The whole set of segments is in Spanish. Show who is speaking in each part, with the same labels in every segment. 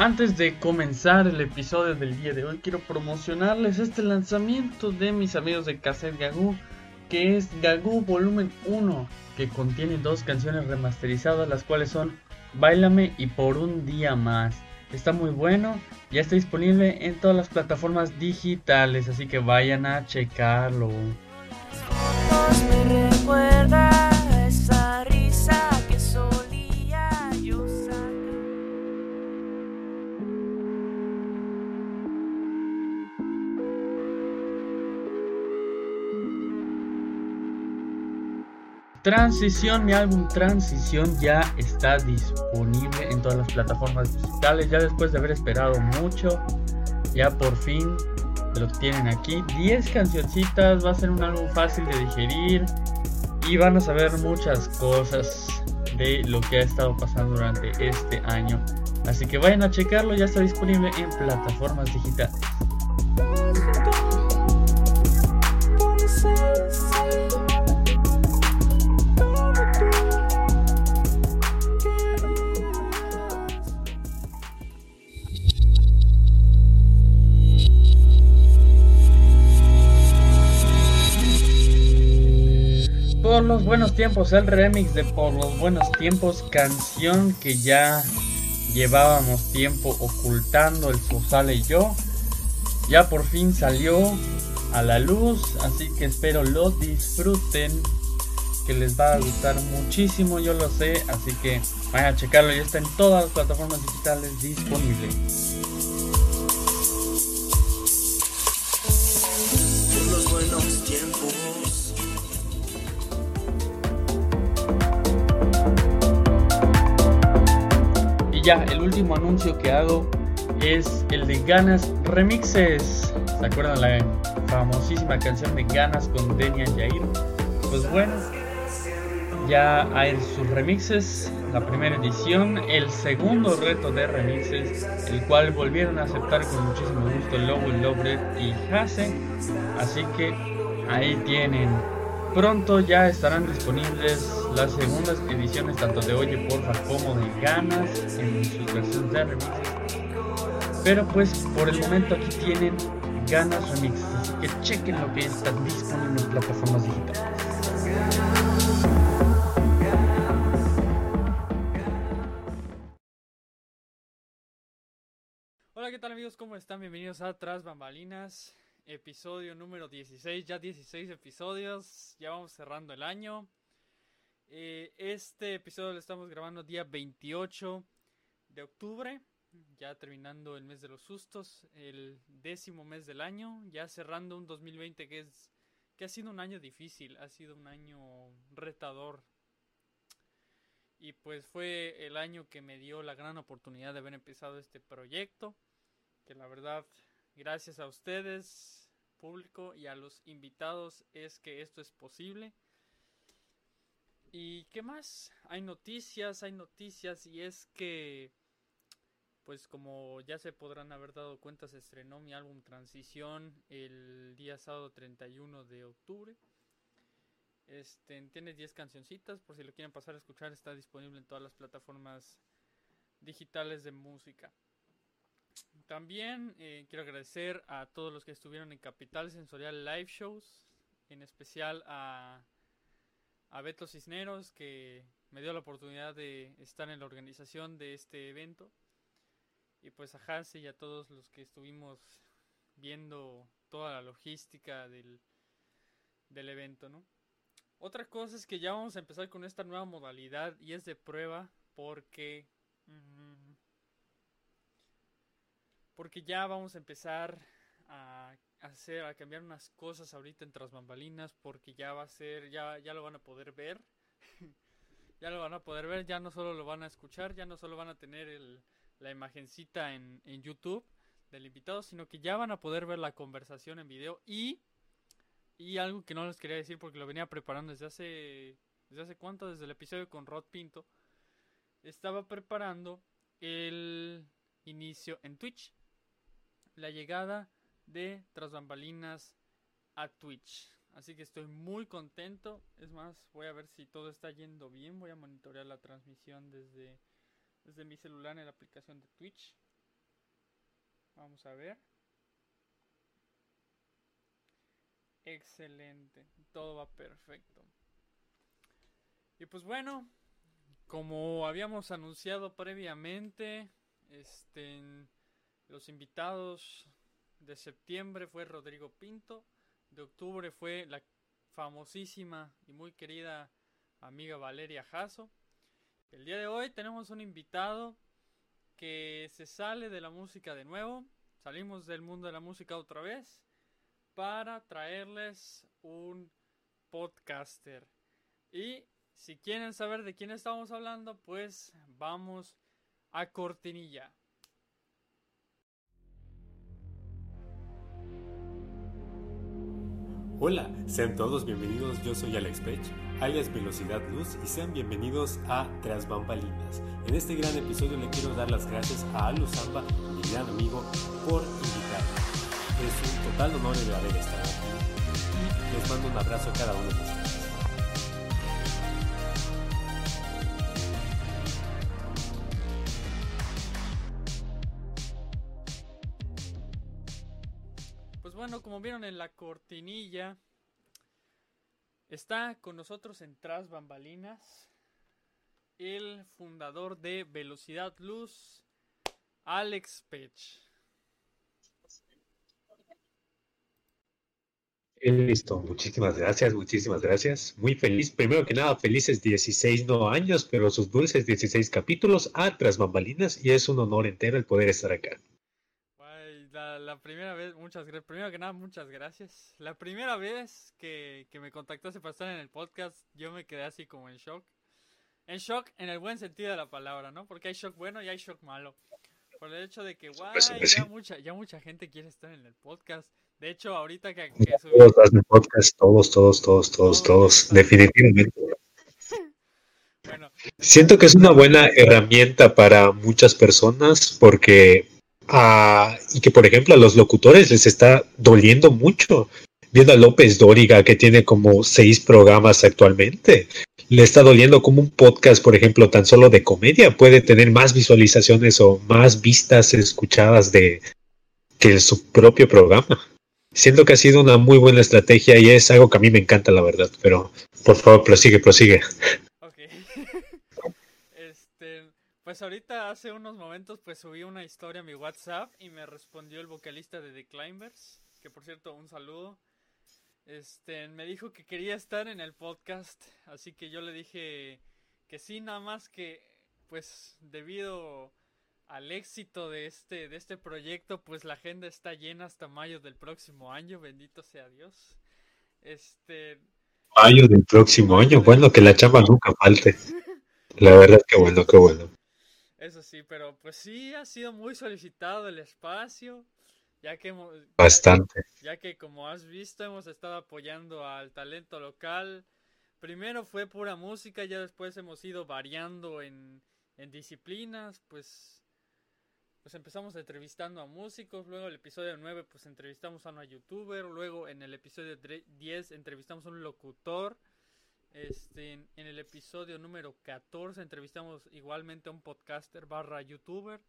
Speaker 1: Antes de comenzar el episodio del día de hoy, quiero promocionarles este lanzamiento de mis amigos de Cassette Gagoo, que es Gagoo Volumen 1, que contiene dos canciones remasterizadas, las cuales son Bailame y Por un Día Más. Está muy bueno, ya está disponible en todas las plataformas digitales, así que vayan a checarlo. Transición, mi álbum Transición ya está disponible en todas las plataformas digitales. Ya después de haber esperado mucho, ya por fin lo tienen aquí. 10 cancioncitas, va a ser un álbum fácil de digerir y van a saber muchas cosas de lo que ha estado pasando durante este año. Así que vayan a checarlo, ya está disponible en plataformas digitales. Buenos tiempos, el remix de Por los buenos tiempos, canción que ya llevábamos tiempo ocultando el Sosale y yo. Ya por fin salió a la luz, así que espero lo disfruten, que les va a gustar muchísimo, yo lo sé, así que vayan a checarlo, ya está en todas las plataformas digitales disponible.
Speaker 2: Por los buenos tiempos.
Speaker 1: Y ya, el último anuncio que hago es el de Ganas Remixes. ¿Se acuerdan la famosísima canción de Ganas con Denian Jair? Pues bueno, ya hay sus remixes, la primera edición, el segundo reto de remixes, el cual volvieron a aceptar con muchísimo gusto Lobo, Lobret y Hase. Así que ahí tienen. Pronto ya estarán disponibles las segundas ediciones tanto de Oye Porfa como de Ganas en sus versiones de remixes. Pero pues por el momento aquí tienen Ganas Remixes, así que chequen lo que está disponible en plataformas digitales. Hola, ¿qué tal amigos? ¿Cómo están? Bienvenidos a Tras Bambalinas, episodio número 16, ya 16 episodios, ya vamos cerrando el año. Eh, este episodio lo estamos grabando día 28 de octubre, ya terminando el mes de los sustos, el décimo mes del año, ya cerrando un 2020 que es que ha sido un año difícil, ha sido un año retador. Y pues fue el año que me dio la gran oportunidad de haber empezado este proyecto, que la verdad, gracias a ustedes, público y a los invitados es que esto es posible. ¿Y qué más? Hay noticias, hay noticias y es que, pues como ya se podrán haber dado cuenta, se estrenó mi álbum Transición el día sábado 31 de octubre. Este, tiene 10 cancioncitas, por si lo quieren pasar a escuchar, está disponible en todas las plataformas digitales de música. También eh, quiero agradecer a todos los que estuvieron en Capital Sensorial Live Shows, en especial a a Beto Cisneros que me dio la oportunidad de estar en la organización de este evento y pues a Hanse y a todos los que estuvimos viendo toda la logística del, del evento, ¿no? Otra cosa es que ya vamos a empezar con esta nueva modalidad y es de prueba porque porque ya vamos a empezar a hacer, a cambiar unas cosas ahorita en tras bambalinas porque ya va a ser, ya, ya lo van a poder ver. ya lo van a poder ver, ya no solo lo van a escuchar, ya no solo van a tener la imagencita en, en YouTube del invitado, sino que ya van a poder ver la conversación en video y, y algo que no les quería decir porque lo venía preparando desde hace, desde hace cuánto, desde el episodio con Rod Pinto, estaba preparando el inicio en Twitch, la llegada de Tras Bambalinas a Twitch. Así que estoy muy contento. Es más, voy a ver si todo está yendo bien. Voy a monitorear la transmisión desde, desde mi celular en la aplicación de Twitch. Vamos a ver. Excelente. Todo va perfecto. Y pues bueno, como habíamos anunciado previamente, este, los invitados de septiembre fue Rodrigo Pinto, de octubre fue la famosísima y muy querida amiga Valeria Jasso. El día de hoy tenemos un invitado que se sale de la música de nuevo, salimos del mundo de la música otra vez para traerles un podcaster. Y si quieren saber de quién estamos hablando, pues vamos a cortinilla.
Speaker 3: Hola, sean todos bienvenidos. Yo soy Alex Pech, alias Velocidad Luz, y sean bienvenidos a Tras Bambalinas. En este gran episodio le quiero dar las gracias a Alu Zamba, mi gran amigo, por invitarme. Es un total honor el haber estado aquí y les mando un abrazo a cada uno de ustedes.
Speaker 1: Vieron en la cortinilla, está con nosotros en Tras Bambalinas el fundador de Velocidad Luz, Alex Pech.
Speaker 3: Listo, muchísimas gracias, muchísimas gracias. Muy feliz, primero que nada, felices 16 no años, pero sus dulces 16 capítulos a Tras Bambalinas y es un honor entero el poder estar acá.
Speaker 1: La, la primera vez, muchas gracias. Primero que nada, muchas gracias. La primera vez que, que me contactaste para estar en el podcast, yo me quedé así como en shock. En shock en el buen sentido de la palabra, ¿no? Porque hay shock bueno y hay shock malo. Por el hecho de que, guay,
Speaker 3: Pues, pues,
Speaker 1: ya, mucha, ya mucha gente quiere estar en el podcast. De hecho, ahorita que, que
Speaker 3: Todos hacen podcast, todos, todos, todos, todos, todos, definitivamente.
Speaker 1: bueno,
Speaker 3: Siento que es una buena herramienta para muchas personas porque, ah, y que por ejemplo a los locutores les está doliendo mucho. Viendo a López Dóriga que tiene como seis programas actualmente, le está doliendo como un podcast, por ejemplo, tan solo de comedia puede tener más visualizaciones o más vistas escuchadas de que su propio programa. Siento que ha sido una muy buena estrategia y es algo que a mí me encanta, la verdad. Pero por favor, prosigue, prosigue.
Speaker 1: Ok. este, pues ahorita hace unos momentos pues subí una historia a mi WhatsApp y me respondió el vocalista de The Climbers, que por cierto, un saludo. Este, me dijo que quería estar en el podcast, así que yo le dije que sí, nada más que pues debido al éxito de este de este proyecto, pues la agenda está llena hasta mayo del próximo año, bendito sea Dios. Este,
Speaker 3: Mayo del próximo año. Bueno, que la chamba nunca falte. La verdad que bueno, qué bueno.
Speaker 1: Eso sí, pero pues sí ha sido muy solicitado el espacio, ya que hemos-
Speaker 3: Bastante.
Speaker 1: ya que como has visto hemos estado apoyando al talento local. Primero fue pura música, ya después hemos ido variando en, en disciplinas, pues pues empezamos entrevistando a músicos, luego el episodio 9 pues entrevistamos a una youtuber, luego en el episodio dre- 10 entrevistamos a un locutor, este, en, el episodio número 14 entrevistamos igualmente a un podcaster barra youtuber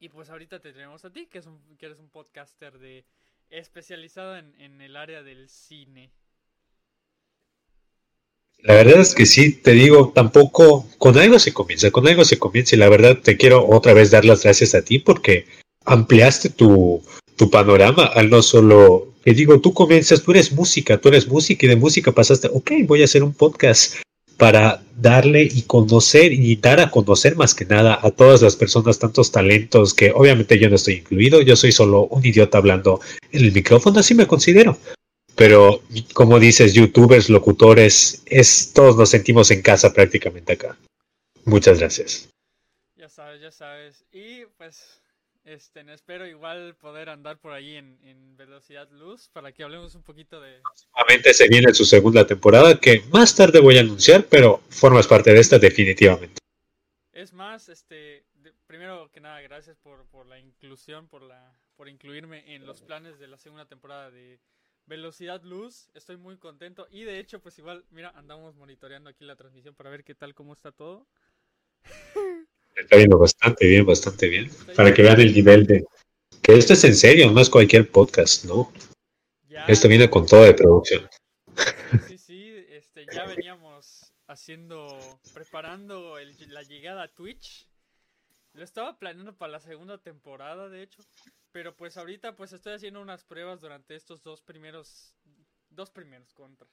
Speaker 1: y pues ahorita te tenemos a ti que, es un, que eres un podcaster de especializado en, en el área del cine.
Speaker 3: La verdad es que sí, te digo, tampoco con algo se comienza, con algo se comienza y la verdad te quiero otra vez dar las gracias a ti porque ampliaste tu, tu panorama al no solo, que digo, tú comienzas, tú eres música, tú eres música y de música pasaste, ok, voy a hacer un podcast para darle y conocer y dar a conocer más que nada a todas las personas, tantos talentos que obviamente yo no estoy incluido, yo soy solo un idiota hablando en el micrófono, así me considero. Pero como dices, youtubers, locutores, es, todos nos sentimos en casa prácticamente acá. Muchas gracias.
Speaker 1: Ya sabes, ya sabes. Y pues, este, espero igual poder andar por ahí en, en velocidad luz para que hablemos un poquito de...
Speaker 3: Nuevamente se viene su segunda temporada que más tarde voy a anunciar, pero formas parte de esta definitivamente.
Speaker 1: Es más, este, de- primero que nada, gracias por, por la inclusión, por la, por incluirme en los planes de la segunda temporada de Velocidad Luz. Estoy muy contento y de hecho, pues igual, mira, andamos monitoreando aquí la transmisión para ver qué tal, cómo está todo.
Speaker 3: Está viendo bastante bien, bastante bien. Para que vean el nivel de, Que esto es en serio, no es cualquier podcast, ¿no?
Speaker 1: Ya,
Speaker 3: Esto viene con todo de producción.
Speaker 1: sí, sí, este, ya veníamos haciendo, preparando el- la llegada a Twitch. Lo estaba planeando para la segunda temporada, de hecho. Pero pues ahorita pues estoy haciendo unas pruebas durante estos dos primeros, dos primeros contras.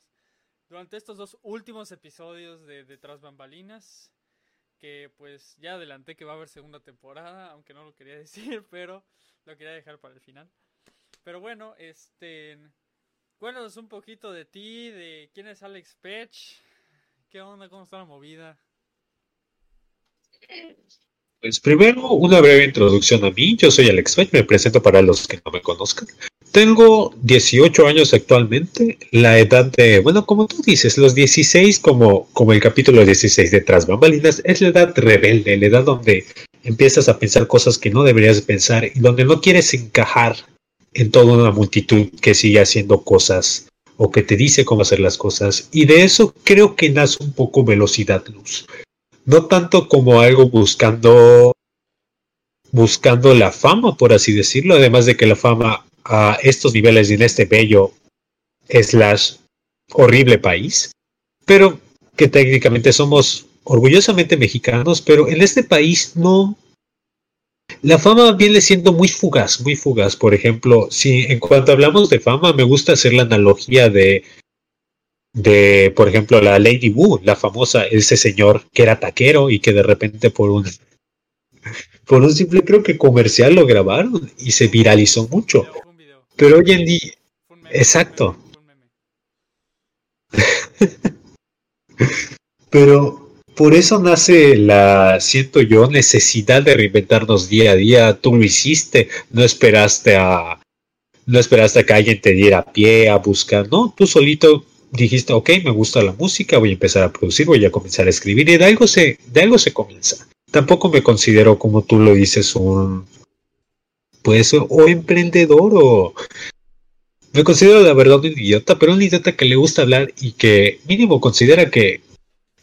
Speaker 1: Durante estos dos últimos episodios de, de Tras Bambalinas. Que pues ya adelanté que va a haber segunda temporada, aunque no lo quería decir, pero lo quería dejar para el final. Pero bueno, este... Cuéntanos un poquito de ti, de quién es Alex Pech, qué onda, cómo está la movida.
Speaker 3: Pues primero, una breve introducción a mí. Yo soy Alex Pech, me presento para los que no me conozcan. Tengo 18 años actualmente, la edad de, bueno, como tú dices, los 16, como, como el capítulo 16 de Tras Bambalinas, es la edad rebelde, la edad donde empiezas a pensar cosas que no deberías pensar y donde no quieres encajar en toda una multitud que sigue haciendo cosas o que te dice cómo hacer las cosas. Y de eso creo que nace un poco Velocidad Luz. No tanto como algo buscando buscando la fama, por así decirlo, además de que la fama a estos niveles y en este bello slash horrible país, pero que técnicamente somos orgullosamente mexicanos, pero en este país no. La fama viene siendo muy fugaz, muy fugaz. Por ejemplo, si en cuanto hablamos de fama, me gusta hacer la analogía de, de, por ejemplo, la Lady Wu, la famosa, ese señor que era taquero y que de repente por un, por un simple creo que comercial lo grabaron y se viralizó mucho. Pero hoy en día, Exacto. Pero por eso nace la, siento yo, necesidad de reinventarnos día a día. Tú lo hiciste, no esperaste a, no esperaste a que alguien te diera pie a buscar, no, tú solito dijiste, ok, me gusta la música, voy a empezar a producir, voy a comenzar a escribir y de algo se, de algo se comienza. Tampoco me considero, como tú lo dices, un, pues, o emprendedor o... Me considero la verdad un idiota, pero un idiota que le gusta hablar y que mínimo considera que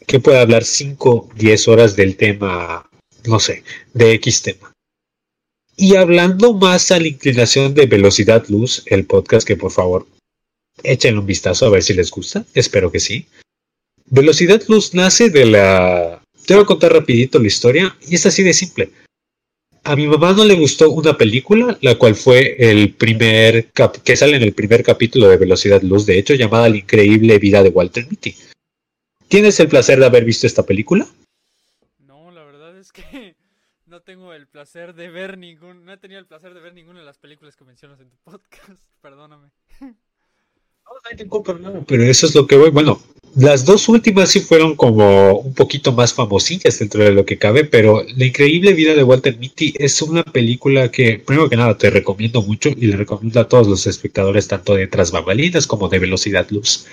Speaker 3: que puede hablar 5, 10 horas del tema, no sé, de X tema. Y hablando más a la inclinación de Velocidad Luz, el podcast que por favor échenle un vistazo a ver si les gusta, espero que sí. Velocidad Luz nace de la... Te voy a contar rapidito la historia y es así de simple. A mi mamá no le gustó una película, la cual fue el primer cap que sale en el primer capítulo de Velocidad Luz, de hecho, llamada La increíble vida de Walter Mitty. ¿Tienes el placer de haber visto esta película?
Speaker 1: No, la verdad es que no tengo el placer de ver ningún, no he tenido el placer de ver ninguna de las películas que mencionas en tu podcast, perdóname.
Speaker 3: Pero eso es lo que voy. Bueno, las dos últimas sí fueron como un poquito más famosillas dentro de lo que cabe, pero La increíble vida de Walter Mitty es una película que, primero que nada, te recomiendo mucho y le recomiendo a todos los espectadores, tanto de Tras Bambalinas como de Velocidad Luz.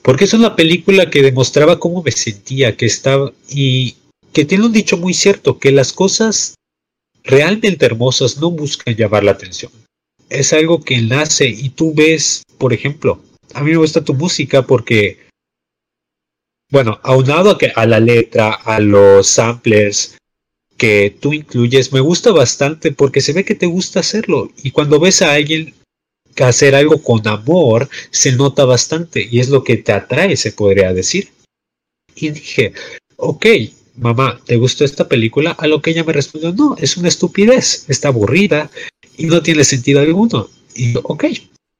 Speaker 3: Porque es una película que demostraba cómo me sentía, que estaba y que tiene un dicho muy cierto, que las cosas realmente hermosas no buscan llamar la atención. Es algo que nace y tú ves, por ejemplo, a mí me gusta tu música porque, bueno, aunado a, que, a la letra, a los samplers que tú incluyes, me gusta bastante porque se ve que te gusta hacerlo. Y cuando ves a alguien hacer algo con amor, se nota bastante y es lo que te atrae, se podría decir. Y dije, ok, mamá, ¿te gustó esta película? A lo que ella me respondió, no, es una estupidez, está aburrida y no tiene sentido alguno. Y yo, ok,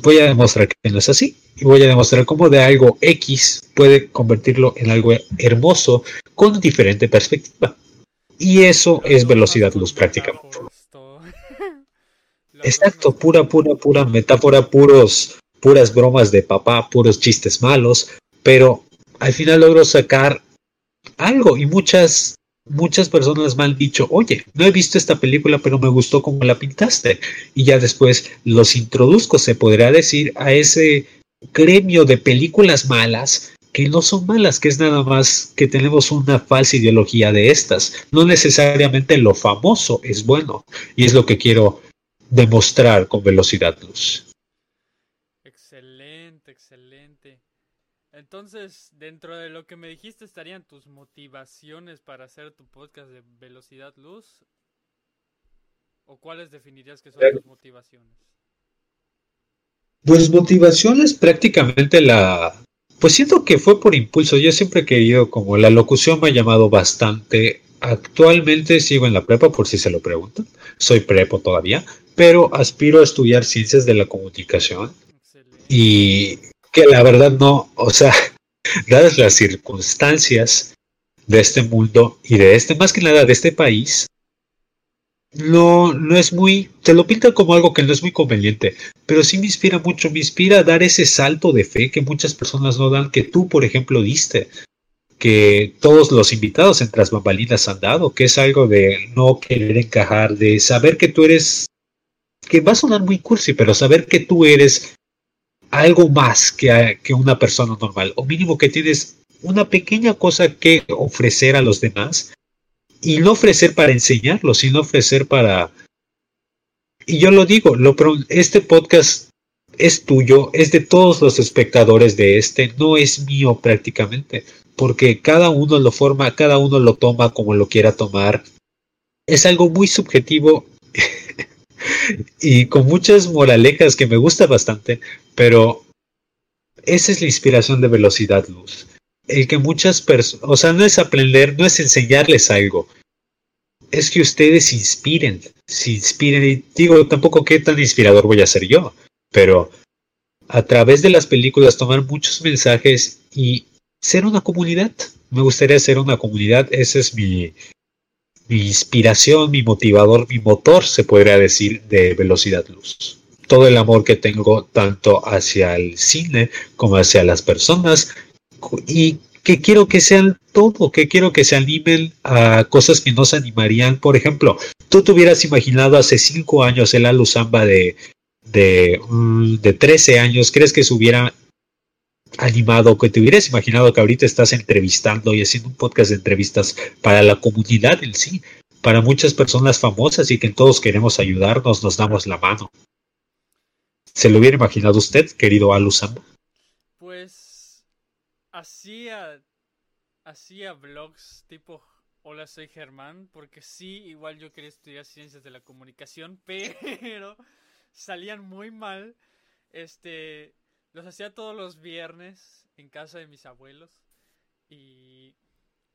Speaker 3: voy a demostrar que no es así y voy a demostrar cómo de algo X puede convertirlo en algo hermoso con diferente perspectiva. Y eso es velocidad luz prácticamente. Exacto, pura, pura, pura metáfora, puros, puras bromas de papá, puros chistes malos, pero al final logro sacar algo y muchas, muchas personas me han dicho, oye, no he visto esta película, pero me gustó como la pintaste. Y ya después los introduzco, se podría decir, a ese gremio de películas malas que no son malas, que es nada más que tenemos una falsa ideología de estas. No necesariamente lo famoso es bueno, y es lo que quiero demostrar con velocidad luz.
Speaker 1: Excelente, excelente. Entonces, dentro de lo que me dijiste estarían tus motivaciones para hacer tu podcast de velocidad luz. ¿O cuáles definirías que son tus motivaciones?
Speaker 3: Pues motivaciones prácticamente la... Pues siento que fue por impulso. Yo siempre he querido, como la locución me ha llamado bastante. Actualmente sigo en la prepa, por si se lo preguntan. Soy prepo todavía, pero aspiro a estudiar ciencias de la comunicación. Y que la verdad no, o sea, dadas las circunstancias de este mundo y de este, más que nada de este país, no, no es muy, te lo pintan como algo que no es muy conveniente, pero sí me inspira mucho, me inspira a dar ese salto de fe que muchas personas no dan, que tú, por ejemplo, diste, que todos los invitados en Tras Bambalinas han dado, que es algo de no querer encajar, de saber que tú eres, que va a sonar muy cursi, pero saber que tú eres algo más que, que una persona normal, o mínimo que tienes una pequeña cosa que ofrecer a los demás y no ofrecer para enseñarlo, sino ofrecer para... Y yo lo digo, lo, este podcast es tuyo, es de todos los espectadores de este, no es mío prácticamente, porque cada uno lo forma, cada uno lo toma como lo quiera tomar. Es algo muy subjetivo y con muchas moralejas que me gusta bastante, pero esa es la inspiración de Velocidad Luz. El que muchas personas, o sea, no es aprender, no es enseñarles algo, es que ustedes inspiren, se inspiren, y digo, tampoco qué tan inspirador voy a ser yo, pero a través de las películas tomar muchos mensajes y ser una comunidad. Me gustaría ser una comunidad, esa es mi, mi inspiración, mi motivador, mi motor, se podría decir, de velocidad luz. Todo el amor que tengo tanto hacia el cine como hacia las personas y que quiero que sean todo, que quiero que se animen a cosas que no se animarían. Por ejemplo, tú te hubieras imaginado hace cinco años el Aluzamba de, de, mm, de 13 años, ¿crees que se hubiera animado, que te hubieras imaginado que ahorita estás entrevistando y haciendo un podcast de entrevistas para la comunidad en sí, para muchas personas famosas y que todos queremos ayudarnos, nos damos la mano? ¿Se lo hubiera imaginado usted, querido Aluzamba?
Speaker 1: hacía, hacía vlogs tipo Hola, soy Germán, porque sí, igual yo quería estudiar ciencias de la comunicación, pero salían muy mal. Este, los hacía todos los viernes en casa de mis abuelos y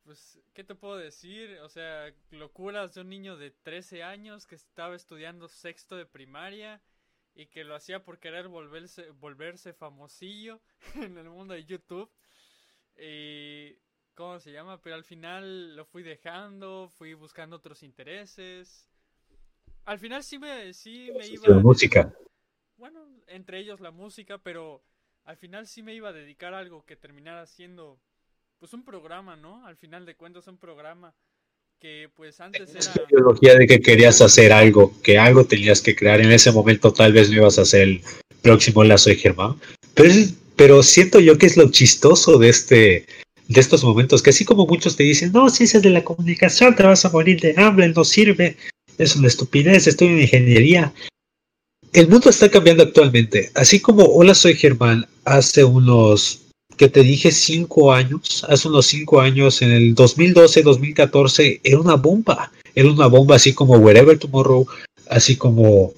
Speaker 1: pues, ¿qué te puedo decir? O sea, locuras de un niño de 13 años que estaba estudiando sexto de primaria y que lo hacía por querer volverse, volverse famosillo en el mundo de YouTube. Y, ¿Cómo se llama? Pero al final lo fui dejando, fui buscando otros intereses. Al final sí me, sí me iba...
Speaker 3: La música.
Speaker 1: Bueno, entre ellos la música, pero al final sí me iba a dedicar a algo que terminara siendo pues un programa, ¿no? Al final de cuentas un programa que pues antes era...
Speaker 3: La ideología de que querías hacer algo, que algo tenías que crear. En ese momento tal vez no ibas a hacer el próximo Lazo de Germán. Pero es pero siento yo que es lo chistoso de este de estos momentos, que así como muchos te dicen, no, ciencias de la comunicación, te vas a morir de hambre, no sirve, es una estupidez, estoy en ingeniería. El mundo está cambiando actualmente, así como Hola, soy Germán, hace unos, que te dije, cinco años, hace unos cinco años, en el 2012, 2014, era una bomba, era una bomba así como Wherever Tomorrow, así como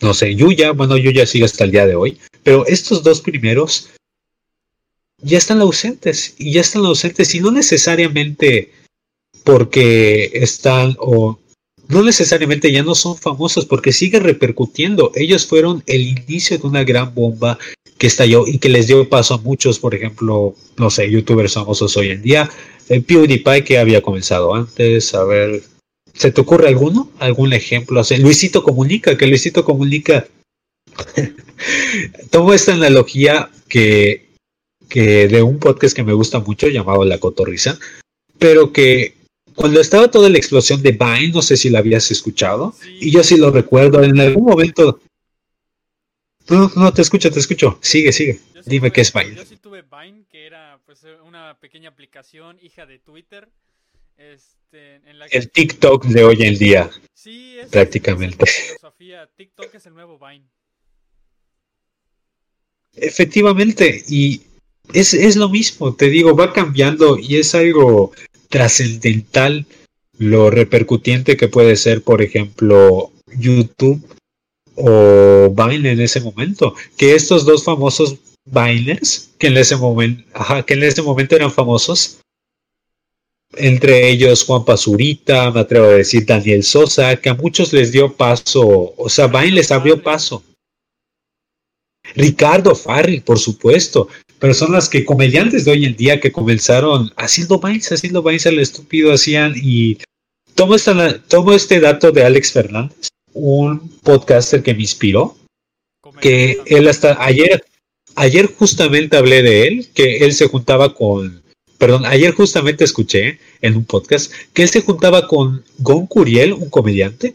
Speaker 3: no sé, Yuya, bueno, Yuya sigue hasta el día de hoy, pero estos dos primeros ya están ausentes y ya están ausentes y no necesariamente porque están o no necesariamente ya no son famosos porque sigue repercutiendo. Ellos fueron el inicio de una gran bomba que estalló y que les dio paso a muchos, por ejemplo, no sé, youtubers famosos hoy en día. PewDiePie que había comenzado antes, a ver, ¿Se te ocurre alguno? ¿Algún ejemplo? Luisito Comunica, que Luisito Comunica. Tomo esta analogía que, que de un podcast que me gusta mucho llamado La Cotorriza, pero que cuando estaba toda la explosión de Vine, no sé si la habías escuchado, y yo sí lo recuerdo, en algún momento... No, no, te escucho, te escucho. Sigue, sigue. Dime qué es Vine.
Speaker 1: Yo sí tuve Vine, que era pues una pequeña aplicación hija de Twitter este,
Speaker 3: el TikTok de hoy en día. Sí, prácticamente.
Speaker 1: TikTok es el nuevo Vine.
Speaker 3: Efectivamente, y es, es lo mismo, te digo, va cambiando y es algo trascendental lo repercutiente que puede ser, por ejemplo, YouTube o Vine en ese momento. Que estos dos famosos Viners, que en ese momento, ajá, que en ese momento eran famosos, entre ellos Juan Pazurita, me atrevo a decir Daniel Sosa, que a muchos les dio paso, o sea, Vine les abrió paso. Ricardo Farrell, por supuesto, personas que comediantes de hoy en día que comenzaron haciendo Vines, haciendo Vines al estúpido hacían y tomo, esta, tomo este dato de Alex Fernández, un podcaster que me inspiró, que él hasta ayer, ayer justamente hablé de él, que él se juntaba con perdón, ayer justamente escuché en un podcast que él se juntaba con Gon Curiel, un comediante,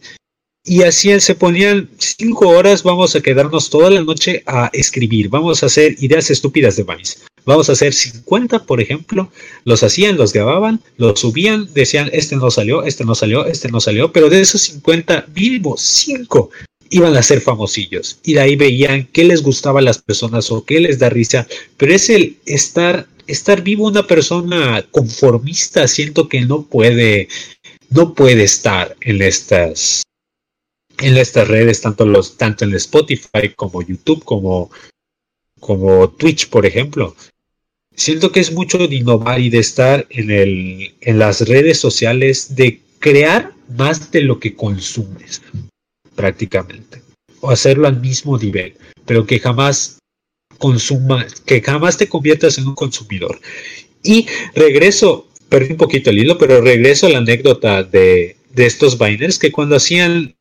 Speaker 3: y así se ponían cinco horas, vamos a quedarnos toda la noche a escribir, vamos a hacer ideas estúpidas de Vice. Vamos a hacer 50, por ejemplo, los hacían, los grababan, los subían, decían, este no salió, este no salió, este no salió, pero de esos 50, mínimo 5 iban a ser famosillos. Y de ahí veían qué les gustaba a las personas o qué les da risa. Pero es el estar estar vivo una persona conformista, siento que no puede, no puede estar en estas, en estas redes, tanto los, tanto en Spotify como YouTube, como, como Twitch, por ejemplo. Siento que es mucho de innovar y de estar en el, en las redes sociales, de crear más de lo que consumes, prácticamente. O hacerlo al mismo nivel, pero que jamás consuma, que jamás te conviertas en un consumidor. Y regreso, perdí un poquito el hilo, pero regreso a la anécdota de, de estos binders que cuando hacían,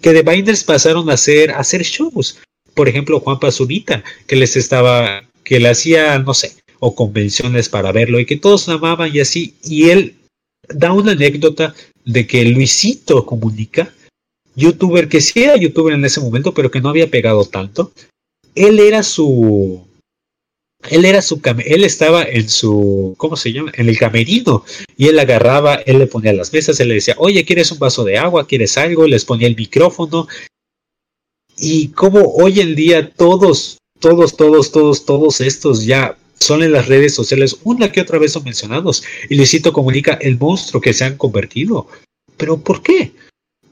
Speaker 3: que de binders pasaron a hacer, a hacer shows. Por ejemplo, Juan Pazurita, que les estaba, que le hacía, no sé, o convenciones para verlo y que todos amaban y así. Y él da una anécdota de que Luisito Comunica, youtuber que sí era youtuber en ese momento, pero que no había pegado tanto, él era su él era su él estaba en su ¿cómo se llama? en el camerino y él agarraba, él le ponía las mesas, él le decía, "Oye, ¿quieres un vaso de agua? ¿Quieres algo?" les ponía el micrófono. Y como hoy en día todos todos todos todos todos estos ya son en las redes sociales una que otra vez son mencionados y Luisito comunica el monstruo que se han convertido. Pero ¿por qué?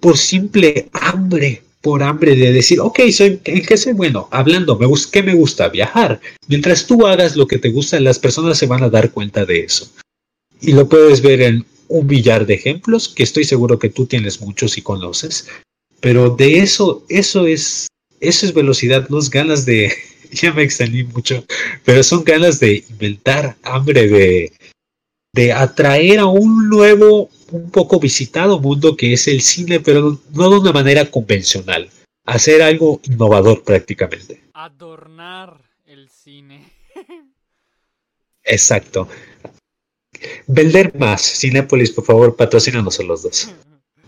Speaker 3: Por simple hambre por hambre de decir, ok, soy, ¿en qué soy bueno? Hablando, me ¿qué me gusta? Viajar. Mientras tú hagas lo que te gusta, las personas se van a dar cuenta de eso. Y lo puedes ver en un billar de ejemplos, que estoy seguro que tú tienes muchos y conoces. Pero de eso, eso es, eso es velocidad, no es ganas de, ya me extendí mucho, pero son ganas de inventar, hambre de, de atraer a un nuevo, un poco visitado mundo que es el cine, pero no de una manera convencional. Hacer algo innovador prácticamente.
Speaker 1: Adornar el cine.
Speaker 3: Exacto. Vender más. Cinépolis, por favor, patrocínanos a los dos.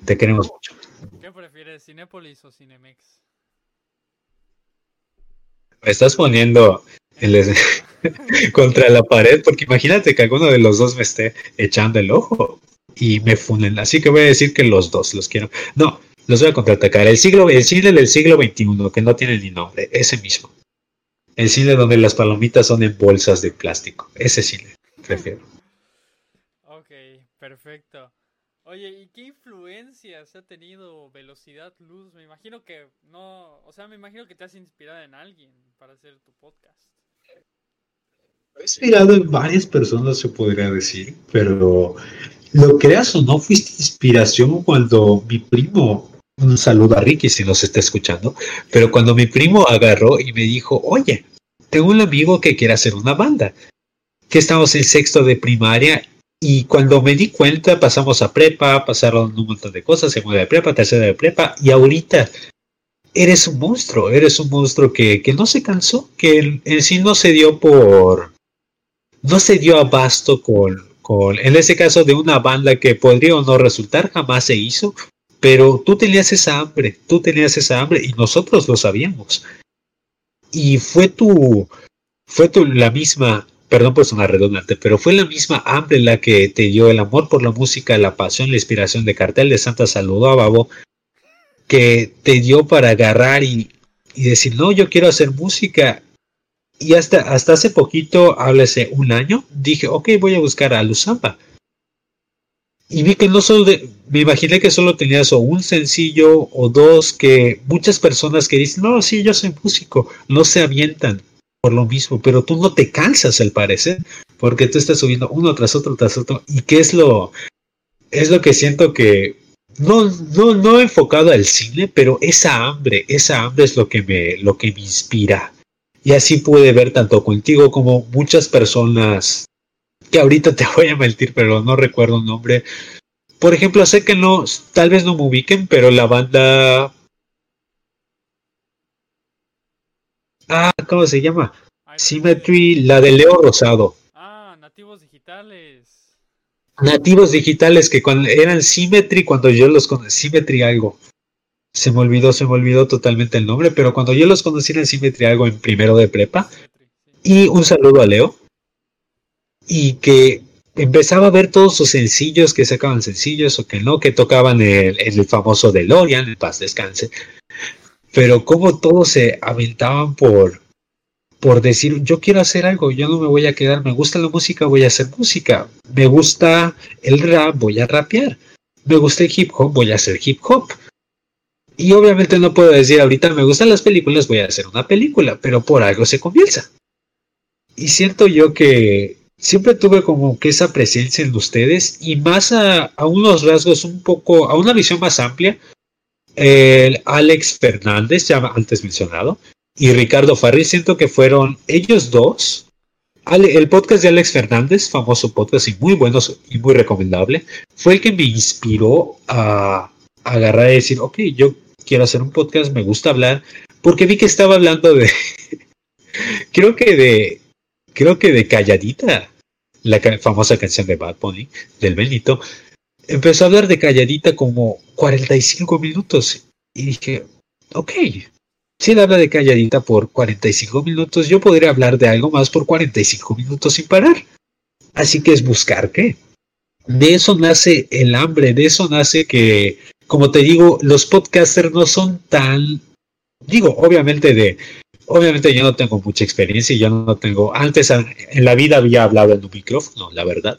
Speaker 3: Te queremos mucho.
Speaker 1: ¿Qué prefieres, Cinépolis o Cinemex?
Speaker 3: Me estás poniendo el, contra la pared, porque imagínate que alguno de los dos me esté echando el ojo y me funen. Así que voy a decir que los dos los quiero. No, los voy a contraatacar. El siglo, el cine del siglo XXI, que no tiene ni nombre, ese mismo. El cine donde las palomitas son en bolsas de plástico. Ese cine, prefiero.
Speaker 1: Ok, perfecto. Oye, ¿y qué influencias ha tenido Velocidad Luz? Me imagino que no, o sea, me imagino que te has inspirado en alguien para hacer tu podcast.
Speaker 3: Inspirado en varias personas, se podría decir, pero lo creas o no, fuiste inspiración cuando mi primo, un saludo a Ricky si nos está escuchando, pero cuando mi primo agarró y me dijo, oye, tengo un amigo que quiere hacer una banda, que estamos en sexto de primaria y cuando me di cuenta pasamos a prepa, pasaron un montón de cosas, segunda de prepa, tercera de prepa y ahorita eres un monstruo, eres un monstruo que, que no se cansó, que en sí no se dio por no se dio abasto con, con, en ese caso de una banda que podría o no resultar, jamás se hizo, pero tú tenías esa hambre, tú tenías esa hambre y nosotros lo sabíamos. Y fue tu, fue tu, la misma, perdón por sonar redundante, pero fue la misma hambre la que te dio el amor por la música, la pasión, la inspiración de Cartel de Santa Saludó a Babo, que te dio para agarrar y, y decir, no, yo quiero hacer música y hasta, hasta hace poquito, háblese un año, dije, ok, voy a buscar a Luzamba. y vi que no solo me imaginé que solo tenías o un sencillo o dos que muchas personas que dicen, no, sí, yo soy músico, no se avientan por lo mismo, pero tú no te cansas al parecer, porque tú estás subiendo uno tras otro tras otro, y qué es lo, es lo que siento que no, no, no enfocado al cine, pero esa hambre, esa hambre es lo que me, lo que me inspira. Y así pude ver tanto contigo como muchas personas que ahorita te voy a mentir, pero no recuerdo un nombre. Por ejemplo, sé que no, tal vez no me ubiquen, pero la banda. Ah, ¿cómo se llama? Symmetry, la de Leo Rosado.
Speaker 1: Ah, nativos digitales.
Speaker 3: Nativos digitales que cuando eran Symmetry, cuando yo los conocí, Symmetry algo. Se me olvidó, se me olvidó totalmente el nombre, pero cuando yo los conocí en Symmetry algo en primero de prepa. Y un saludo a Leo y que empezaba a ver todos sus sencillos que sacaban sencillos o que no, que tocaban el, el famoso DeLorean, el paz descanse. Pero como todos se aventaban por, por decir, yo quiero hacer algo, yo no me voy a quedar, me gusta la música, voy a hacer música, me gusta el rap, voy a rapear, me gusta el hip hop, voy a hacer hip hop. Y obviamente no puedo decir, ahorita me gustan las películas, voy a hacer una película, pero por algo se comienza. Y siento yo que siempre tuve como que esa presencia en ustedes y más a, unos rasgos un poco, a una visión más amplia. El Alex Fernández, ya antes mencionado, y Ricardo Farri, siento que fueron ellos dos. El podcast de Alex Fernández, famoso podcast y muy bueno y muy recomendable, fue el que me inspiró a, a agarrar y decir, ok, yo quiero hacer un podcast, me gusta hablar, porque vi que estaba hablando de, creo que de creo que de Calladita, la famosa canción de Bad Bunny, del Benito, empezó a hablar de Calladita como 45 minutos. Y dije, ok, si él habla de Calladita por 45 minutos, yo podría hablar de algo más por 45 minutos sin parar. Así que es buscar qué. De eso nace el hambre, de eso nace que, como te digo, los podcasters no son tan, digo, obviamente de Obviamente yo no tengo mucha experiencia y yo no tengo, antes en la vida había hablado en un micrófono, la verdad,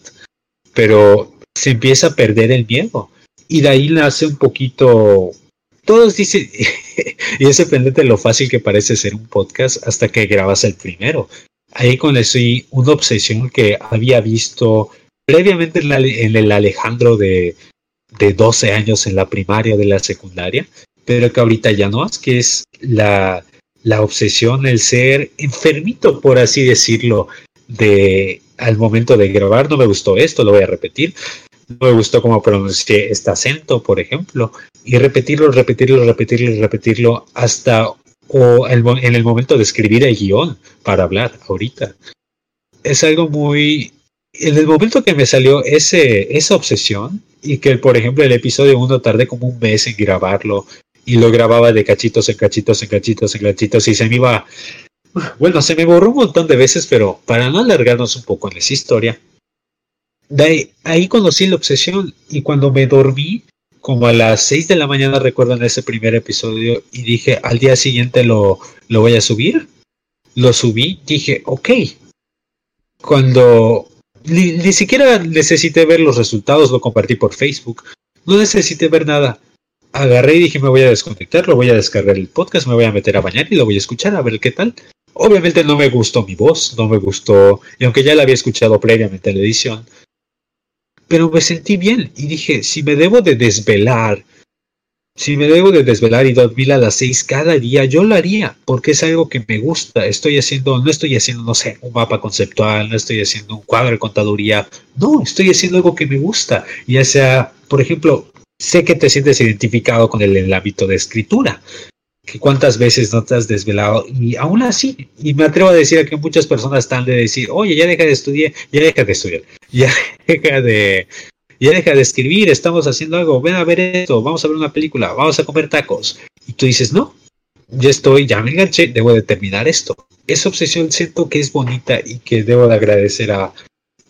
Speaker 3: pero se empieza a perder el miedo y de ahí nace un poquito, todos dicen, y es sorprendente lo fácil que parece ser un podcast hasta que grabas el primero. Ahí conocí una obsesión que había visto previamente en, el Alejandro de, de 12 años en la primaria de la secundaria, pero que ahorita ya no es, que es la la obsesión, el ser enfermito, por así decirlo, de al momento de grabar, no me gustó esto, lo voy a repetir, no me gustó cómo pronuncié este acento, por ejemplo, y repetirlo, repetirlo, repetirlo, repetirlo hasta o en el momento de escribir el guion para hablar ahorita. Es algo muy... En el momento que me salió ese, esa obsesión y que, por ejemplo, el episodio 1 tardé como un mes en grabarlo y lo grababa de cachitos en cachitos en cachitos en cachitos y se me iba, bueno, se me borró un montón de veces, pero para no alargarnos un poco en esa historia, de ahí, conocí la obsesión y cuando me dormí, como a las 6 de la mañana recuerdo en ese primer episodio y dije, al día siguiente lo, lo voy a subir, lo subí, dije, ok, cuando ni, ni siquiera necesité ver los resultados, lo compartí por Facebook, no necesité ver nada agarré y dije, me voy a desconectar, lo voy a descargar el podcast, me voy a meter a bañar y lo voy a escuchar a ver qué tal. Obviamente no me gustó mi voz, no me gustó, y aunque ya la había escuchado previamente en la edición, pero me sentí bien y dije, si me debo de desvelar, si me debo de desvelar y dormir a las seis cada día, yo lo haría, porque es algo que me gusta. Estoy haciendo, no estoy haciendo, no sé, un mapa conceptual, no estoy haciendo un cuadro de contaduría, no, estoy haciendo algo que me gusta, ya sea, por ejemplo, sé que te sientes identificado con el, hábito de escritura, que cuántas veces no te has desvelado y aún así, y me atrevo a decir que muchas personas están de decir, oye, ya deja de estudiar, ya deja de estudiar, ya deja de, ya deja de escribir, estamos haciendo algo, ven a ver esto, vamos a ver una película, vamos a comer tacos. Y tú dices, no, ya estoy, ya me enganché, debo de terminar esto. Esa obsesión siento que es bonita y que debo de agradecer a,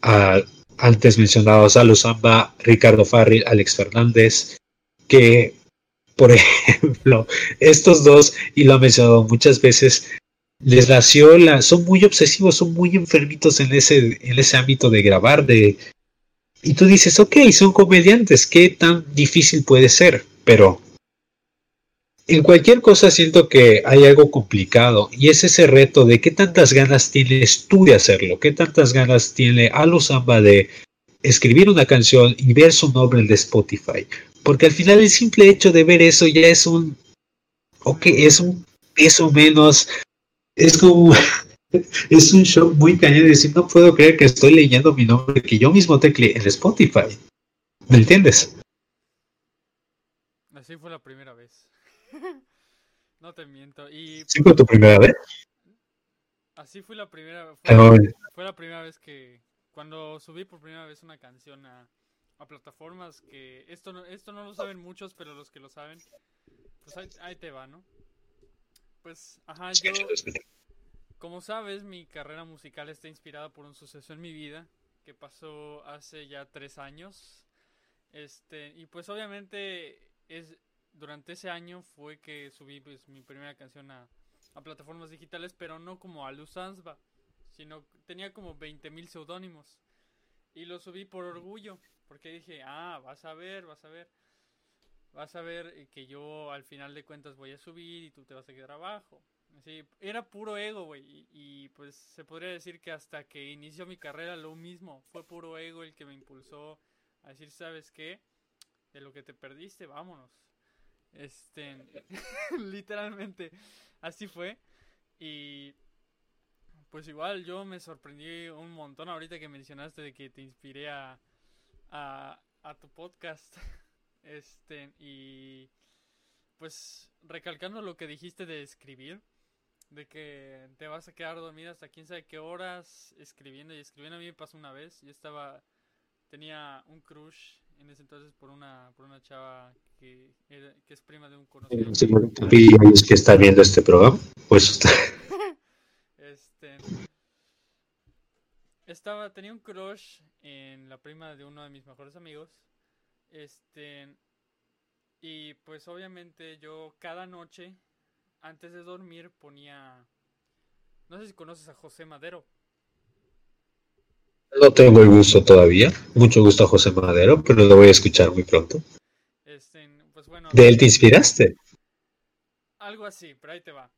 Speaker 3: a antes mencionados a Luzamba, Ricardo Farril, Alex Fernández, que, por ejemplo, estos dos, y lo han mencionado muchas veces, les nació la, son muy obsesivos, son muy enfermitos en ese, en ese ámbito de grabar, de, Y tú dices, ok, son comediantes, ¿qué tan difícil puede ser? Pero en cualquier cosa siento que hay algo complicado y es ese reto de qué tantas ganas tienes tú de hacerlo, qué tantas ganas tiene Alu Samba de escribir una canción y ver su nombre en Spotify. Porque al final el simple hecho de ver eso ya es un, ok, es un peso menos, es como, es un shock muy cañón de decir, no puedo creer que estoy leyendo mi nombre que yo mismo tecleé en Spotify. ¿Me entiendes?
Speaker 1: Así fue la primera vez. no te miento. Y
Speaker 3: ¿Sí fue tu primera vez?
Speaker 1: Así fue la primera
Speaker 3: Ah,
Speaker 1: fue, fue la primera vez que cuando subí por primera vez una canción a, a plataformas que esto no, esto no lo saben muchos, pero los que lo saben, pues ahí, ahí te va, ¿no? Pues, ajá, yo, como sabes, mi carrera musical está inspirada por un suceso en mi vida que pasó hace ya tres años. Este, y pues obviamente es durante ese año fue que subí pues, mi primera canción a, plataformas digitales, pero no como a Luzansba, sino tenía como 20.000 seudónimos. Y lo subí por orgullo, porque dije, ah, vas a ver, vas a ver. Vas a ver que yo al final de cuentas voy a subir y tú te vas a quedar abajo. Así, era puro ego, güey. Y, y, pues se podría decir que hasta que inició mi carrera lo mismo. Fue puro ego el que me impulsó a decir, ¿sabes qué? De lo que te perdiste, vámonos. Este, literalmente, así fue. Y pues igual yo me sorprendí un montón ahorita que mencionaste de que te inspiré a, a, a tu podcast. Este, y pues recalcando lo que dijiste de escribir, de que te vas a quedar dormida hasta quién sabe qué horas escribiendo y escribiendo a mí me pasó una vez, yo estaba tenía un crush en ese entonces por una por una chava que, era, que es prima de un conocido.
Speaker 3: ¿Y es que está viendo este programa? Pues
Speaker 1: este estaba tenía un crush en la prima de uno de mis mejores amigos este. Y pues obviamente yo cada noche, antes de dormir, ponía. No sé si conoces a José Madero.
Speaker 3: No tengo el gusto todavía. Mucho gusto a José Madero, pero lo voy a escuchar muy pronto.
Speaker 1: Este, pues bueno.
Speaker 3: ¿De él te inspiraste?
Speaker 1: Algo así, pero ahí te va.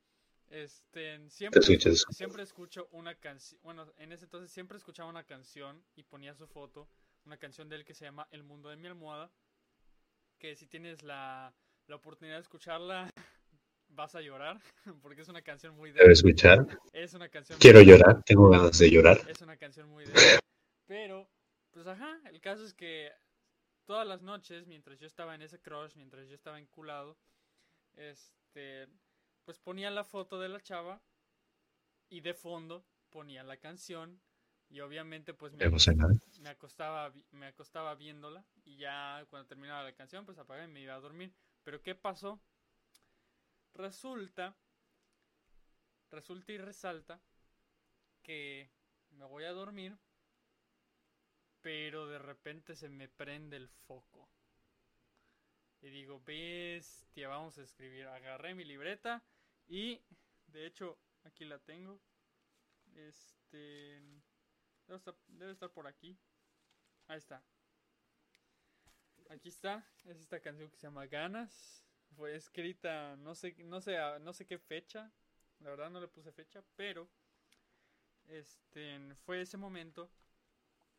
Speaker 1: Este, siempre, siempre escucho una canción. Bueno, en ese entonces siempre escuchaba una canción y ponía su foto una canción de él que se llama El mundo de mi almohada, que si tienes la, la oportunidad de escucharla, vas a llorar, porque es una canción muy
Speaker 3: de... escuchar?
Speaker 1: Es una canción...
Speaker 3: Quiero muy llorar, tengo ganas de llorar.
Speaker 1: Es una canción muy de... Pero, pues ajá, el caso es que todas las noches, mientras yo estaba en ese crush, mientras yo estaba enculado, este, pues ponía la foto de la chava y de fondo ponía la canción y obviamente pues me, me, acostaba, me acostaba viéndola y ya cuando terminaba la canción pues apagué y me iba a dormir. Pero ¿qué pasó? Resulta, resulta y resalta que me voy a dormir, pero de repente se me prende el foco. Y digo, bestia, vamos a escribir. Agarré mi libreta y, de hecho, aquí la tengo. Este Debe estar, debe estar por aquí. Ahí está. Aquí está. Es esta canción que se llama Ganas. Fue escrita no sé, no sé, no sé qué fecha. La verdad no le puse fecha, pero este fue ese momento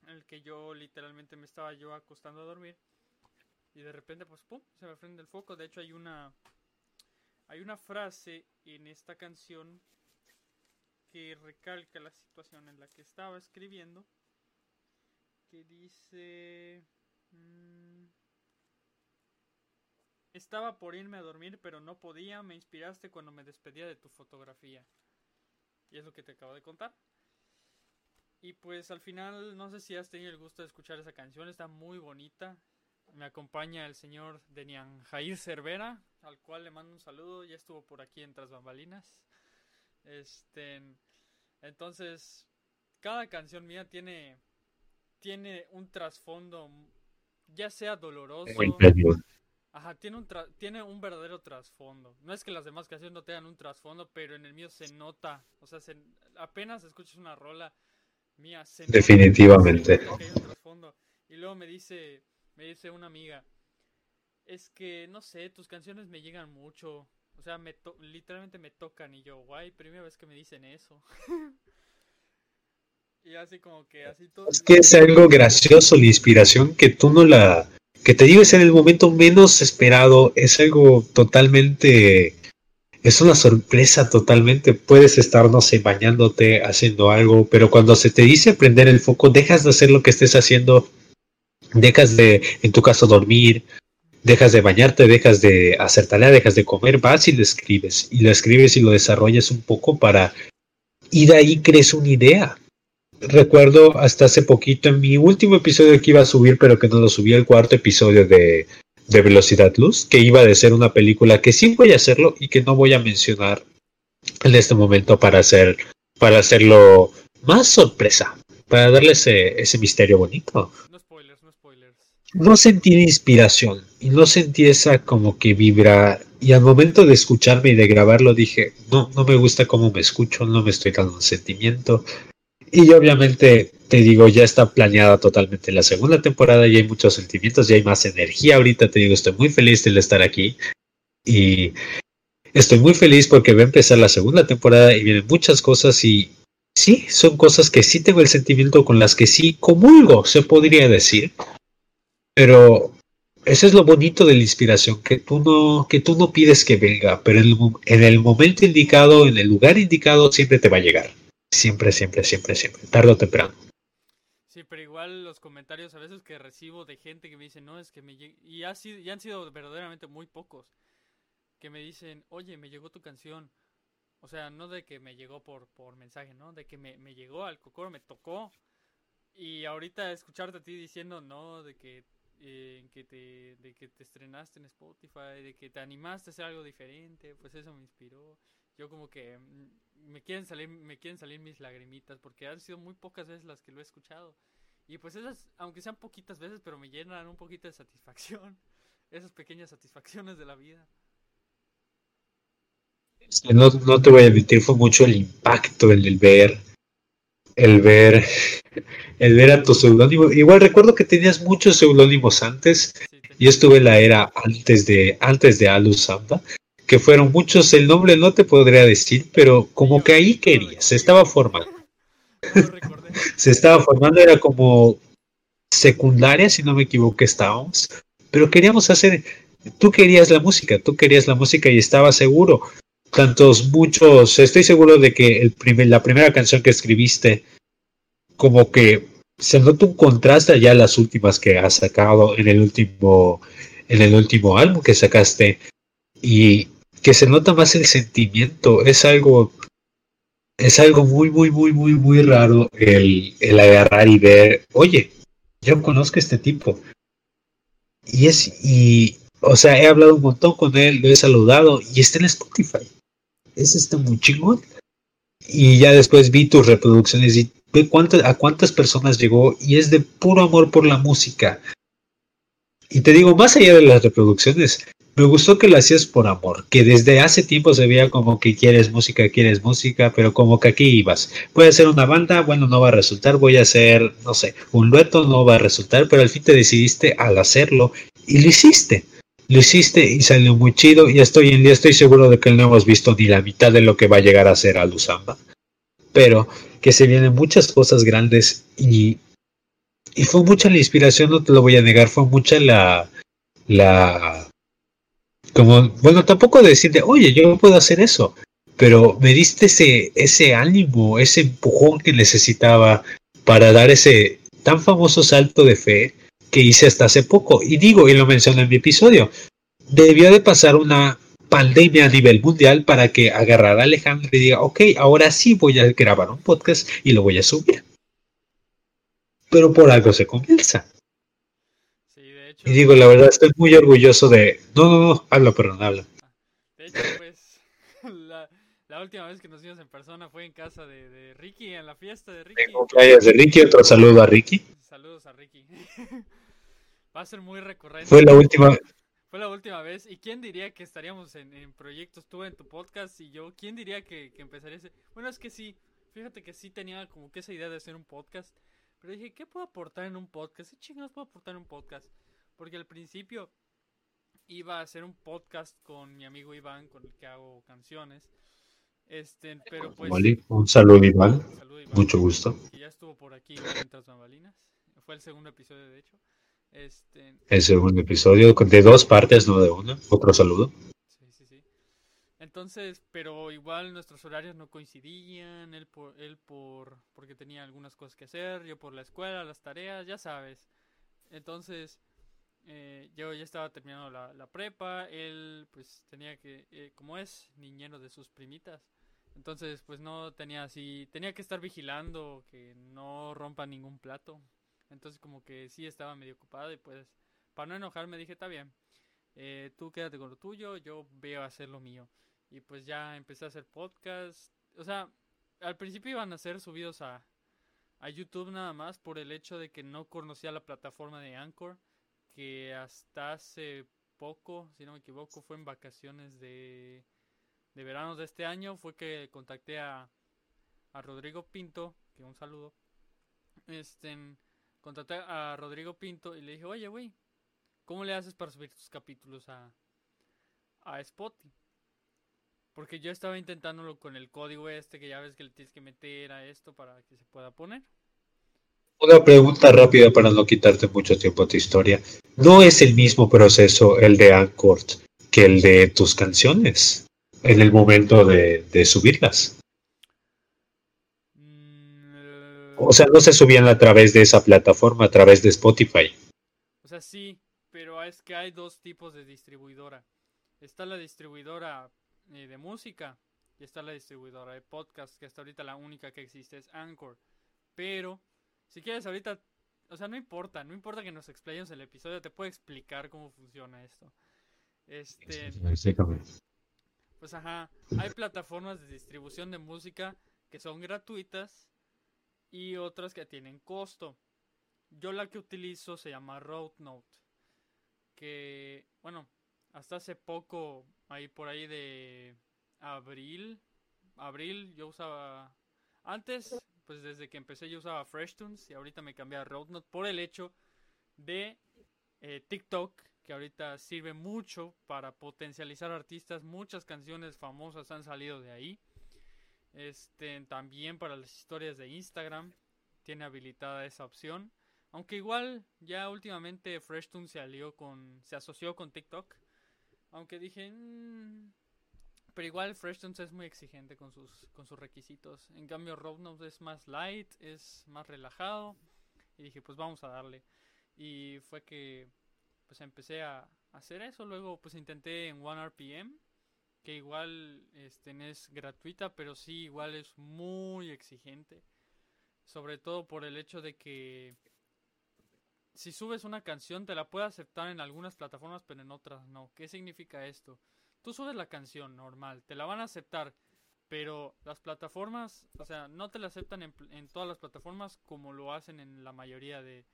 Speaker 1: en el que yo literalmente me estaba yo acostando a dormir y de repente pues pum, se me prende el foco. De hecho hay una hay una frase en esta canción que recalca la situación en la que estaba escribiendo, que dice... Mmm, estaba por irme a dormir, pero no podía, me inspiraste cuando me despedía de tu fotografía. Y es lo que te acabo de contar. Y pues al final, no sé si has tenido el gusto de escuchar esa canción, está muy bonita. Me acompaña el señor Denian Jair Cervera, al cual le mando un saludo, ya estuvo por aquí en Tras Bambalinas. Este, entonces, cada canción mía tiene, tiene un trasfondo, ya sea doloroso. Ajá, tiene un, tiene un verdadero trasfondo. No es que las demás canciones no tengan un trasfondo, pero en el mío se nota. O sea, apenas escuchas una rola mía, se
Speaker 3: Definitivamente.
Speaker 1: Nota que hay un trasfondo. Y luego me dice, me dice una amiga, es que no sé, tus canciones me llegan mucho. O sea, me literalmente me tocan y yo, guay, primera vez que me dicen eso. y así como que así todo.
Speaker 3: Es que es algo gracioso la inspiración que tú no la. Que te lleves en el momento menos esperado. Es algo totalmente. Es una sorpresa totalmente. Puedes estar, no sé, bañándote, haciendo algo, pero cuando se te dice prender el foco, dejas de hacer lo que estés haciendo, dejas de, en tu caso, dormir, dejas de bañarte, dejas de hacer tarea, dejas de comer, vas y lo escribes. Y lo escribes y lo desarrollas un poco para... Y de ahí crees una idea. Recuerdo hasta hace poquito en mi último episodio que iba a subir, pero que no lo subí, el cuarto episodio de, de Velocidad Luz, que iba a ser una película que sí voy a hacerlo y que no voy a mencionar en este momento para hacer para hacerlo más sorpresa, para darle ese, ese misterio bonito.
Speaker 1: No spoilers, no spoilers.
Speaker 3: No sentí inspiración y no sentí esa como que vibra. Y al momento de escucharme y de grabarlo dije, no, no me gusta cómo me escucho, no me estoy dando un sentimiento. Y obviamente te digo, ya está planeada totalmente la segunda temporada, y hay muchos sentimientos, ya hay más energía ahorita, te digo, estoy muy feliz de estar aquí. Y estoy muy feliz porque va a empezar la segunda temporada y vienen muchas cosas y sí, son cosas que sí tengo el sentimiento con las que sí comulgo, se podría decir. Pero eso es lo bonito de la inspiración, que tú no, que tú no pides que venga, pero en el, en el, momento indicado, en el lugar indicado, siempre te va a llegar. Siempre, siempre, siempre, siempre, tarde o temprano.
Speaker 1: Sí, pero igual los comentarios a veces que recibo de gente que me dice, no, es que me y ha ya han sido verdaderamente muy pocos, que me dicen, oye, me llegó tu canción. O sea, no de que me llegó por, por mensaje, ¿no? De que me, me llegó al cocoro, me tocó. Y ahorita escucharte a ti diciendo, no, de que eh, que te, de que te estrenaste en Spotify, de que te animaste a hacer algo diferente, pues eso me inspiró. Yo como que mm, me quieren salir, me quieren salir mis lagrimitas, porque han sido muy pocas veces las que lo he escuchado. Y pues esas, aunque sean poquitas veces, pero me llenan un poquito de satisfacción. Esas pequeñas satisfacciones de la vida.
Speaker 3: No, no te voy a admitir, fue mucho el impacto el, el ver, el ver el ver a tu seudónimo. Igual recuerdo que tenías muchos seudónimos antes. Yo estuve en la era antes de, antes de Alu Samba, que fueron muchos. El nombre no te podría decir, pero como que ahí querías, se estaba formando. se estaba formando, era como secundaria, si no me equivoco, estábamos. Pero queríamos hacer, tú querías la música, tú querías la música y estaba seguro. Tantos, muchos, estoy seguro de que el primer, la primera canción que escribiste, como que se nota un contraste ya las últimas que has sacado en el último en el último álbum que sacaste y que se nota más el sentimiento es algo es algo muy muy muy muy muy raro el, el agarrar y ver oye yo conozco a este tipo y es y o sea he hablado un montón con él lo he saludado y está en Spotify. Es este muy chingón. Y ya después vi tus reproducciones y ve cuántas, a cuántas personas llegó y es de puro amor por la música. Y te digo, más allá de las reproducciones, me gustó que lo hacías por amor, que desde hace tiempo se veía como que quieres música, quieres música, pero como que aquí ibas. Voy a hacer una banda, bueno, no va a resultar, voy a hacer, no sé, un dueto, no va a resultar, pero al fin te decidiste al hacerlo y lo hiciste. Lo hiciste y salió muy chido y estoy en día estoy seguro de que no hemos visto ni la mitad de lo que va a llegar a ser a Luzamba. Pero que se vienen muchas cosas grandes y, y fue mucha la inspiración, no te lo voy a negar, fue mucha la, la, como, bueno, tampoco decirte, oye, yo puedo hacer eso, pero me diste ese, ese ánimo, ese empujón que necesitaba para dar ese tan famoso salto de fe que hice hasta hace poco. Y digo, y lo menciono en mi episodio, debió de pasar una pandemia a nivel mundial para que agarrara a Alejandro y diga, ok, ahora sí voy a grabar un podcast y lo voy a subir. Pero por algo se comienza. Y digo, la verdad, estoy muy orgulloso de... No, no, no, habla, perdón, habla.
Speaker 1: De hecho, pues, la, última vez que nos vimos en persona fue en casa de, Ricky, en la fiesta de Ricky. En
Speaker 3: cumpleaños de Ricky, otro saludo a Ricky.
Speaker 1: Saludos a Ricky. Va a ser muy recurrente.
Speaker 3: Fue la última,
Speaker 1: fue la última vez. ¿Y quién diría que estaríamos en, proyectos? Tú en tu podcast y yo. ¿Quién diría que, que empezaría ese? Bueno, es que sí. Fíjate que sí tenía como que esa idea de hacer un podcast. Pero dije, ¿qué puedo aportar en un podcast? ¿Qué chingados puedo aportar en un podcast? Porque al principio iba a hacer un podcast con mi amigo Iván, con el que hago canciones. Este, pero pues.
Speaker 3: Un saludo, Iván.
Speaker 1: Salud, Iván,
Speaker 3: Mucho gusto.
Speaker 1: que ya estuvo por aquí mientras bambalinas. Fue el segundo episodio, de hecho. Este,
Speaker 3: El segundo episodio de dos partes, no de una. Otro saludo.
Speaker 1: Sí, sí, sí. Entonces, pero igual nuestros horarios no coincidían, él por, él por, porque tenía algunas cosas que hacer, yo por la escuela, las tareas, ya sabes. Entonces, eh, yo ya estaba terminando la, prepa, él pues tenía que, eh, como es niñero de sus primitas, entonces pues no tenía así, tenía que estar vigilando que no rompa ningún plato. Entonces como que sí estaba medio ocupado y pues para no enojarme dije, está bien eh, tú quédate con lo tuyo, yo veo hacer lo mío. Y pues ya empecé a hacer podcast. O sea, al principio iban a ser subidos a, a YouTube nada más por el hecho de que no conocía la plataforma de Anchor, que hasta hace poco, si no me equivoco, fue en vacaciones de, de verano de este año, fue que contacté a, a Rodrigo Pinto, que un saludo. Este, contacté a Rodrigo Pinto y le dije, oye, güey, ¿Cómo le haces para subir tus capítulos a, a Spotify? Porque yo estaba intentándolo con el código este que ya ves que le tienes que meter a esto para que se pueda poner.
Speaker 3: Una pregunta rápida para no quitarte mucho tiempo a tu historia. ¿No es el mismo proceso el de Anchor que el de tus canciones en el momento de, subirlas? O sea, no se subían a través de esa plataforma, a través de Spotify.
Speaker 1: o sea, sí, pero es que hay dos tipos de distribuidora. Está la distribuidora eh, de música y está la distribuidora de podcast, que hasta ahorita la única que existe es Anchor. Pero, si quieres ahorita, o sea, no importa, no importa que nos explayemos el episodio, te puedo explicar cómo funciona esto. Este, pues ajá, hay plataformas de distribución de música que son gratuitas y otras que tienen costo. Yo la que utilizo se llama RoadNote, que bueno, hasta hace poco, ahí por ahí de abril, abril yo usaba antes, pues desde que empecé yo usaba FreshTunes y ahorita me cambié a RoadNote por el hecho de eh, TikTok, que ahorita sirve mucho para potencializar artistas. Muchas canciones famosas han salido de ahí. Este, también para las historias de Instagram tiene habilitada esa opción. Aunque igual ya últimamente FreshTunes se alió con, se asoció con TikTok. Aunque dije, "Mm", pero igual FreshTunes es muy exigente con sus, con sus requisitos. En cambio Roadnote es más light, es más relajado. Y dije, pues vamos a darle. Y fue que pues empecé a hacer eso. Luego pues intenté en OneRPM, que igual este, es gratuita, pero sí igual es muy exigente. Sobre todo por el hecho de que si subes una canción te la puede aceptar en algunas plataformas, pero en otras no. ¿Qué significa esto? Tú subes la canción normal, te la van a aceptar, pero las plataformas, o sea, no te la aceptan en, todas las plataformas como lo hacen en la mayoría de,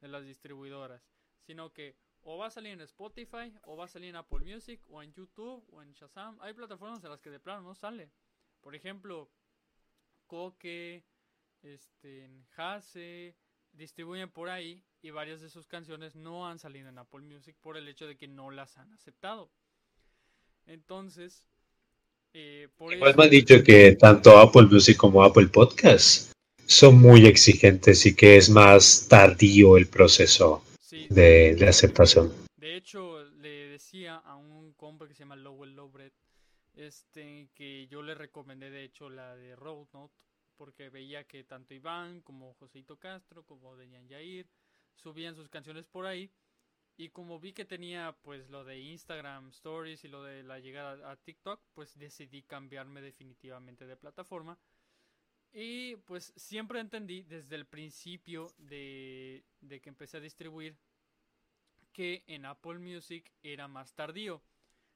Speaker 1: de las distribuidoras, sino que o va a salir en Spotify, o va a salir en Apple Music, o en YouTube, o en Shazam. Hay plataformas en las que de plano no sale. Por ejemplo, Coque, este, Hase, distribuyen por ahí y varias de sus canciones no han salido en Apple Music por el hecho de que no las han aceptado. Entonces, eh, por
Speaker 3: Igual
Speaker 1: eso-
Speaker 3: me han dicho que tanto Apple Music como Apple Podcast son muy exigentes y que es más tardío el proceso
Speaker 1: sí,
Speaker 3: de, de aceptación.
Speaker 1: De hecho, le decía a un compa que se llama Lowell Lowbred este, que yo le recomendé de hecho la de Roadnote porque veía que tanto Iván como Joseito Castro como Denian Yair subían sus canciones por ahí y como vi que tenía pues lo de Instagram Stories y lo de la llegada a TikTok pues decidí cambiarme definitivamente de plataforma y pues siempre entendí desde el principio de, de que empecé a distribuir que en Apple Music era más tardío.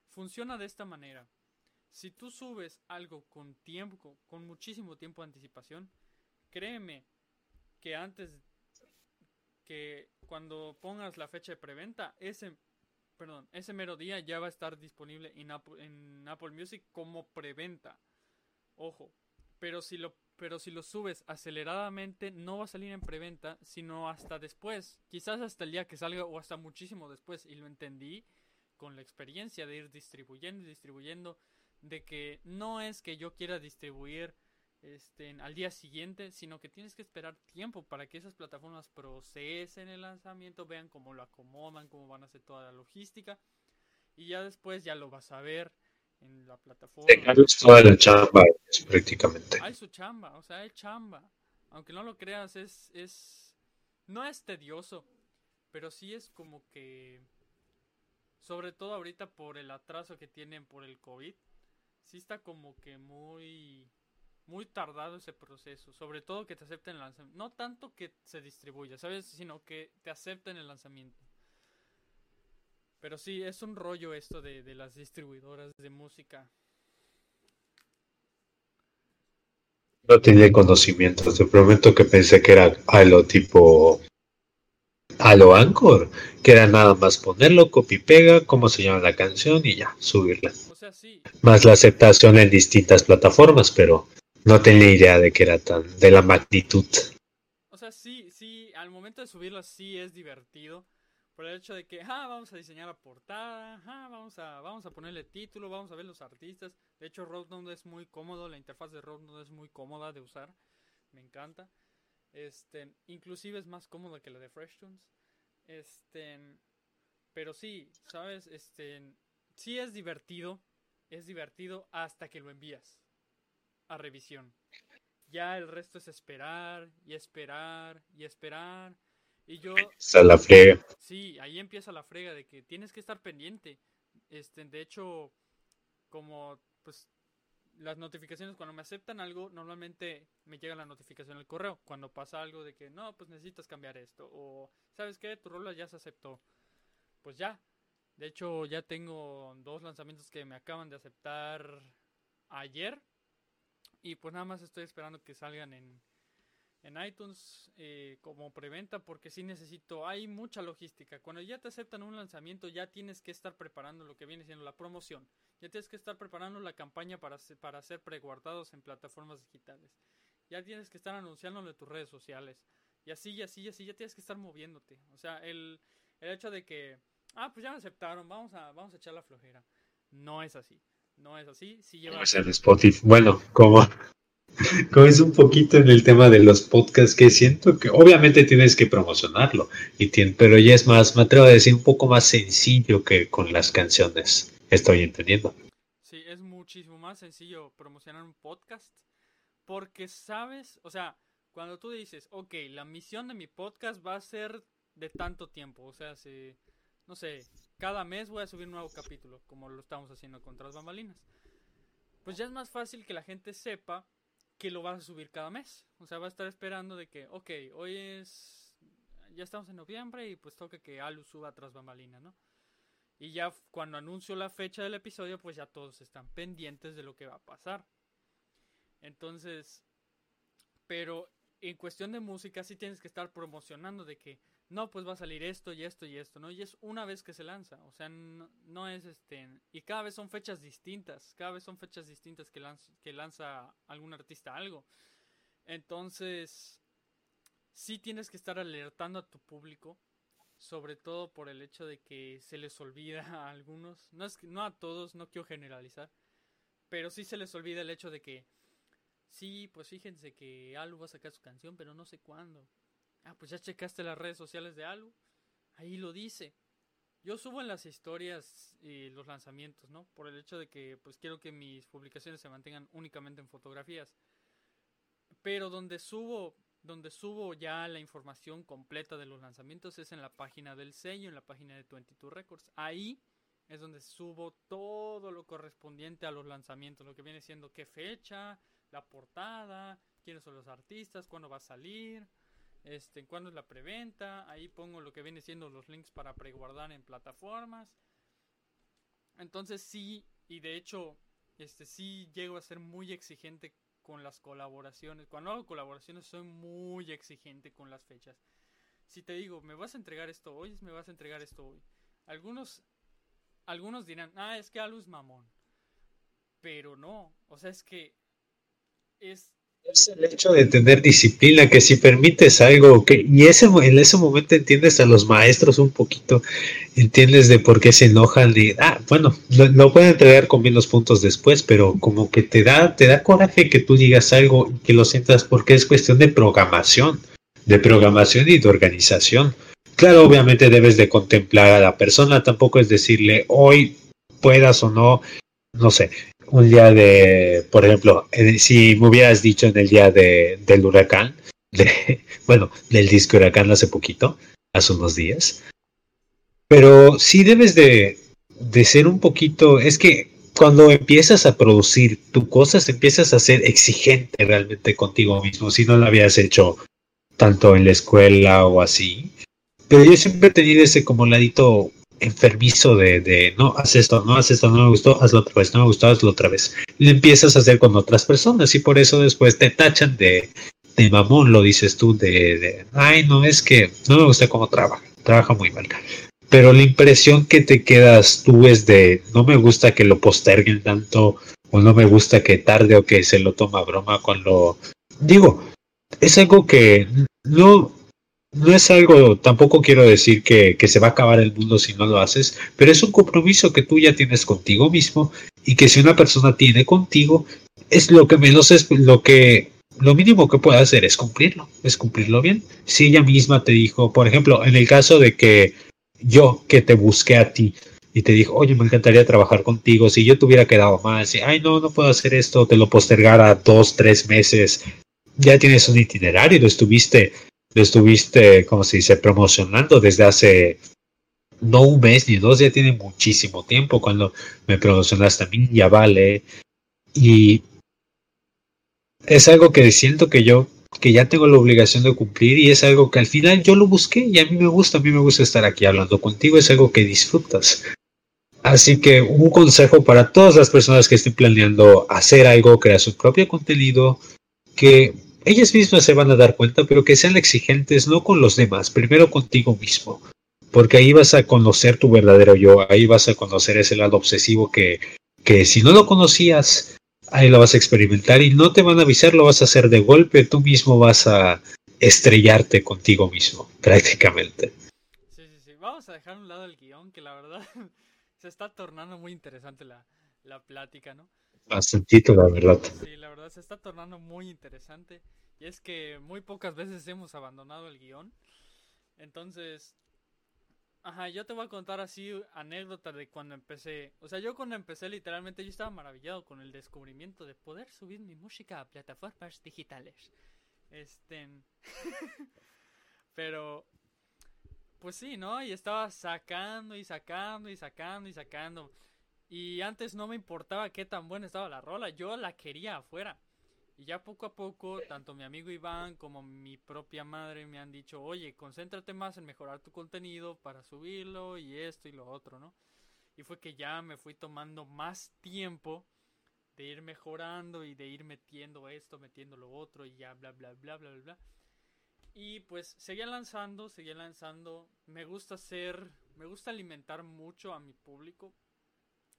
Speaker 1: Funciona de esta manera. Si tú subes algo con tiempo, con muchísimo tiempo de anticipación, créeme que antes que cuando pongas la fecha de preventa, ese perdón, ese mero día ya va a estar disponible en Apple, en Apple Music como preventa. Ojo, pero si lo pero si lo subes aceleradamente no va a salir en preventa, sino hasta después, quizás hasta el día que salga o hasta muchísimo después. Y lo entendí con la experiencia de ir distribuyendo y distribuyendo, de que no es que yo quiera distribuir este, al día siguiente, sino que tienes que esperar tiempo para que esas plataformas procesen el lanzamiento, vean cómo lo acomodan, cómo van a hacer toda la logística y ya después ya lo vas a ver en la plataforma.
Speaker 3: toda la chamba prácticamente.
Speaker 1: Hay su chamba, o sea, hay chamba. Aunque no lo creas, es, es, no es tedioso, pero sí es como que, sobre todo ahorita por el atraso que tienen por el COVID, sí está como que muy, muy tardado ese proceso. Sobre todo que te acepten el lanzamiento. No tanto que se distribuya, ¿sabes? Sino que te acepten el lanzamiento. Pero sí, es un rollo esto de, de las distribuidoras de música.
Speaker 3: No tenía conocimiento, te prometo que pensé que era algo tipo a lo Anchor, que era nada más ponerlo, copy pega, cómo se llama la canción y ya, subirla.
Speaker 1: O sea, sí.
Speaker 3: Más la aceptación en distintas plataformas, pero no tenía idea de que era tan de la magnitud.
Speaker 1: O sea, sí, sí, al momento de subirla sí es divertido, por el hecho de que, ah, vamos a diseñar la portada, ah, vamos a, vamos a ponerle título, vamos a ver los artistas. De hecho, Roadnode es muy cómodo, la interfaz de Roadnode es muy cómoda de usar, me encanta. Este, inclusive es más cómoda que la de FreshTunes. Este, pero sí, sabes, este, sí es divertido, es divertido hasta que lo envías a revisión. Ya el resto es esperar y esperar y esperar y yo...
Speaker 3: la frega.
Speaker 1: Sí, ahí empieza la frega de que tienes que estar pendiente. Este, de hecho, como pues las notificaciones cuando me aceptan algo, normalmente me llega la notificación al correo. Cuando pasa algo de que no, pues necesitas cambiar esto. O, ¿sabes qué? Tu rola ya se aceptó. Pues ya. De hecho, ya tengo dos lanzamientos que me acaban de aceptar ayer. Y pues nada más estoy esperando que salgan en, en iTunes eh, como preventa porque si necesito, hay mucha logística. Cuando ya te aceptan un lanzamiento ya tienes que estar preparando lo que viene siendo la promoción. Ya tienes que estar preparando la campaña para, para ser preguardados en plataformas digitales. Ya tienes que estar anunciándolo en tus redes sociales. Y así, y así, y así, ya tienes que estar moviéndote. O sea, el, el hecho de que, ah, pues ya me aceptaron, vamos a, vamos a echar la flojera. No es así. No es así. Si lleva...
Speaker 3: Pues Spotify. Bueno, como como es un poquito en el tema de los podcasts que siento que obviamente tienes que promocionarlo, y pero ya es más, me atrevo a decir, un poco más sencillo que con las canciones. Estoy entendiendo.
Speaker 1: Sí, es muchísimo más sencillo promocionar un podcast porque sabes, o sea, cuando tú dices, ok, la misión de mi podcast va a ser de tanto tiempo, o sea, si, no sé, cada mes voy a subir un nuevo capítulo, como lo estamos haciendo con Tras Bambalinas. Pues ya es más fácil que la gente sepa que lo vas a subir cada mes. O sea, va a estar esperando de que, ok, hoy es, ya estamos en noviembre y pues toca que Alu suba tras bambalina, ¿no? Y ya cuando anuncio la fecha del episodio, pues ya todos están pendientes de lo que va a pasar. Entonces, pero en cuestión de música sí tienes que estar promocionando de que no, pues va a salir esto y esto y esto, ¿no? Y es una vez que se lanza, o sea, no, es este... Y cada vez son fechas distintas, cada vez son fechas distintas que que lanza algún artista algo. Entonces, sí tienes que estar alertando a tu público, sobre todo por el hecho de que se les olvida a algunos, no, es, no a todos, no quiero generalizar, pero sí se les olvida el hecho de que, sí, pues fíjense que Alu va a sacar su canción, pero no sé cuándo Ah, pues ya checaste las redes sociales de Alu. Ahí lo dice. Yo subo en las historias eh, los lanzamientos, ¿no? Por el hecho de que pues quiero que mis publicaciones se mantengan únicamente en fotografías. Pero donde subo, donde subo ya la información completa de los lanzamientos es en la página del sello, en la página de 22 Records. Ahí es donde subo todo lo correspondiente a los lanzamientos, lo que viene siendo qué fecha, la portada, quiénes son los artistas, cuándo va a salir, este, cuándo es la preventa, ahí pongo lo que viene siendo los links para preguardar en plataformas. Entonces sí, y de hecho, este sí llego a ser muy exigente con las colaboraciones. Cuando hago colaboraciones soy muy exigente con las fechas. Si te digo, me vas a entregar esto hoy, me vas a entregar esto hoy. Algunos algunos dirán, "Ah, es que Alus mamón." Pero no, o sea, es que es
Speaker 3: es el hecho de tener disciplina, que si permites algo, que y ese, en ese momento entiendes a los maestros un poquito, entiendes de por qué se enojan y, ah, bueno, lo, pueden entregar con menos puntos después, pero como que te da, te da coraje que tú digas algo y que lo sientas porque es cuestión de programación, de programación y de organización. Claro, obviamente debes de contemplar a la persona, tampoco es decirle hoy puedas o no, no sé, un día de, por ejemplo, si me hubieras dicho en el día de, del huracán, bueno, del disco huracán hace poquito, hace unos días, pero sí debes de, de ser un poquito, es que cuando empiezas a producir tu cosas, empiezas a ser exigente realmente contigo mismo, si no lo habías hecho tanto en la escuela o así. Pero yo siempre he tenido ese como ladito enfermizo de, de, no, haz esto, no, haz esto, no me gustó, hazlo otra vez, no me gustó, hazlo otra vez. Y lo empiezas a hacer con otras personas y por eso después te tachan de, de mamón, lo dices tú, de, de, ay, no, es que no me gusta cómo trabaja, trabaja muy mal. Pero la impresión que te quedas tú es de, no me gusta que lo posterguen tanto, o no me gusta que tarde o que se lo toma broma cuando, digo, es algo que no, no es algo, tampoco quiero decir que, se va a acabar el mundo si no lo haces, pero es un compromiso que tú ya tienes contigo mismo y que si una persona tiene contigo, es lo que menos es lo que lo mínimo que puede hacer es cumplirlo, es cumplirlo bien. Si ella misma te dijo, por ejemplo, en el caso de que yo que te busqué a ti y te dijo, oye, me encantaría trabajar contigo, si yo te hubiera quedado más, y, ay, no, no puedo hacer esto, te lo postergara dos, tres meses, ya tienes un itinerario, lo estuviste estuviste, como se dice, promocionando desde hace no un mes ni dos, ya tiene muchísimo tiempo cuando me promocionaste a mí, ya vale. Y es algo que siento que yo, que ya tengo la obligación de cumplir y es algo que al final yo lo busqué y a mí me gusta, a mí me gusta estar aquí hablando contigo, es algo que disfrutas. Así que un consejo para todas las personas que estén planeando hacer algo, crear su propio contenido, que ellas mismas se van a dar cuenta, pero que sean exigentes no con los demás, primero contigo mismo, porque ahí vas a conocer tu verdadero yo, ahí vas a conocer ese lado obsesivo que, que si no lo conocías, ahí lo vas a experimentar y no te van a avisar, lo vas a hacer de golpe, tú mismo vas a estrellarte contigo mismo, prácticamente.
Speaker 1: Sí, sí, sí, vamos a dejar un lado el guion, que la verdad se está tornando muy interesante la, la plática, ¿no?
Speaker 3: Bastantito, la verdad.
Speaker 1: Sí, se está tornando muy interesante. Y es que muy pocas veces hemos abandonado el guion. Entonces, ajá, yo te voy a contar así anécdotas de cuando empecé. O sea, yo cuando empecé literalmente yo estaba maravillado con el descubrimiento de poder subir mi música a plataformas digitales. Este... Pero... Pues sí, ¿no? Y estaba sacando y sacando y sacando y sacando. Y antes no me importaba qué tan buena estaba la rola, yo la quería afuera. Y ya poco a poco, tanto mi amigo Iván como mi propia madre me han dicho, oye, concéntrate más en mejorar tu contenido para subirlo y esto y lo otro, ¿no? Y fue que ya me fui tomando más tiempo de ir mejorando y de ir metiendo esto, metiendo lo otro y ya bla bla bla bla bla. Y pues seguía lanzando, seguía lanzando. Me gusta hacer, me gusta alimentar mucho a mi público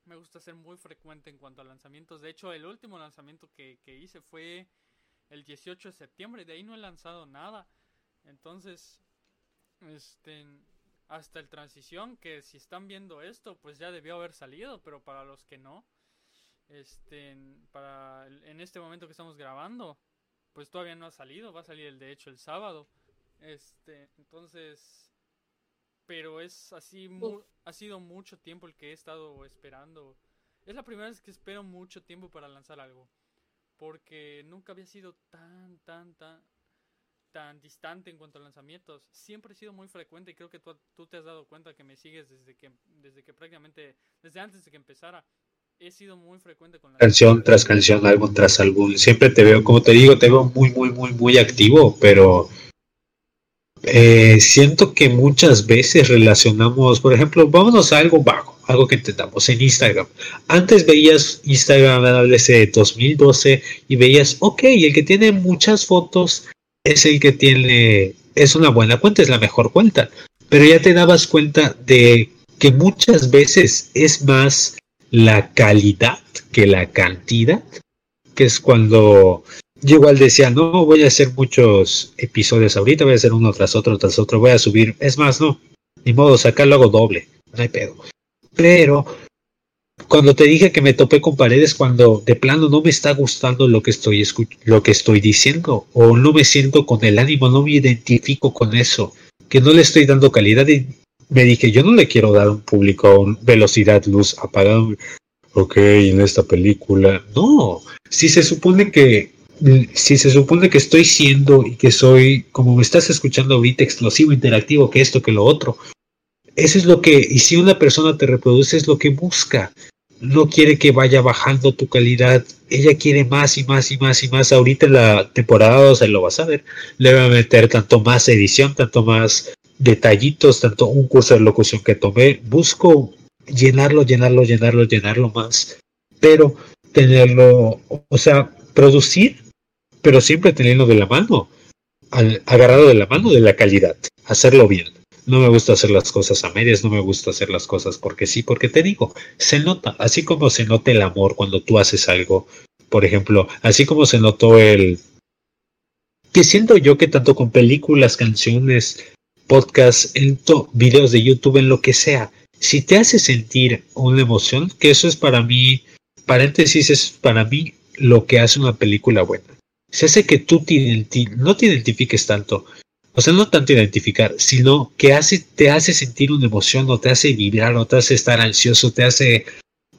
Speaker 1: me gusta ser muy frecuente en cuanto a lanzamientos. De hecho, el último lanzamiento que, hice fue el 18 de septiembre. De ahí no he lanzado nada. Entonces, este, hasta el transición, que si están viendo esto, pues ya debió haber salido. Pero para los que no, este, para en este momento que estamos grabando, pues todavía no ha salido. Va a salir el de hecho el sábado. Este, entonces pero es así, ha sido mucho tiempo el que he estado esperando. Es la primera vez que espero mucho tiempo para lanzar algo, porque nunca había sido tan, tan, tan, tan distante en cuanto a lanzamientos. Siempre he sido muy frecuente y creo que tú, tú te has dado cuenta que me sigues desde que, desde que prácticamente, desde antes de que empezara. He sido muy frecuente con la
Speaker 3: canción tras canción, álbum tras álbum. Siempre te veo, como te digo, te veo muy, muy, muy, muy activo, pero eh, siento que muchas veces relacionamos, por ejemplo, vámonos a algo vago, algo que entendamos en Instagram. Antes veías Instagram de 2012 y veías, ok, el que tiene muchas fotos es el que tiene, es una buena cuenta, es la mejor cuenta. Pero ya te dabas cuenta de que muchas veces es más la calidad que la cantidad, que es cuando yo igual decía, no voy a hacer muchos episodios ahorita, voy a hacer uno tras otro, tras otro, voy a subir. Es más, no, ni modo, sacarlo hago doble, no hay pedo. Pero cuando te dije que me topé con paredes, cuando de plano no me está gustando lo que estoy, lo que estoy diciendo, o no me siento con el ánimo, no me identifico con eso, que no le estoy dando calidad, y me dije, yo no le quiero dar un público velocidad, luz apagada. Ok, en esta película. No, si se supone que si se supone que estoy siendo y que soy, como me estás escuchando ahorita, explosivo, interactivo, que esto, que lo otro, eso es lo que, y si una persona te reproduce, es lo que busca. No quiere que vaya bajando tu calidad. Ella quiere más y más y más y más. Ahorita en la temporada 2 lo vas a ver. Le va a meter tanto más edición, tanto más detallitos, tanto un curso de locución que tomé. Busco llenarlo, llenarlo, llenarlo, llenarlo más. Pero tenerlo, o sea, producir pero siempre teniendo de la mano, agarrado de la mano de la calidad, hacerlo bien. No me gusta hacer las cosas a medias, no me gusta hacer las cosas porque sí, porque te digo, se nota, así como se nota el amor cuando tú haces algo, por ejemplo, así como se notó el... que siento yo que tanto con películas, canciones, podcasts, en videos de YouTube, en lo que sea, si te hace sentir una emoción, que eso es para mí, paréntesis, es para mí lo que hace una película buena se hace que tú no te identifiques tanto. O sea, no tanto identificar, sino que hace, te hace sentir una emoción, o te hace vibrar, o te hace estar ansioso, te hace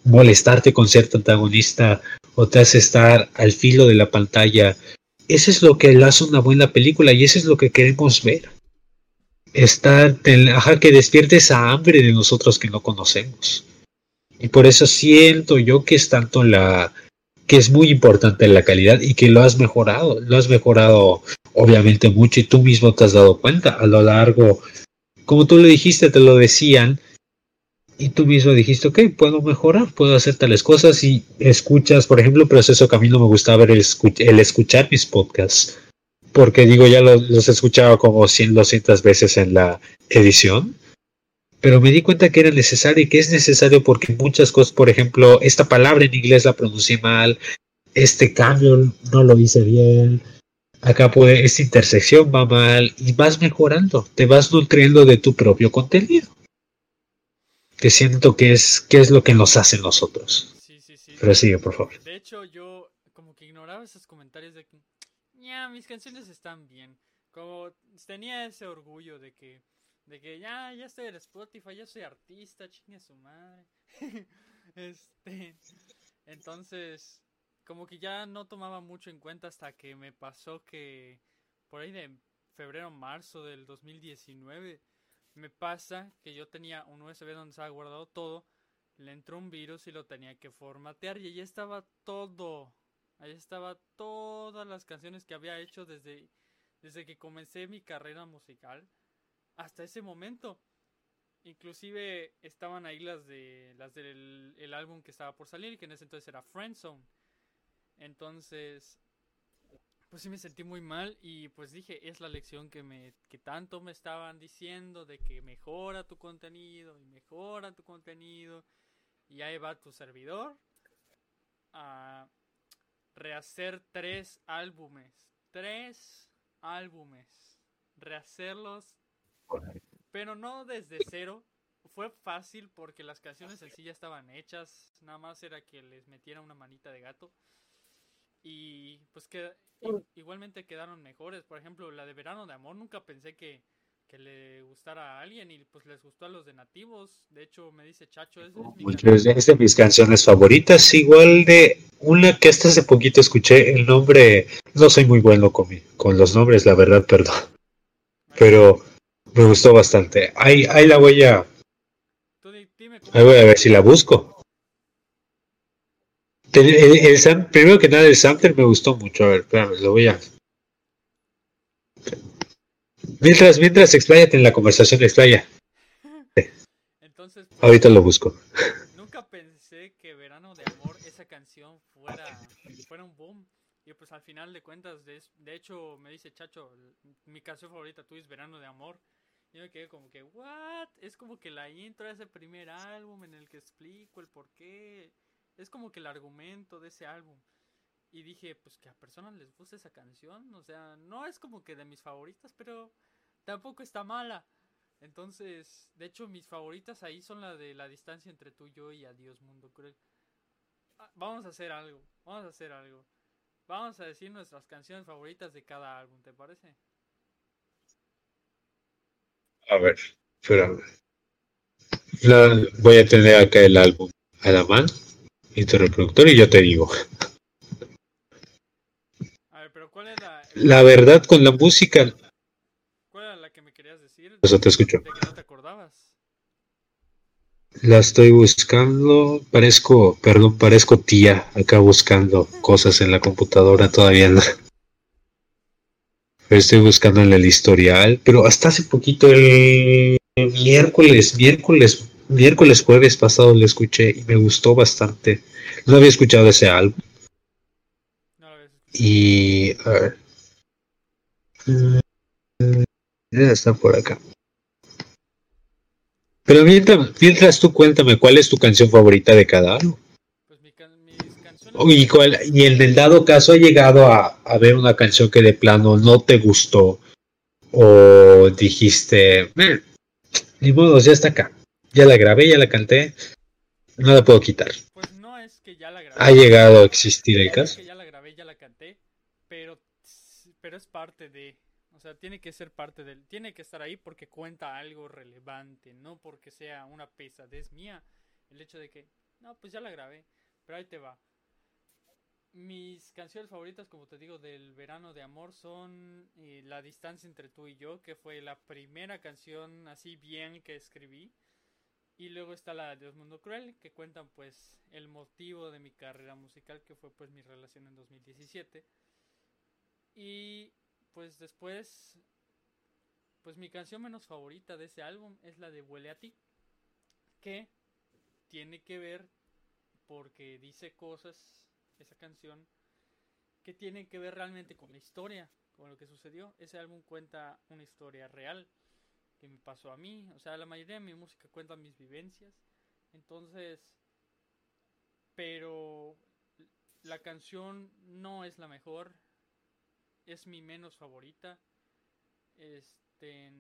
Speaker 3: molestarte con cierto antagonista, o te hace estar al filo de la pantalla. Eso es lo que le hace una buena película y eso es lo que queremos ver. Estar, ajá, que despierte esa hambre de nosotros que no conocemos. Y por eso siento yo que es tanto la, que es muy importante la calidad y que lo has mejorado, lo has mejorado obviamente mucho y tú mismo te has dado cuenta a lo largo, como tú lo dijiste, te lo decían y tú mismo dijiste, ok, puedo mejorar, puedo hacer tales cosas y escuchas, por ejemplo, proceso que a mí no me gusta ver el, el escuchar mis podcasts, porque digo, ya los, los he escuchado como 100, 200 veces en la edición pero me di cuenta que era necesario y que es necesario porque muchas cosas, por ejemplo, esta palabra en inglés la pronuncié mal, este cambio no lo hice bien, acá puede, esta intersección va mal y vas mejorando, te vas nutriendo de tu propio contenido. Te siento que es, que es lo que nos hace nosotros. Sí, sí, sí. Pero sigue, por favor.
Speaker 1: De hecho, yo como que ignoraba esos comentarios de que, ya, mis canciones están bien. Como tenía ese orgullo de que de que ya, ya estoy en Spotify, ya soy artista, chingue su madre. este. Entonces, como que ya no tomaba mucho en cuenta hasta que me pasó que por ahí de febrero, marzo del 2019, me pasa que yo tenía un USB donde estaba guardado todo, le entró un virus y lo tenía que formatear y ahí estaba todo. Ahí estaba todas las canciones que había hecho desde, desde que comencé mi carrera musical hasta ese momento. Inclusive estaban ahí las de las del el álbum que estaba por salir, que en ese entonces era Friendzone. Entonces, pues sí me sentí muy mal y pues dije, es la lección que me que tanto me estaban diciendo de que mejora tu contenido y mejora tu contenido y ahí va tu servidor a rehacer tres álbumes, tres álbumes, rehacerlos pero no desde cero. Fue fácil porque las canciones en sí ya estaban hechas. Nada más era que les metiera una manita de gato. Y pues que igualmente quedaron mejores. Por ejemplo, la de Verano de Amor nunca pensé que, que le gustara a alguien y pues les gustó a los de nativos. De hecho, me dice Chacho, es,
Speaker 3: es, de mis canciones favoritas. Igual de una que hasta hace poquito escuché el nombre. No soy muy bueno con, con los nombres, la verdad, perdón. Pero me gustó bastante. Ahí, ahí la voy a. Ahí voy a ver si la busco. El, primero que nada, el sampler me gustó mucho. A ver, espérame, lo voy a. Mientras, mientras, expláyate en la conversación, explaya. Entonces, pues, Ahorita lo busco.
Speaker 1: Nunca pensé que Verano de Amor, esa canción, fuera, fuera un boom. Y pues al final de cuentas, de, de hecho, me dice Chacho, mi canción favorita tú es Verano de Amor. Yo me quedé como que, ¿what? Es como que la intro de ese primer álbum en el que explico el por qué. Es como que el argumento de ese álbum. y dije, pues que a personas les gusta esa canción. O sea, no es como que de mis favoritas, pero tampoco está mala. Entonces, de hecho, mis favoritas ahí son la de la distancia entre tú y yo y Adiós Mundo Cruel. Ah, vamos a hacer algo, vamos a hacer algo. Vamos a decir nuestras canciones favoritas de cada álbum, ¿te parece?
Speaker 3: A ver, espérame. La- voy a tener acá el álbum a la mano y tu reproductor y yo te digo.
Speaker 1: A ver, pero ¿cuál es la,
Speaker 3: La verdad con la música,
Speaker 1: cuál era la que me querías decir?
Speaker 3: eso te escucho.
Speaker 1: De que no te acordabas.
Speaker 3: La estoy buscando. Parezco, perdón, parezco tía acá buscando cosas en la computadora todavía no. Estoy buscando en el historial, pero hasta hace poquito el miércoles, miércoles, miércoles, jueves pasado lo escuché y me gustó bastante. No había escuchado ese álbum y a ver. Mm, está por acá. Pero mientras, mientras tú cuéntame cuál es tu canción favorita de cada álbum.
Speaker 1: Pues mi can- mis canciones.
Speaker 3: Y, el dado caso ha llegado a, a ver una canción que de plano no te gustó o dijiste, "Eh, ni modo, ya está acá. Ya la grabé, ya la canté, no la puedo quitar.
Speaker 1: Pues no es que ya la grabé.
Speaker 3: Ha llegado a existir el
Speaker 1: es
Speaker 3: caso.
Speaker 1: que ya la grabé, ya la canté, pero, pero es parte de, o sea, tiene que ser parte del, tiene que estar ahí porque cuenta algo relevante, no porque sea una pesadez mía. El hecho de que, no, pues ya la grabé, pero ahí te va. Mis canciones favoritas, como te digo, del verano de amor son eh, La distancia entre tú y yo, que fue la primera canción así bien que escribí. Y luego está la Dios Mundo Cruel, que cuentan pues el motivo de mi carrera musical, que fue pues mi relación en 2017. Y pues después, pues mi canción menos favorita de ese álbum es la de Huele a ti, que tiene que ver porque dice cosas, esa canción, que tienen que ver realmente con la historia, con lo que sucedió. Ese álbum cuenta una historia real que me pasó a mí. O sea, la mayoría de mi música cuenta mis vivencias. Entonces, pero la canción no es la mejor. Es mi menos favorita. Este,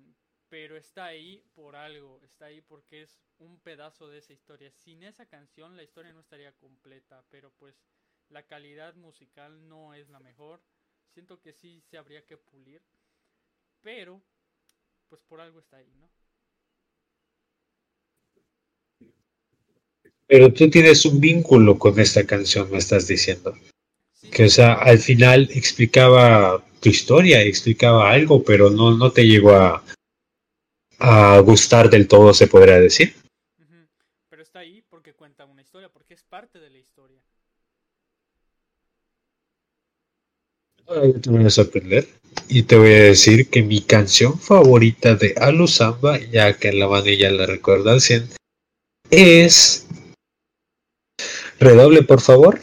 Speaker 1: pero está ahí por algo. Está ahí porque es un pedazo de esa historia. Sin esa canción la historia no estaría completa. Pero pues la calidad musical no es la mejor. Siento que sí se habría que pulir. Pero pues por algo está ahí, ¿no?
Speaker 3: Pero tú tienes un vínculo con esta canción, me estás diciendo.
Speaker 1: Sí,
Speaker 3: Que, o sea, al final explicaba tu historia, explicaba algo, pero no, no te llegó a, a gustar del todo, se podría decir.
Speaker 1: Pero está ahí porque cuenta una historia, porque es parte de la historia.
Speaker 3: Ahora yo te voy a sorprender y te voy a decir que mi canción favorita de Alu Samba, ya que la van ya la recuerda al 100, es Redoble, por favor.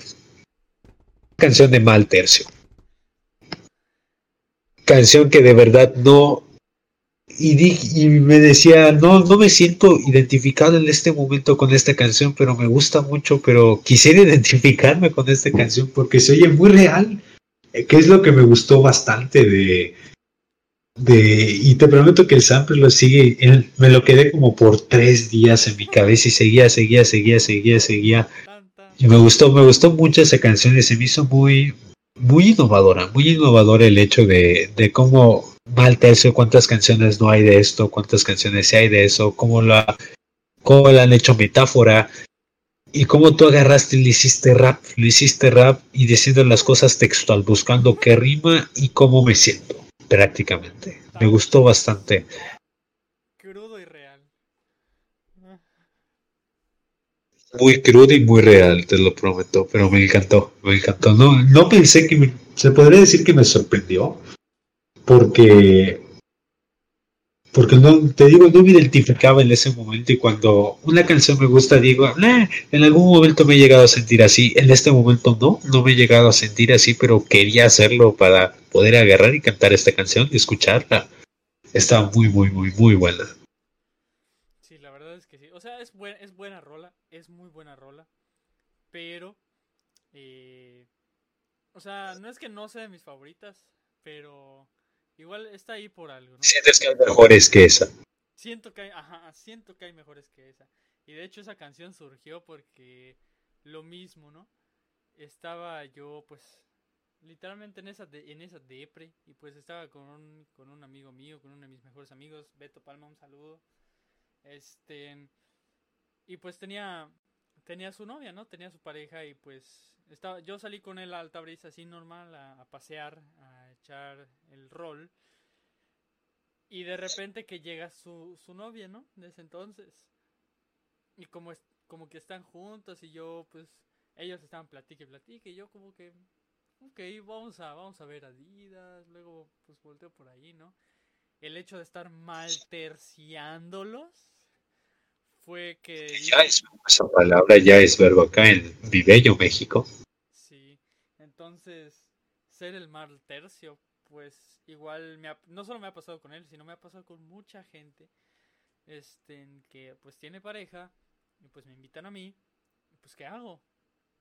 Speaker 3: Canción de Mal Tercio. Canción que de verdad no. Y, di- y me decía, no, no me siento identificado en este momento con esta canción, pero me gusta mucho, pero quisiera identificarme con esta canción porque se oye muy real que es lo que me gustó bastante de, de y te prometo que el sample lo sigue, el- me lo quedé como por tres días en mi cabeza y seguía, seguía, seguía, seguía, seguía. Y me gustó, me gustó mucho esa canción y se me hizo muy, muy innovadora, muy innovadora el hecho de, de cómo mal tercio, cuántas canciones no hay de esto, cuántas canciones sí hay de eso, cómo la, cómo la han hecho metáfora, y cómo tú agarraste y le hiciste rap, le hiciste rap y diciendo las cosas textual, buscando qué rima y cómo me siento, prácticamente. Me gustó bastante.
Speaker 1: Crudo y real.
Speaker 3: Muy crudo y muy real, te lo prometo, pero me encantó, me encantó. No, no pensé que me, se podría decir que me sorprendió, porque, porque no, te digo, no me identificaba en ese momento y cuando una canción me gusta digo, "Nah, en algún momento me he llegado a sentir así, en este momento no, no me he llegado a sentir así, pero quería hacerlo para poder agarrar y cantar esta canción y escucharla. Estaba muy, muy, muy, muy buena.
Speaker 1: Sí, la verdad es que sí. O sea, es, buen- es buena rola, es muy buena rola. Pero, eh, O sea, no es que no sea de mis favoritas, pero igual está ahí por algo, ¿no?
Speaker 3: Sientes que hay mejores que esa.
Speaker 1: Siento que hay, ajá, siento que hay mejores que esa. Y de hecho esa canción surgió porque lo mismo, ¿no? Estaba yo pues literalmente en esa de, en esa depre y pues estaba con un, con un amigo mío, con uno de mis mejores amigos, Beto Palma, un saludo. Este y pues tenía tenía su novia, ¿no? Tenía su pareja y pues estaba yo salí con él a alta brisa así normal a, a pasear, a echar el rol. Y de repente que llega su, su novia, ¿no? De ese entonces. Y como, es, como que están juntos y yo, pues, ellos estaban platique platique. Y yo como que, ok, vamos a, vamos a ver Adidas. Luego, pues, volteo por ahí, ¿no? El hecho de estar mal terciándolos fue que...
Speaker 3: Ya es, esa palabra ya es verbo acá en Vibello, México.
Speaker 1: Sí, entonces, ser el mal tercio, pues igual me ha- no solo me ha pasado con él, sino me ha pasado con mucha gente este en que pues tiene pareja y pues me invitan a mí, y, pues ¿qué hago?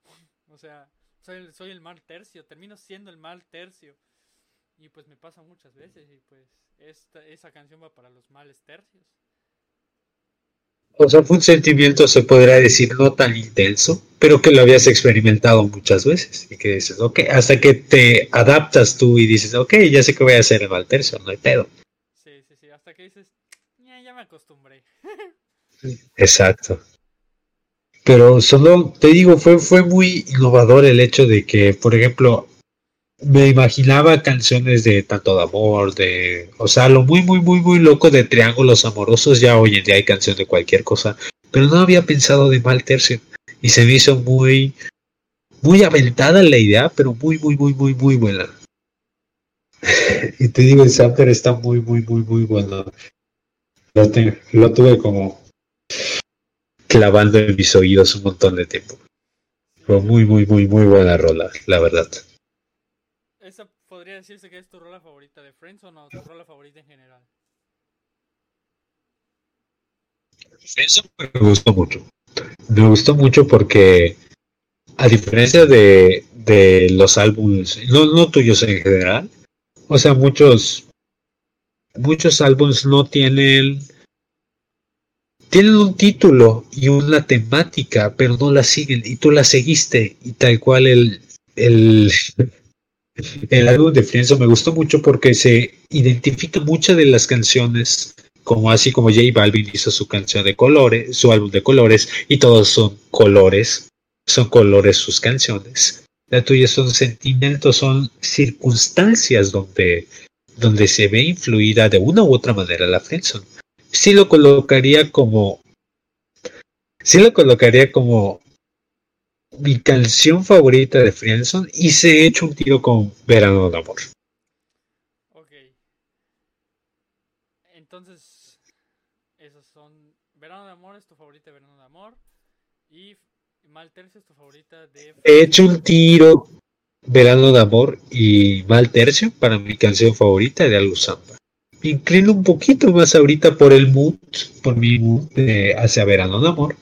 Speaker 1: o sea, soy el, soy el mal tercio, termino siendo el mal tercio. Y pues me pasa muchas veces y pues esta, esa canción va para los males tercios.
Speaker 3: O sea, fue un sentimiento, se podría decir, no tan intenso, pero que lo habías experimentado muchas veces. Y que dices, ok, hasta que te adaptas tú y dices, ok, ya sé que voy a hacer el mal tercio, no hay pedo.
Speaker 1: Sí, sí, sí, hasta que dices, "Ya, ya me acostumbré.
Speaker 3: Exacto. Pero solo, te digo, fue, fue muy innovador el hecho de que, por ejemplo, me imaginaba canciones de tanto de amor, de, o sea, lo muy, muy, muy, muy loco de triángulos amorosos, ya hoy en día hay canción de cualquier cosa, pero no había pensado de mal tercio y se me hizo muy, muy aventada la idea, pero muy, muy, muy, muy, muy buena. Y te digo, el sampler está muy, muy, muy, muy bueno. Lo, tuve como clavando en mis oídos un montón de tiempo. Fue muy, muy, muy, muy buena rola, la verdad.
Speaker 1: Decirse que es tu rola favorita de Friends o no, tu rola favorita en general.
Speaker 3: Eso me gustó mucho. Me gustó mucho porque, a diferencia de, de los álbumes, no, no tuyos en general, o sea, muchos, muchos álbumes no tienen, tienen un título y una temática, pero no la siguen, y tú la seguiste, y tal cual el, el, el álbum de Friendzone me gustó mucho porque se identifica muchas de las canciones como así como J Balvin hizo su canción de colores, su álbum de colores, y todos son colores, son colores sus canciones. La tuya son sentimientos, son circunstancias donde, donde se ve influida de una u otra manera la friendzone. Sí lo colocaría como, sí lo colocaría como mi canción favorita de friendzone y se he hecho un tiro con Verano de Amor.
Speaker 1: Ok. Entonces, esos son. Verano de Amor es tu favorita de Verano de Amor. Y Mal Tercio es tu favorita de.
Speaker 3: He hecho un tiro Verano de Amor y Mal Tercio para mi canción favorita de Alu Samba. Me inclino un poquito más ahorita por el mood, por mi mood de hacia Verano de Amor.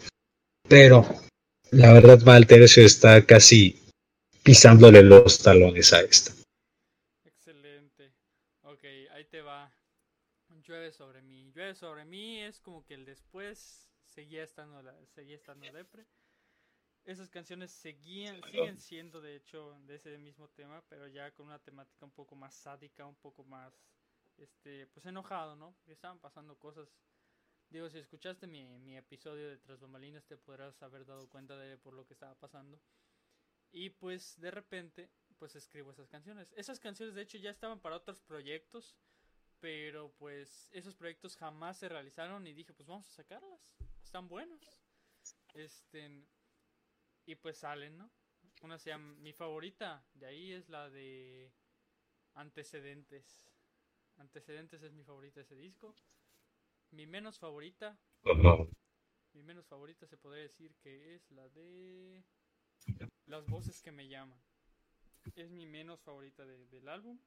Speaker 3: Pero la verdad Mal Tercio está casi pisándole los talones a esta.
Speaker 1: Excelente. Ok, ahí te va. Llueve sobre mí. Llueve sobre mí es como que el después seguía estando, la, seguía estando depre. Esas canciones seguían, siguen siendo de hecho de ese mismo tema, pero ya con una temática un poco más sádica, un poco más, este, pues enojado, ¿no? Porque estaban pasando cosas. Digo, si escuchaste mi, mi episodio de Tras Bambalinas te podrás haber dado cuenta de por lo que estaba pasando. Y pues de repente, pues escribo esas canciones. Esas canciones de hecho ya estaban para otros proyectos, pero pues esos proyectos jamás se realizaron y dije, pues vamos a sacarlas. Están buenas. Este y pues salen, ¿no? Una se llama mi favorita, de ahí es la de Antecedentes. Antecedentes es mi favorita ese disco. Mi menos favorita, mi menos favorita se podría decir que es la de Las voces que me llaman. Es mi menos favorita de- del álbum.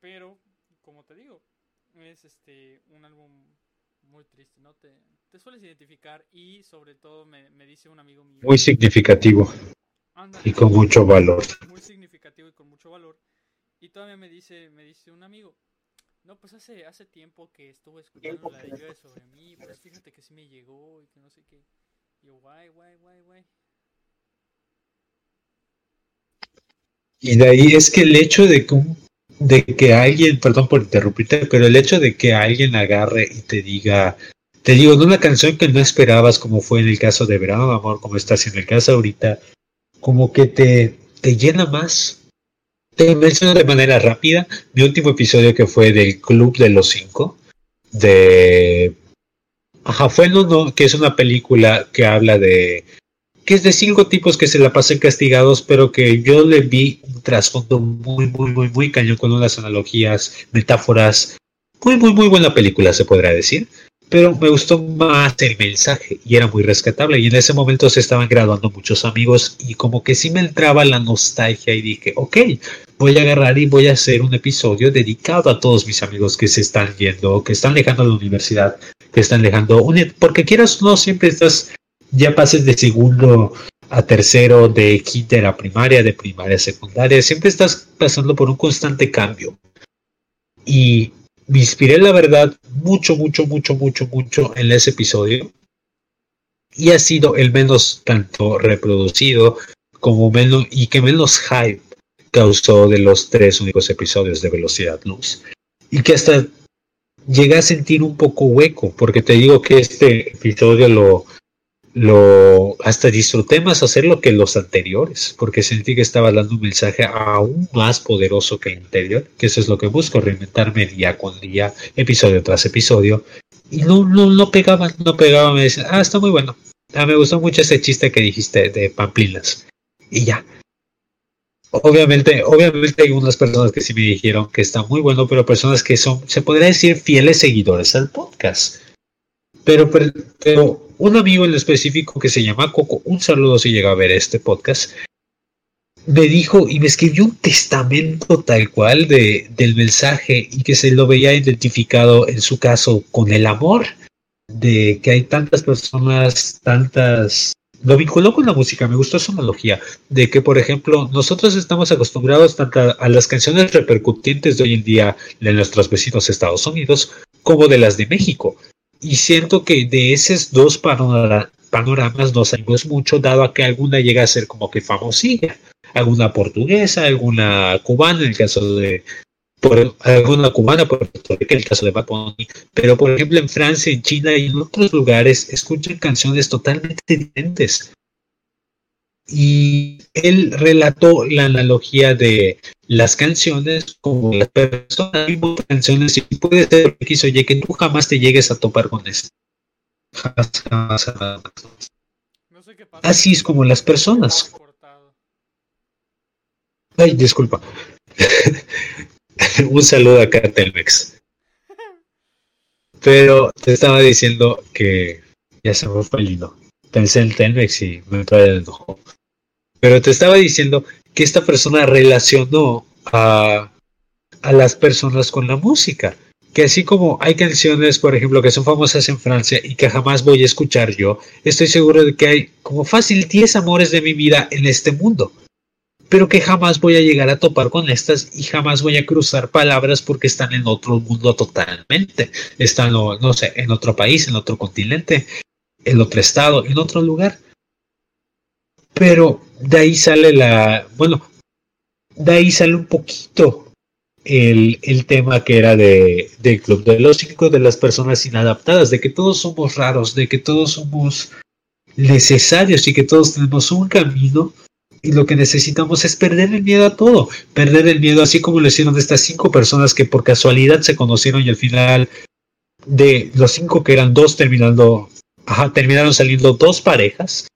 Speaker 1: Pero, como te digo, es este un álbum muy triste, ¿no? Te, te sueles identificar y sobre todo me, me dice un amigo mío.
Speaker 3: Muy significativo
Speaker 1: "Anda,
Speaker 3: y con mucho valor.
Speaker 1: muy todavía me dice, me dice un amigo, no, pues hace, hace tiempo que estuve escuchando la de Llueve sobre mí, pues fíjate que sí me llegó y que no sé qué. Y yo, guay, guay, guay, guay.
Speaker 3: Y de ahí es que el hecho de que, de que alguien, perdón por interrumpirte, pero el hecho de que alguien agarre y te diga, te digo, en una canción que no esperabas, como fue en el caso de Verano Amor, como está haciendo el caso ahorita, como que te, te llena más. Te menciono de manera rápida mi último episodio que fue del Club de los Cinco, de... Ajá, que es una película que habla de que es de cinco tipos que se la pasan castigados, pero que yo le vi un trasfondo muy, muy, muy, muy cañón con unas analogías, metáforas. Muy, muy, muy buena película, se podrá decir. Pero me gustó más el mensaje y era muy rescatable. Y en ese momento se estaban graduando muchos amigos y como que sí me entraba la nostalgia y dije, ok, voy a agarrar y voy a hacer un episodio dedicado a todos mis amigos que se están yendo, que están dejando la universidad, que están dejando, un- porque quieras o no, siempre estás ya pases de segundo a tercero, de kinder a primaria, de primaria a secundaria, siempre estás pasando por un constante cambio. Y me inspiré, la verdad, mucho, mucho, mucho, mucho, mucho en ese episodio. Y ha sido el menos tanto reproducido como menos, y que menos hype causó de los tres únicos episodios de Velocidad Luz. Y que hasta llegué a sentir un poco hueco, porque te digo que este episodio lo, lo hasta disfruté más hacerlo que los anteriores, porque sentí que estaba dando un mensaje aún más poderoso que el anterior, que eso es lo que busco, reinventarme día con día, episodio tras episodio, y no, no, no pegaban, no pegaban, me decían, ah, está muy bueno, ah, me gustó mucho ese chiste que dijiste de Pamplinas, y ya. Obviamente, obviamente hay unas personas que sí me dijeron que está muy bueno, pero personas que son, se podría decir, fieles seguidores al podcast. Pero, pero, pero un amigo en específico que se llama Coco, un saludo si llega a ver este podcast, me dijo y me escribió un testamento tal cual de, del mensaje y que se lo veía identificado en su caso con el amor, de que hay tantas personas, tantas... Lo vinculó con la música, me gustó su analogía, de que por ejemplo nosotros estamos acostumbrados tanto a, las canciones repercutientes de hoy en día de nuestros vecinos Estados Unidos como de las de México. Y siento que de esos dos panora- panoramas no salimos mucho, dado a que alguna llega a ser como que famosilla. Alguna portuguesa, alguna cubana, en el caso de. Por, alguna cubana, por el caso de Bad Bunny. Pero, por ejemplo, en Francia, en China y en otros lugares escuchan canciones totalmente diferentes. Y él relató la analogía de las canciones como las personas, canciones y puede ser que quiso que tú jamás te llegues a topar con esto. Jamás, jamás, jamás.
Speaker 1: No sé qué pasa.
Speaker 3: Así es como las personas. Ay, disculpa. Un saludo acá a Telmex. Pero te estaba diciendo que ya se me fue el. Pensé en Telmex y me entró el enojo. Pero te estaba diciendo que esta persona relacionó a, a las personas con la música. Que así como hay canciones, por ejemplo, que son famosas en Francia y que jamás voy a escuchar yo, estoy seguro de que hay como fácil 10 amores de mi vida en este mundo. Pero que jamás voy a llegar a topar con estas y jamás voy a cruzar palabras porque están en otro mundo totalmente. Están, no, no sé, en otro país, en otro continente, en otro estado, en otro lugar. Pero de ahí sale la, bueno, de ahí sale un poquito el, el tema que era de, del Club de los Cinco, de las personas inadaptadas, de que todos somos raros, de que todos somos necesarios y que todos tenemos un camino y lo que necesitamos es perder el miedo a todo, perder el miedo así como lo hicieron estas cinco personas que por casualidad se conocieron y al final de los cinco que eran dos terminando, ajá, terminaron saliendo dos parejas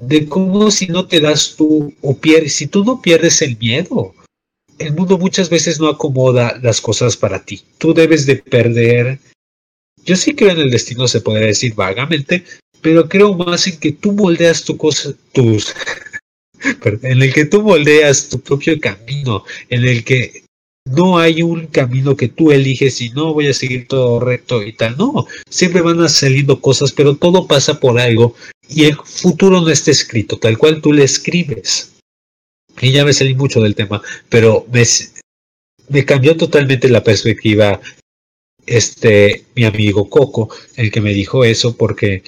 Speaker 3: de cómo si no te das tú o pierdes, si tú no pierdes el miedo, el mundo muchas veces no acomoda las cosas para ti. Tú debes de perder. Yo sí creo en el destino, se podría decir vagamente, pero creo más en que tú moldeas tu cosa, tus, en el que tú moldeas tu propio camino, en el que no hay un camino que tú eliges y no voy a seguir todo recto y tal. No, siempre van a saliendo cosas, pero todo pasa por algo y el futuro no está escrito, tal cual tú le escribes. Y ya me salí mucho del tema, pero me, me cambió totalmente la perspectiva este mi amigo Coco, el que me dijo eso, porque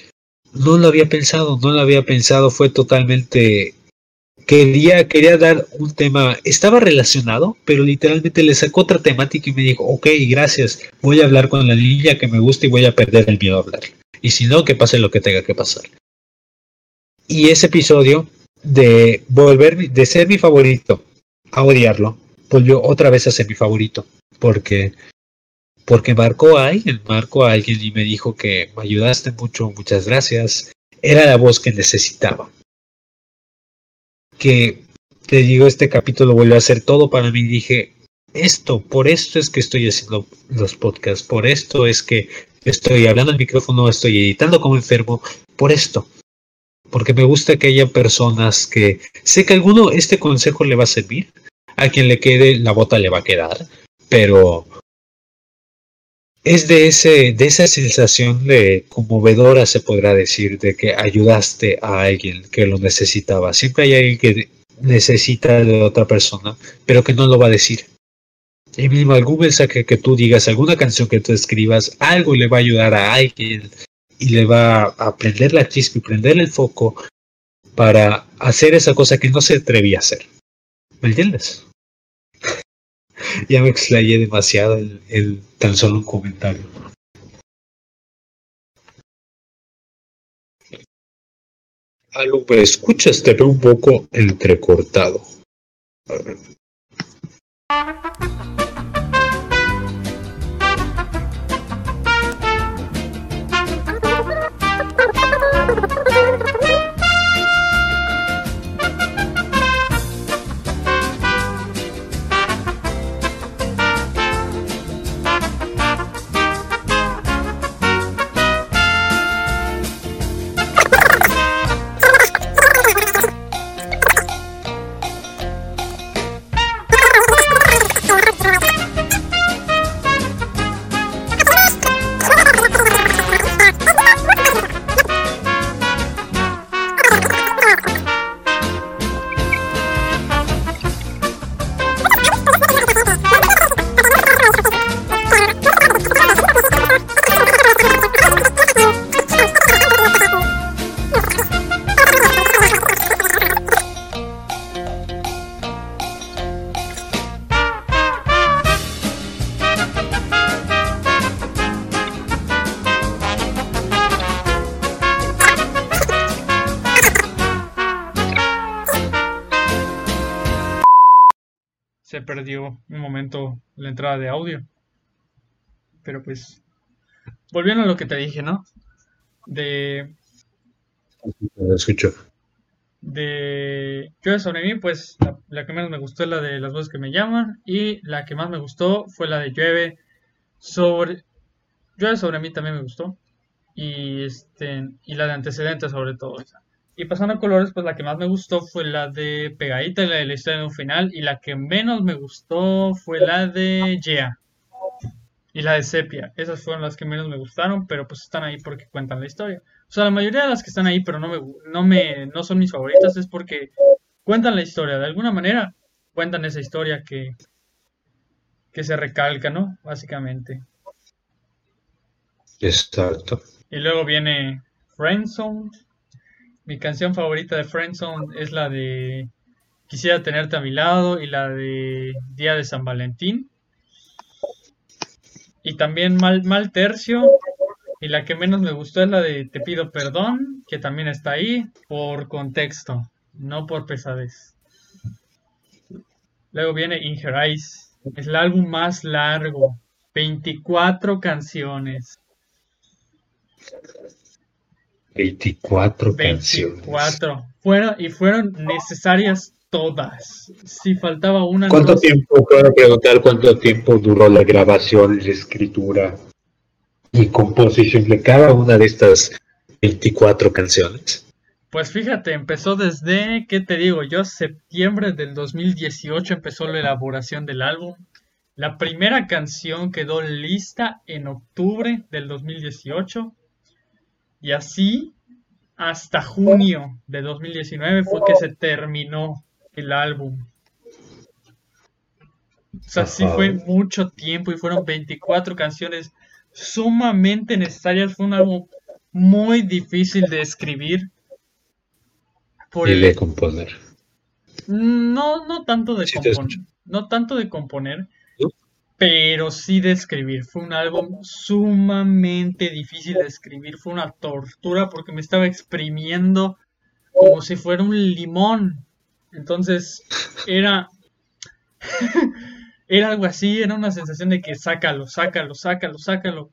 Speaker 3: no lo había pensado, no lo había pensado, fue totalmente quería, quería dar un tema, estaba relacionado, pero literalmente le sacó otra temática y me dijo, ok, gracias, voy a hablar con la niña que me gusta y voy a perder el miedo a hablar. Y si no, que pase lo que tenga que pasar. Y ese episodio de volver, de ser mi favorito a odiarlo, volvió otra vez a ser mi favorito, porque porque marcó a alguien, marcó a alguien y me dijo que me ayudaste mucho, muchas gracias. Era la voz que necesitaba. Que te digo, este capítulo volvió a ser todo para mí. Dije, esto, por esto es que estoy haciendo los podcasts, por esto es que estoy hablando al micrófono, estoy editando como enfermo, por esto. Porque me gusta que haya personas que sé que a alguno este consejo le va a servir, a quien le quede la bota le va a quedar, pero es de ese de esa sensación de conmovedora se podrá decir de que ayudaste a alguien que lo necesitaba. Siempre hay alguien que necesita de otra persona pero que no lo va a decir. Y mismo algún mensaje que tú digas alguna canción que tú escribas algo le va a ayudar a alguien y le va a prender la chispa y prender el foco para hacer esa cosa que no se atrevía a hacer. ¿me entiendes? ya me explayé demasiado en, tan solo un comentario. Algo me escuchas, te veo un poco entrecortado.
Speaker 1: Entrada de audio. Pero pues, volviendo a lo que te dije, ¿no? De...
Speaker 3: escucho.
Speaker 1: De Yo sobre mí, pues la, que menos me gustó es la de las voces que me llaman. Y la que más me gustó fue la de Llueve sobre... Llueve sobre mí también me gustó. Y, este, y la de antecedentes sobre todo. Esa. Y pasando a colores, pues la que más me gustó fue la de Pegadita, la de la historia de un final. Y la que menos me gustó fue la de Yeah. Y la de Sepia. Esas fueron las que menos me gustaron, pero pues están ahí porque cuentan la historia. O sea, la mayoría de las que están ahí, pero no me, no me, no son mis favoritas, es porque cuentan la historia. De alguna manera, cuentan esa historia que, que se recalca, ¿no? Básicamente.
Speaker 3: Exacto.
Speaker 1: Y luego viene Friendzone mi canción favorita de Friendzone es la de Quisiera tenerte a mi lado y la de Día de San Valentín. Y también Mal, Tercio. Y la que menos me gustó es la de Te pido perdón, que también está ahí por contexto, no por pesadez. Luego viene In Her Eyes. Es el álbum más largo. 24 canciones.
Speaker 3: 24, canciones.
Speaker 1: 24. Fueron, y fueron necesarias todas. Si faltaba una.
Speaker 3: ¿Cuánto tiempo, puedo preguntar cuánto tiempo duró la grabación, la escritura y composición de cada una de estas 24 canciones?
Speaker 1: Pues fíjate, empezó desde, ¿qué te digo? Yo, septiembre del 2018 empezó la elaboración del álbum. La primera canción quedó lista en octubre del 2018. Y así, hasta junio de 2019 fue que se terminó el álbum. O sea, sí fue mucho tiempo y fueron 24 canciones sumamente necesarias. Fue un álbum muy difícil de escribir.
Speaker 3: y de componer.
Speaker 1: No, no tanto de componer. No tanto de componer, pero sí de escribir. Fue un álbum sumamente difícil de escribir. Fue una tortura porque me estaba exprimiendo como si fuera un limón. Entonces, era. era algo así, era una sensación de que sácalo, sácalo, sácalo, sácalo.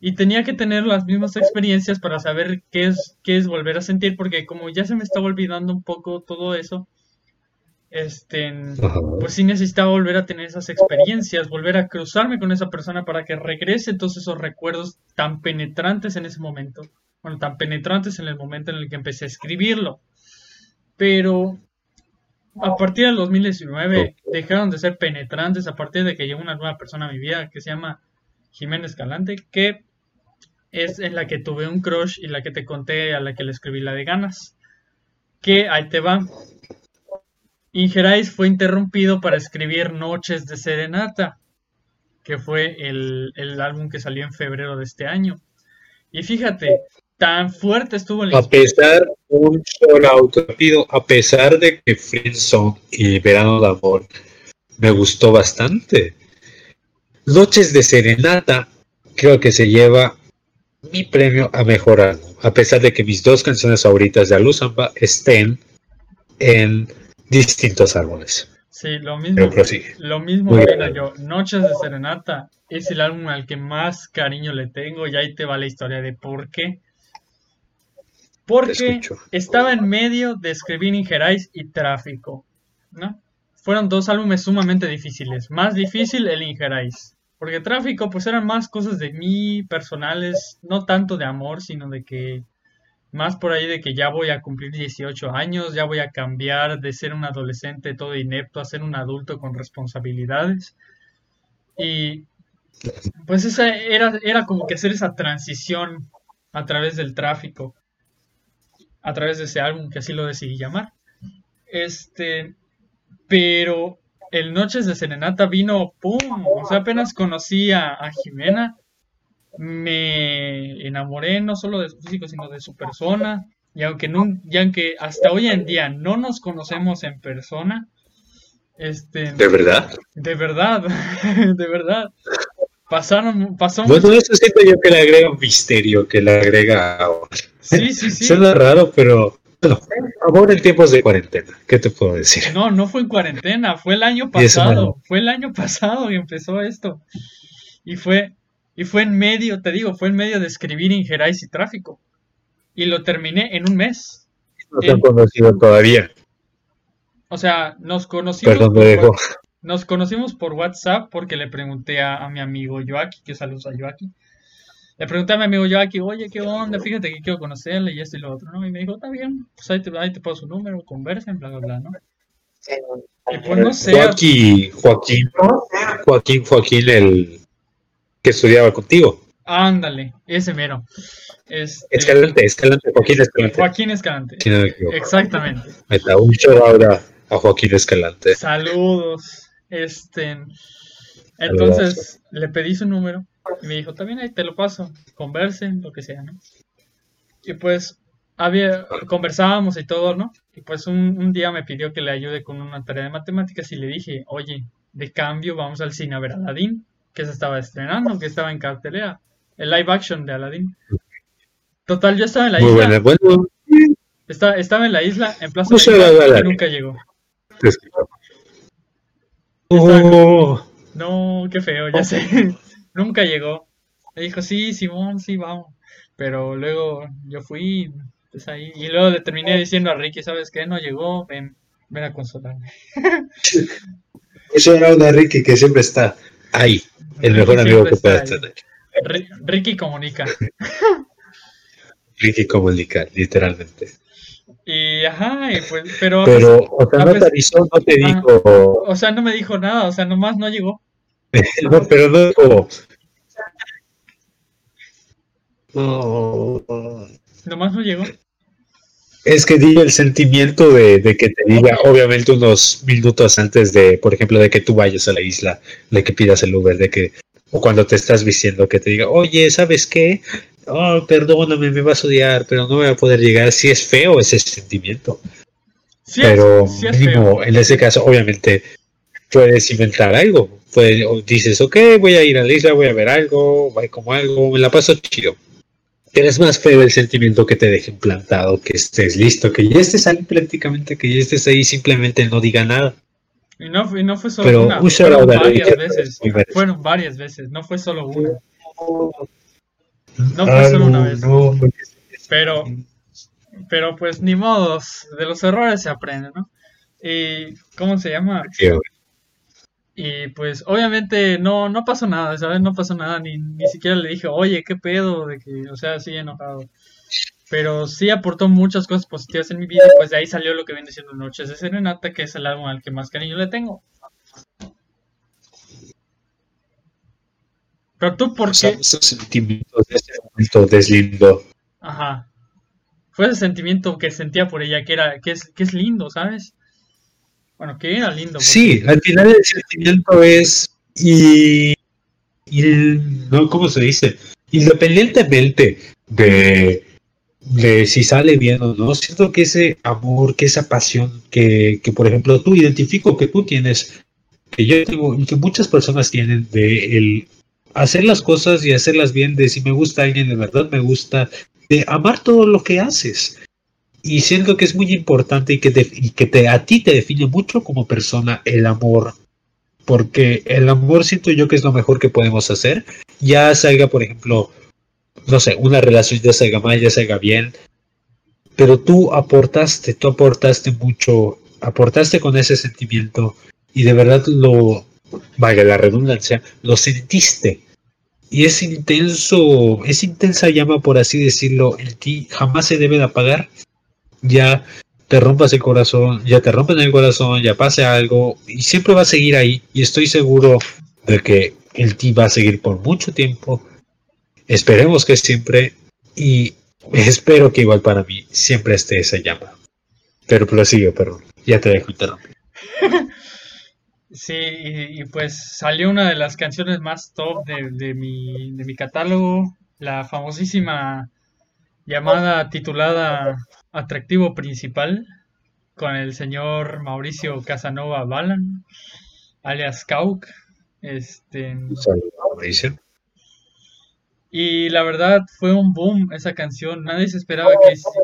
Speaker 1: Y tenía que tener las mismas experiencias para saber qué es, qué es volver a sentir, porque como ya se me estaba olvidando un poco todo eso, este, pues sí necesitaba volver a tener esas experiencias, volver a cruzarme con esa persona para que regrese todos esos recuerdos tan penetrantes en ese momento, bueno, tan penetrantes en el momento en el que empecé a escribirlo. Pero a partir del 2019 dejaron de ser penetrantes a partir de que llegó una nueva persona a mi vida que se llama Jimena Escalante, que es en la que tuve un crush y la que te conté a la que le escribí la de ganas. Que ahí te va. Ingerais fue interrumpido para escribir Noches de Serenata, que fue el, el álbum que salió en febrero de este año. Y fíjate, tan fuerte estuvo el...
Speaker 3: A pesar, un solo a pesar de que Friendzone y Verano de Amor me gustó bastante. Noches de Serenata creo que se lleva mi premio a mejor álbum, a pesar de que mis dos canciones favoritas de Aluzamba estén en distintos álbumes.
Speaker 1: Sí, lo mismo. Lo mismo yo. Noches de Serenata es el álbum al que más cariño le tengo y ahí te va la historia de por qué. Porque estaba en medio de escribir Ingerais y Tráfico, ¿no? Fueron dos álbumes sumamente difíciles. Más difícil el Ingerais. Porque Tráfico, pues eran más cosas de mí, personales, no tanto de amor, sino de que más por ahí de que ya voy a cumplir 18 años, ya voy a cambiar de ser un adolescente todo inepto a ser un adulto con responsabilidades. Y pues esa era, era como que hacer esa transición a través del tráfico a través de ese álbum, que así lo decidí llamar. Este, pero el Noches de Serenata vino, ¡pum! O sea, apenas conocí a, Jimena, me enamoré no solo de su físico, sino de su persona. Y aunque, no, y aunque hasta hoy en día no nos conocemos en persona, este,
Speaker 3: ¿De verdad?
Speaker 1: De verdad, de verdad. Pasaron, pasó
Speaker 3: Bueno, eso siento yo que le agrega un misterio, que le agrega
Speaker 1: Sí, sí, sí.
Speaker 3: Suena raro, pero bueno, amor en tiempos de cuarentena, ¿qué te puedo decir?
Speaker 1: No, no fue en cuarentena, fue el año pasado, fue el año pasado que empezó esto. Y fue, y fue en medio, te digo, fue en medio de escribir Ingerais y Tráfico. Y lo terminé en un mes.
Speaker 3: No se han conocido todavía.
Speaker 1: O sea, nos conocimos.
Speaker 3: Perdón, me dejó.
Speaker 1: Nos conocimos por WhatsApp porque le pregunté a, a mi amigo Joaquín, que saludos a Joaquín le pregunté a mi amigo Jackie, oye, ¿qué onda? Fíjate que quiero conocerle y esto y lo otro, ¿no? Y me dijo, está bien, pues ahí te, ahí te pongo su número, conversen, bla, bla, bla, ¿no? Y pues no sé.
Speaker 3: Joaquín, Joaquín, Joaquín, Joaquín, el que estudiaba contigo.
Speaker 1: Ándale, ese mero.
Speaker 3: Este, Escalante, Escalante, Joaquín Escalante.
Speaker 1: Joaquín Escalante. Exactamente.
Speaker 3: está un show ahora a Joaquín Escalante.
Speaker 1: Saludos. Este. Entonces, le pedí su número y me dijo, también ahí te lo paso, conversen, lo que sea, ¿no? Y pues había, conversábamos y todo, ¿no? Y pues un, día me pidió que le ayude con una tarea de matemáticas y le dije, oye, de cambio vamos al cine a ver Aladdin, que se estaba estrenando, que estaba en cartelera, el live action de Aladdin. Total, yo estaba en la isla. Estaba, estaba en la isla, en Plaza de y nunca llegó. Oh. No, qué feo, ya sé. Nunca llegó. Le dijo, sí, Simón, sí, vamos. Pero luego yo fui, pues ahí, y luego le terminé diciendo a Ricky, ¿sabes qué? No llegó, ven, ven a consolarme.
Speaker 3: Eso era una Ricky que siempre está ahí, el mejor amigo que pueda tener.
Speaker 1: Ricky comunica.
Speaker 3: Ricky comunica, literalmente.
Speaker 1: Y ajá, y pues, pero.
Speaker 3: Pero, o sea, no te avisó, no te dijo.
Speaker 1: O sea, no me dijo nada, o sea, nomás no llegó.
Speaker 3: no, pero no como, no.
Speaker 1: Nomás no llegó.
Speaker 3: Es que diga el sentimiento de, de, que te diga, obviamente unos minutos antes de, por ejemplo, de que tú vayas a la isla, de que pidas el Uber, de que, o cuando te estás vistiendo, que te diga, oye, ¿sabes qué? Oh, perdóname, me vas a odiar, pero no voy a poder llegar. Si es feo ese sentimiento. pero mínimo, en ese caso, obviamente, puedes inventar algo. Puedes, dices, ok, voy a ir a la isla, voy a ver algo, voy como algo, me la paso chido. Es más feo el sentimiento que te dejen plantado, que estés listo, que ya estés ahí prácticamente, que ya estés ahí, simplemente no diga nada.
Speaker 1: Y no, y no fue solo Pero una, fueron varias veces. Fueron varias veces, no fue solo una. No fue solo una vez. Pero, pero pues ni modos, de los errores se aprende, ¿no? Y, ¿cómo se llama? Y pues obviamente no, no pasó nada, ¿sabes? No pasó nada, ni, ni siquiera le dije, oye, qué pedo, de que, o sea, sí enojado. Pero sí aportó muchas cosas positivas en mi vida y pues de ahí salió lo que viene siendo Noches de Serenata, que es el álbum al que más cariño le tengo. Pero tú, ¿por qué?
Speaker 3: Esos sentimientos de ese momento deslindo.
Speaker 1: Ajá. Fue ese sentimiento que sentía por ella, que era, que es, que es lindo, ¿sabes? Bueno, que era lindo.
Speaker 3: Sí, al final el sentimiento es. Y. no, ¿Cómo se dice? Independientemente de, de si sale bien o no, siento que ese amor, que esa pasión que, que, por ejemplo, tú identifico que tú tienes, que yo tengo y que muchas personas tienen de el hacer las cosas y hacerlas bien, de si me gusta alguien, de verdad me gusta, de amar todo lo que haces y siento que es muy importante y que, que te, a ti te define mucho como persona el amor. Porque el amor siento yo que es lo mejor que podemos hacer. Ya salga, por ejemplo, no sé, una relación ya salga mal, ya salga bien. Pero tú aportaste, tú aportaste mucho, aportaste con ese sentimiento y de verdad lo, valga la redundancia, lo sentiste. Y es intenso, es intensa llama, por así decirlo, en ti jamás se debe de apagar ya te rompas el corazón, ya te rompen el corazón, ya pase algo y siempre va a seguir ahí y estoy seguro de que el ti va a seguir por mucho tiempo. Esperemos que siempre y espero que igual para mí siempre esté esa llama. Pero prosigo, pero ya te dejo interrumpir.
Speaker 1: Sí, y, pues salió una de las canciones más top de, mi, de mi catálogo, la famosísima llamada titulada atractivo principal con el señor Mauricio Casanova Balan, alias Kauk. Este, Y la verdad fue un boom esa canción. Nadie se esperaba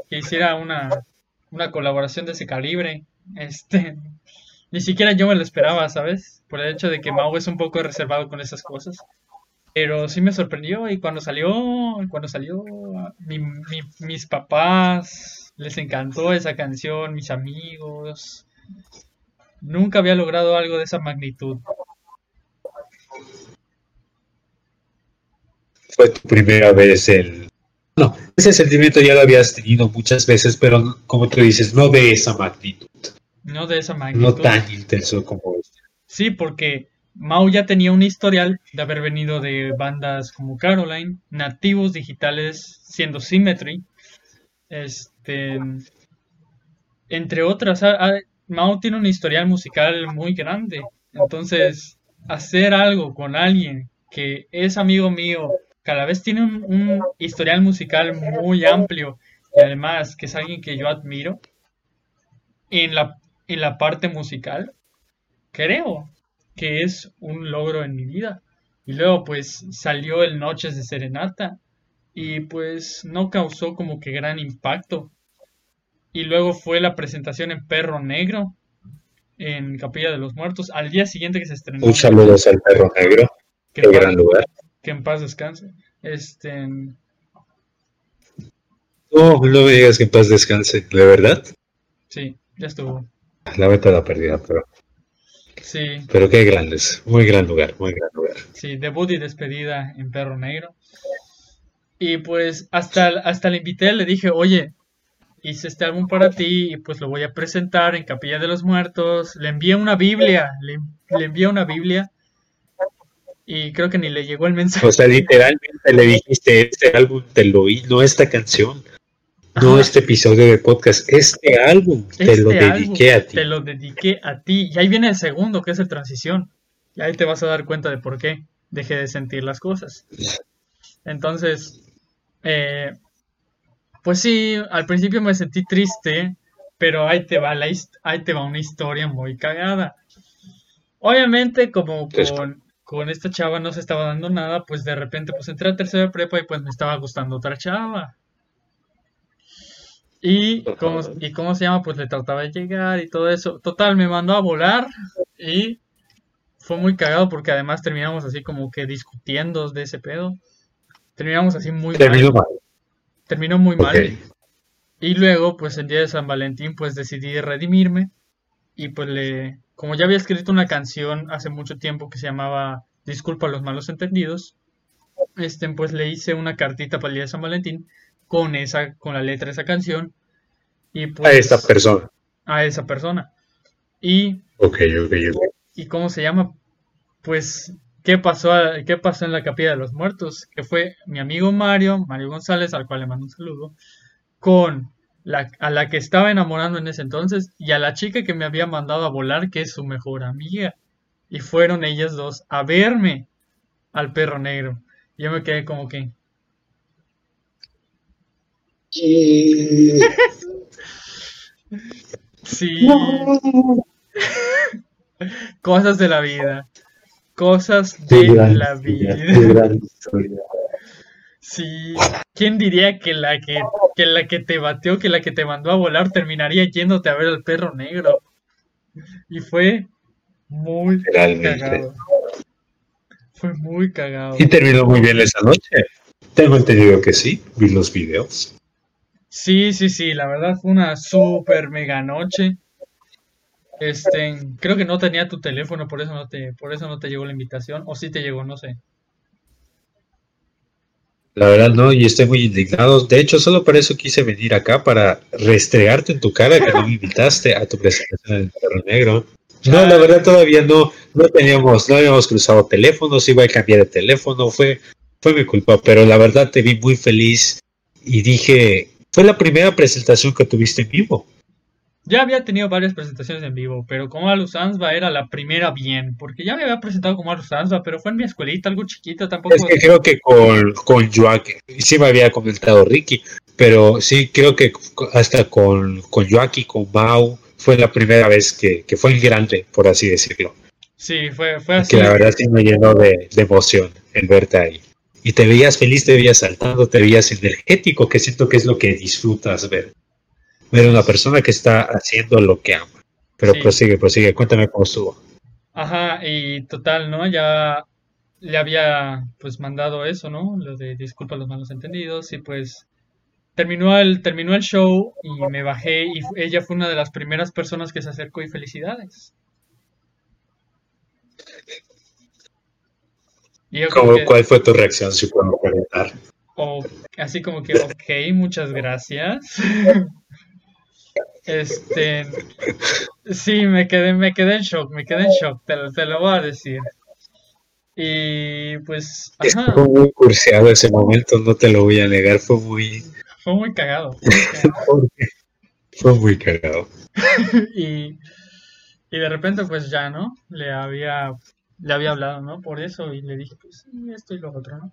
Speaker 1: que, hiciera una, una, colaboración de ese calibre. Este, ni siquiera yo me lo esperaba, ¿sabes? Por el hecho de que Mau es un poco reservado con esas cosas. Pero sí me sorprendió y cuando salió, cuando salió, mis papás, les encantó esa canción, mis amigos. Nunca había logrado algo de esa magnitud.
Speaker 3: Fue tu primera vez el... No, ese sentimiento ya lo habías tenido muchas veces, pero como tú dices, no de esa magnitud.
Speaker 1: No de esa magnitud.
Speaker 3: No tan intenso como este.
Speaker 1: Sí, porque Mau ya tenía un historial de haber venido de bandas como Caroline, nativos digitales siendo Symmetry, este, entre otras, Mao tiene un historial musical muy grande. Entonces, hacer algo con alguien que es amigo mío, cada vez tiene un, historial musical muy amplio y además que es alguien que yo admiro en la, en la parte musical, creo que es un logro en mi vida. Y luego pues salió el Noches de Serenata y pues no causó como que gran impacto. Y luego fue la presentación en Perro Negro, en Capilla de los Muertos, al día siguiente que se estrenó.
Speaker 3: Un saludo al Perro Negro, qué gran lugar.
Speaker 1: Que en paz descanse. Este...
Speaker 3: No, no me digas que en paz descanse, ¿de verdad?
Speaker 1: Sí, ya estuvo.
Speaker 3: La meta la perdida, pero...
Speaker 1: Sí.
Speaker 3: Pero qué grandes, muy gran lugar, muy gran lugar.
Speaker 1: Sí, debut y despedida en Perro Negro. Y pues hasta, hasta le invité, le dije, oye, hice este álbum para ti y pues lo voy a presentar en Capilla de los Muertos. Le envié una Biblia, le, le envié una Biblia y creo que ni le llegó el mensaje.
Speaker 3: O sea, literalmente le dijiste, este álbum te lo oí, no esta canción. No este episodio de podcast, este álbum te
Speaker 1: Este
Speaker 3: lo dediqué
Speaker 1: álbum
Speaker 3: a ti.
Speaker 1: Te lo dediqué a ti. Y ahí viene el segundo, que es el transición. Y ahí te vas a dar cuenta de por qué dejé de sentir las cosas. Entonces, eh, pues sí, al principio me sentí triste, pero ahí te va la ahí te va una historia muy cagada. Obviamente, como con, con esta chava no se estaba dando nada, pues de repente pues entré a tercera prepa y pues me estaba gustando otra chava. Y cómo, y cómo se llama, pues le trataba de llegar y todo eso. Total, me mandó a volar y fue muy cagado porque además terminamos así como que discutiendo de ese pedo. Terminamos así muy
Speaker 3: Terminó
Speaker 1: mal.
Speaker 3: mal.
Speaker 1: Terminó muy mal. Y luego, pues el día de San Valentín, pues decidí redimirme. Y pues le, como ya había escrito una canción hace mucho tiempo que se llamaba Disculpa a los malos entendidos, este, pues le hice una cartita para el día de San Valentín con esa, con la letra de esa canción. Y
Speaker 3: A
Speaker 1: pues
Speaker 3: esta persona.
Speaker 1: a esa persona. Y
Speaker 3: Ok, ok, ok.
Speaker 1: ¿Y cómo se llama? Pues, ¿qué pasó, a- qué pasó en la capilla de los muertos? Que fue mi amigo Mario, Mario González, al cual le mando un saludo, con la, a la que estaba enamorando en ese entonces y a la chica que me había mandado a volar, que es su mejor amiga. Y fueron ellas dos a verme al perro negro. Y yo me quedé como que, sí, cosas de la vida. Cosas de la vida. Sí, ¿quién diría que la que, que la que te bateó, que la que te mandó a volar terminaría yéndote a ver al perro negro? Y fue muy cagado. Fue muy cagado.
Speaker 3: Y terminó muy bien esa noche. Tengo entendido que sí, vi los videos.
Speaker 1: Sí, sí, sí, la verdad fue una super mega noche. Este, creo que no tenía tu teléfono, por eso no te, por eso no te llegó la invitación, o sí te llegó, no sé.
Speaker 3: La verdad no, y estoy muy indignado. De hecho, solo para eso quise venir acá, para restregarte en tu cara que no me invitaste a tu presentación en el Perro Negro. No, la verdad todavía no, no teníamos, no habíamos cruzado teléfonos, iba a cambiar de teléfono, fue, fue mi culpa, pero la verdad te vi muy feliz y dije, fue la primera presentación que tuviste en vivo.
Speaker 1: Ya había tenido varias presentaciones en vivo, pero como Alu Sanzba era la primera bien, porque ya me había presentado como Alu Sanzba, pero fue en mi escuelita, algo chiquito, tampoco.
Speaker 3: Es que creo que con, con Joaquín, sí me había comentado Ricky, pero sí creo que hasta con, con Joaquín, con Mau, fue la primera vez que, que fue el grande, por así decirlo.
Speaker 1: Sí, fue, fue así.
Speaker 3: Que la verdad sí me llenó de, de emoción el verte ahí. Y te veías feliz, te veías saltando, te veías energético, que siento que es lo que disfrutas ver. Ver a una persona que está haciendo lo que ama. Pero
Speaker 1: Sí.
Speaker 3: prosigue, prosigue, cuéntame cómo estuvo.
Speaker 1: Ajá, y total, ¿no? Ya le había pues mandado eso, ¿no? Lo de disculpa los malos entendidos y pues terminó el terminó el show y me bajé y ella fue una de las primeras personas que se acercó y felicidades. Y yo como
Speaker 3: ¿Cómo-
Speaker 1: que,
Speaker 3: ¿Cuál fue tu reacción, si puedo preguntar?
Speaker 1: o- así como que, ok, muchas gracias. Este, sí, me quedé, me quedé en shock, me quedé en shock, te lo, te lo voy a decir. Y pues, ajá,
Speaker 3: fue muy curseado ese momento, no te lo voy a negar, fue muy,
Speaker 1: fue muy cagado. fue muy cagado. Y, y de repente, pues ya, ¿no? Le había, le había hablado, ¿no? Por eso, y le dije, pues sí, esto y lo otro, ¿no?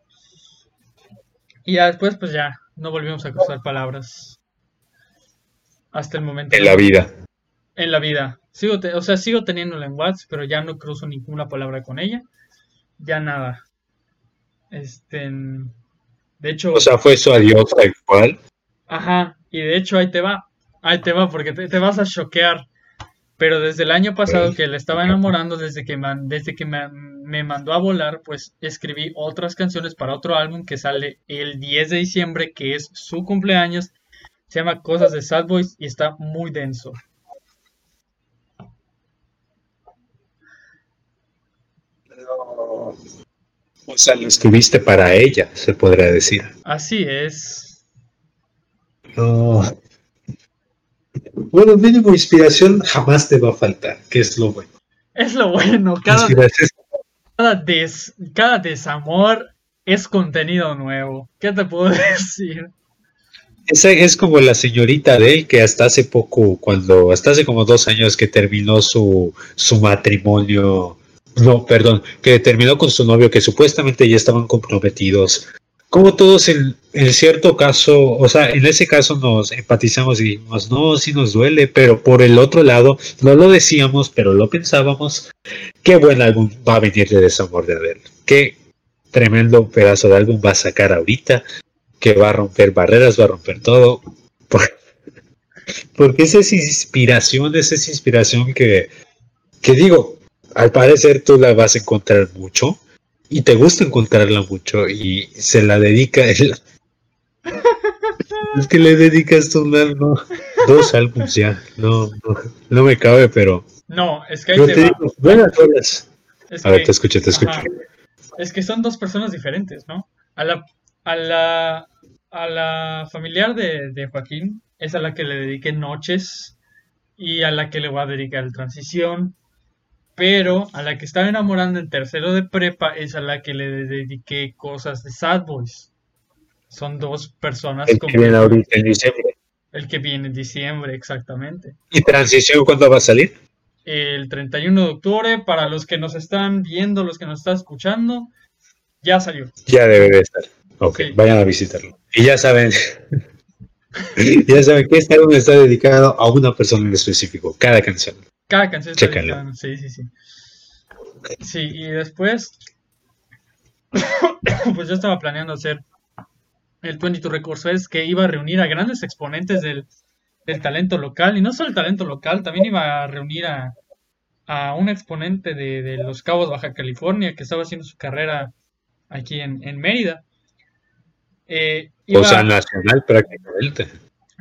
Speaker 1: Y ya después, pues ya, no volvimos a cruzar palabras. Hasta el momento.
Speaker 3: En la vida.
Speaker 1: En la vida. Sigo te- o sea, sigo teniéndola en WhatsApp, pero ya no cruzo ninguna palabra con ella. Ya nada. Este, de hecho,
Speaker 3: O sea, fue su adiós tal cual.
Speaker 1: ajá, y de hecho ahí te va. Ahí te va porque te, te vas a choquear. Pero desde el año pasado que le estaba enamorando, desde que, man- desde que me, me mandó a volar, pues escribí otras canciones para otro álbum que sale el 10 de diciembre, que es su cumpleaños. Se llama Cosas de Sad Boys y está muy denso.
Speaker 3: O sea, lo escribiste para ella, se podría decir.
Speaker 1: Así es.
Speaker 3: No. Bueno, mínimo inspiración jamás te va a faltar, que es lo bueno.
Speaker 1: Es lo bueno, cada, cada, des- cada desamor es contenido nuevo. ¿Qué te puedo decir?
Speaker 3: Esa es como la señorita de él que hasta hace poco, cuando, hasta hace como dos años que terminó su, su matrimonio, no, perdón, que terminó con su novio, que supuestamente ya estaban comprometidos. Como todos en, cierto caso, o sea, en ese caso nos empatizamos y dijimos, no, sí nos duele, pero por el otro lado, no lo decíamos, pero lo pensábamos, qué buen álbum va a venir de Desamor de Adele. Qué tremendo pedazo de álbum va a sacar ahorita que va a romper barreras, va a romper todo. Porque esa es inspiración, esa es inspiración que, que digo, al parecer tú la vas a encontrar mucho y te gusta encontrarla mucho y se la dedica él. es que le dedicas un álbum, dos álbumes ya, no, no, me cabe, pero...
Speaker 1: No, es que hay te digo,
Speaker 3: buenas a ver, te escucho, te escucho.
Speaker 1: Es que son dos personas diferentes, ¿no? A la, a la, a la familiar de, Joaquín es a la que le dediqué noches y a la que le voy a dedicar transición. Pero a la que estaba enamorando en tercero de prepa es a la que le dediqué cosas de Sad Boys. Son dos personas.
Speaker 3: El que viene ahorita en diciembre.
Speaker 1: El que viene en diciembre, exactamente.
Speaker 3: ¿Y transición cuándo va a salir?
Speaker 1: El 31 de octubre. Para los que nos están viendo, los que nos están escuchando, ya salió.
Speaker 3: Ya debe de estar. Ok, vayan a visitarlo. Y ya saben, ya saben que este álbum está dedicado a una persona en específico, cada canción.
Speaker 1: Cada canción está dedicada, sí, sí, sí. Sí, y después, pues yo estaba planeando hacer el 22 Records Fest que iba a reunir a grandes exponentes del, talento local, y no solo el talento local, también iba a reunir a, a un exponente de, de, Los Cabos, Baja California, que estaba haciendo su carrera aquí en, en Mérida.
Speaker 3: Eh, o sea, nacional prácticamente.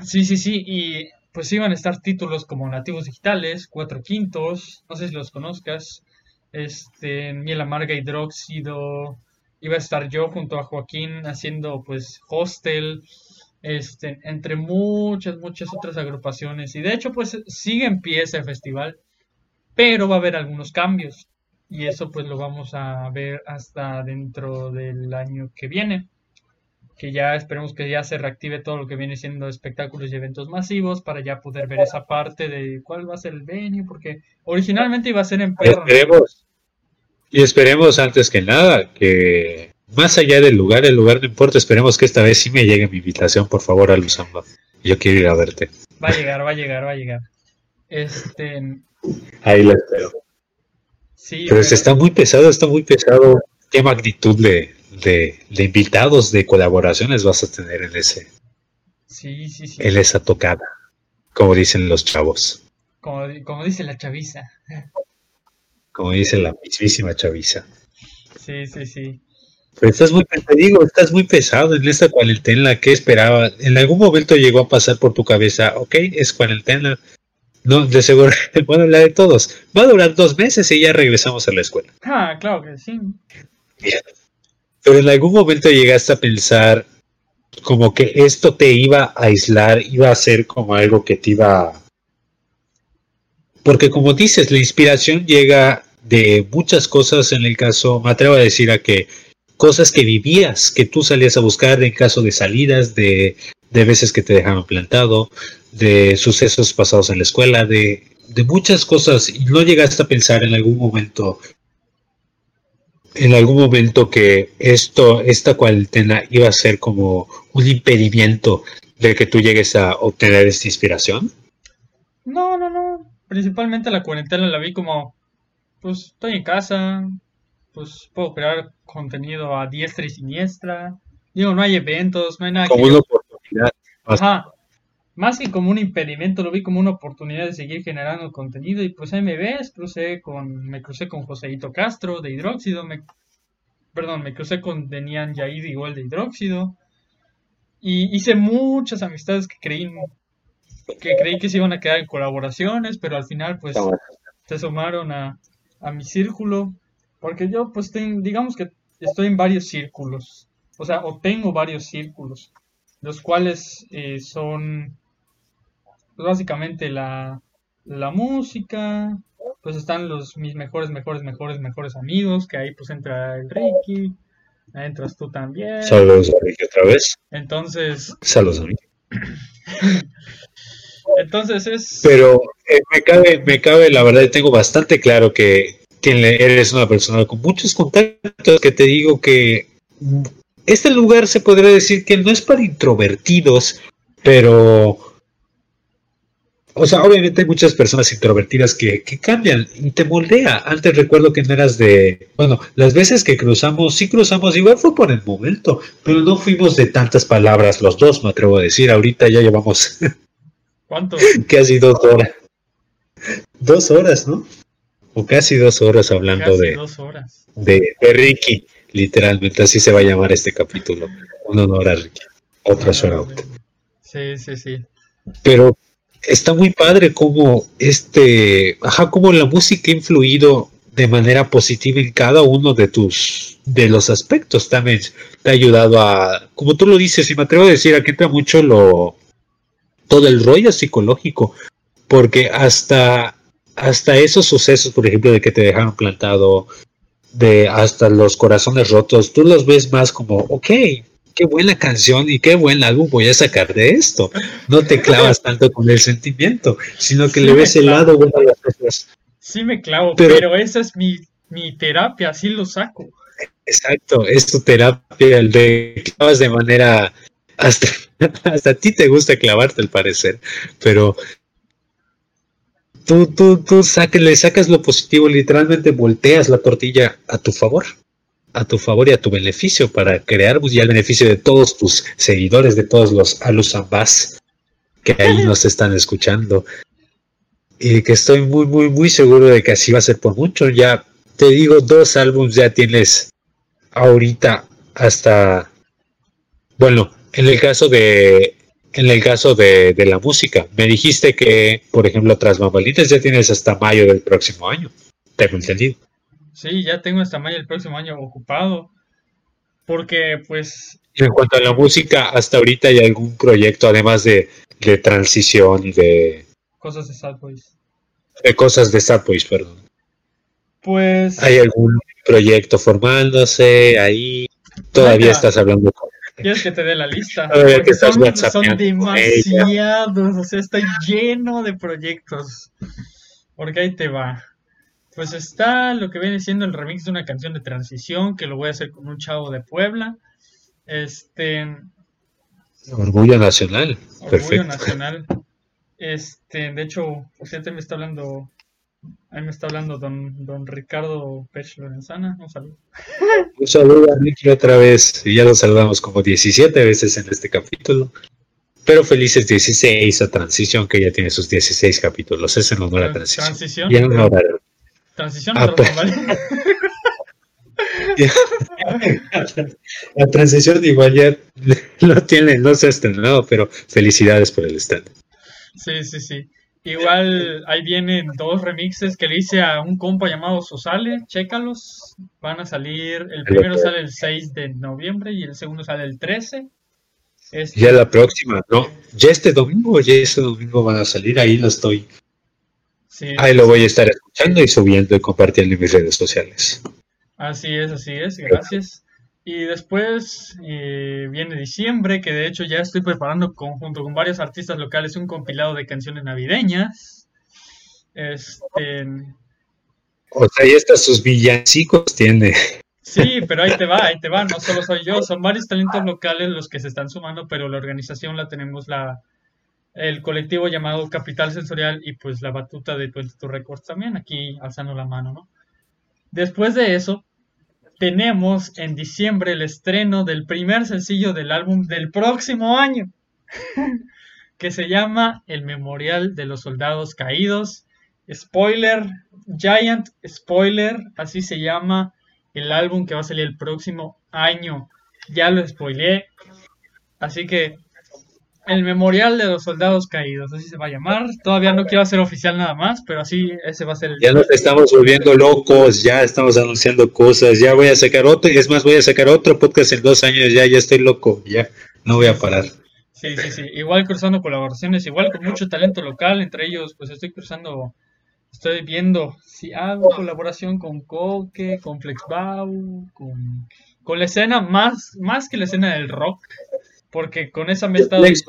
Speaker 1: Sí, sí, sí, y pues iban a estar títulos como Nativos Digitales, Cuatro Quintos, no sé si los conozcas, este, Miel Amarga Hidróxido, iba a estar yo junto a Joaquín haciendo pues Hostel, este, entre muchas, muchas otras agrupaciones, y de hecho pues sigue en pie ese festival, pero va a haber algunos cambios, y eso pues lo vamos a ver hasta dentro del año que viene que ya esperemos que ya se reactive todo lo que viene siendo espectáculos y eventos masivos para ya poder ver esa parte de cuál va a ser el venue, porque originalmente iba a ser en
Speaker 3: Perro. Esperemos, y esperemos antes que nada que más allá del lugar, el lugar no importa, esperemos que esta vez sí me llegue mi invitación, por favor, a Luzamba. Yo quiero ir a verte.
Speaker 1: Va a llegar, va a llegar, va a llegar. Este...
Speaker 3: Ahí lo espero. Sí, pero, está muy pesado, está muy pesado. ¿Qué magnitud le, de, invitados, de colaboraciones vas a tener en ese.
Speaker 1: Sí, sí, sí.
Speaker 3: En esa tocada, como dicen los chavos.
Speaker 1: Como, como dice la chaviza.
Speaker 3: Como dice la mismísima chaviza.
Speaker 1: Sí, sí, sí.
Speaker 3: Pero estás muy, te digo, estás muy pesado en esta cuarentena. ¿Qué esperaba? ¿En algún momento llegó a pasar por tu cabeza, ok, es cuarentena? No, de seguro, bueno, la de todos. Va a durar dos meses y ya regresamos a la escuela.
Speaker 1: Ah, claro que sí.
Speaker 3: Pero en algún momento llegaste a pensar como que esto te iba a aislar, iba a ser como algo que te iba... Porque como dices, la inspiración llega de muchas cosas, en el caso, me atrevo a decir a que cosas que vivías, que tú salías a buscar en caso de salidas, de, de veces que te dejaron plantado, de sucesos pasados en la escuela, de, de muchas cosas, y no llegaste a pensar en algún momento en algún momento que esto, esta cuarentena iba a ser como un impedimento de que tú llegues a obtener esta inspiración?
Speaker 1: No, no, no. Principalmente la cuarentena la vi como, pues estoy en casa, pues puedo crear contenido a diestra y siniestra. Digo, no hay eventos, no hay nada.
Speaker 3: Como una oportunidad.
Speaker 1: Ajá más que como un impedimento, lo vi como una oportunidad de seguir generando contenido. Y pues ahí me ves, crucé con, me crucé con Joseito Castro de Hidróxido, me, perdón, me crucé con Denian Yaid igual de Hidróxido. Y hice muchas amistades que creí, que creí que se iban a quedar en colaboraciones, pero al final pues se sumaron a, a mi círculo. Porque yo pues digamos que estoy en varios círculos. O sea, o tengo varios círculos, los cuales eh, son pues, básicamente la, la música, pues están los mis mejores, mejores, mejores, mejores amigos, que ahí pues entra el Ricky, entras tú también.
Speaker 3: Saludos a Ricky otra vez.
Speaker 1: Entonces,
Speaker 3: saludos a
Speaker 1: Entonces es...
Speaker 3: Pero eh, me, cabe, me cabe, la verdad, tengo bastante claro que, eres una persona con muchos contactos, que te digo que este lugar se podría decir que no es para introvertidos, pero o sea, obviamente hay muchas personas introvertidas que, que, cambian y te moldea. Antes recuerdo que no eras de, bueno, las veces que cruzamos, sí cruzamos, igual fue por el momento, pero no fuimos de tantas palabras los dos, me atrevo a decir. Ahorita ya llevamos...
Speaker 1: ¿Cuánto?
Speaker 3: casi dos horas. Dos horas, ¿no? O casi dos horas hablando de,
Speaker 1: dos horas.
Speaker 3: de, de Ricky, literalmente, así se va a llamar este capítulo. Un honor a Ricky. Otra ah,
Speaker 1: Sí, sí, sí.
Speaker 3: Pero está muy padre como este, ajá, como la música ha influido de manera positiva en cada uno de tus, de los aspectos también. Te ha ayudado a, como tú lo dices, y me atrevo a decir, aquí entra mucho lo, todo el rollo psicológico, porque hasta, hasta esos sucesos, por ejemplo, de que te dejaron plantado, de hasta los corazones rotos, tú los ves más como, ok, qué buena canción y qué buen álbum voy a sacar de esto. No te clavas tanto con el sentimiento, sino que le ves el lado bueno de las cosas.
Speaker 1: Sí me clavo, pero, esa es mi, terapia, así lo saco.
Speaker 3: Exacto, es tu terapia, el de clavas de manera hasta, hasta a ti te gusta clavarte al parecer, pero tú, tú, tú le sacas lo positivo, literalmente volteas la tortilla a tu favor a tu favor y a tu beneficio para crear pues, ya el beneficio de todos tus seguidores, de todos los alusambás que ahí nos están escuchando. Y que estoy muy, muy, muy seguro de que así va a ser por mucho. Ya te digo, dos álbumes ya tienes ahorita hasta, bueno, en el caso de, en el caso de, de la música, me dijiste que, por ejemplo, tras bambalitas ya tienes hasta mayo del próximo año. Tengo entendido.
Speaker 1: Sí, ya tengo hasta mayo el próximo año ocupado. Porque, pues.
Speaker 3: En cuanto a la música, hasta ahorita hay algún proyecto, además de, de transición y de.
Speaker 1: Cosas de Sad Boys.
Speaker 3: De cosas de Sad Boys, perdón.
Speaker 1: Pues.
Speaker 3: ¿Hay algún proyecto formándose ahí? Todavía estás hablando
Speaker 1: con ¿Quieres que te dé la lista? Porque son, son demasiados, o sea, está lleno de proyectos. Porque ahí te va. Pues está lo que viene siendo el remix de una canción de transición, que lo voy a hacer con un chavo de Puebla. Este.
Speaker 3: Orgullo Nacional.
Speaker 1: Orgullo Nacional. Este, de hecho, por cierto, me está hablando. Ahí me está hablando don, don Ricardo Pech Lorenzana. Un saludo.
Speaker 3: Un saludo a Ricky otra vez. Y ya lo saludamos como 17 veces en este capítulo. Pero felices 16 a Transición, que ya tiene sus 16 capítulos. Es en honor a Transición.
Speaker 1: Transición. Y en honor Transición ah,
Speaker 3: La transición igual ya lo tiene, no se ha estrenado, pero felicidades por el stand.
Speaker 1: Sí, sí, sí. Igual ahí vienen dos remixes que le hice a un compa llamado Sosale, chécalos. Van a salir, el primero sale el 6 de noviembre y el segundo sale el 13.
Speaker 3: Este... Ya la próxima, ¿no? Ya este domingo, ya este domingo van a salir, ahí lo estoy Ahí lo voy a estar escuchando y subiendo y compartiendo en mis redes sociales.
Speaker 1: Así es, así es, gracias. Y después eh, viene diciembre, que de hecho ya estoy preparando junto con varios artistas locales un compilado de canciones navideñas. Este.
Speaker 3: O sea, ahí está sus villancicos tiene.
Speaker 1: Sí, pero ahí te va, ahí te va, no solo soy yo, son varios talentos locales los que se están sumando, pero la organización la tenemos la, el colectivo llamado Capital Sensorial y pues la batuta de 22 Records también, aquí alzando la mano, ¿no? Después de eso, tenemos en diciembre el estreno del primer sencillo del álbum del próximo año, que se llama El Memorial de los Soldados Caídos. Spoiler, Giant Spoiler, así se llama el álbum que va a salir el próximo año. Ya lo spoileé. Así que el Memorial de los Soldados Caídos, así se va a llamar. Todavía no quiero hacer oficial nada más, pero así ese va a ser el.
Speaker 3: Ya nos estamos volviendo locos, ya estamos anunciando cosas, ya voy a sacar otro, es más, voy a sacar otro podcast en dos años, ya, ya estoy loco, ya, no voy a parar.
Speaker 1: Sí, sí, sí, igual cruzando colaboraciones, igual con mucho talento local, entre ellos, pues estoy cruzando, estoy viendo si hago colaboración con Coque, con Flexbau, con, con la escena más, más que la escena del rock Porque con esa me he estado...
Speaker 3: Flex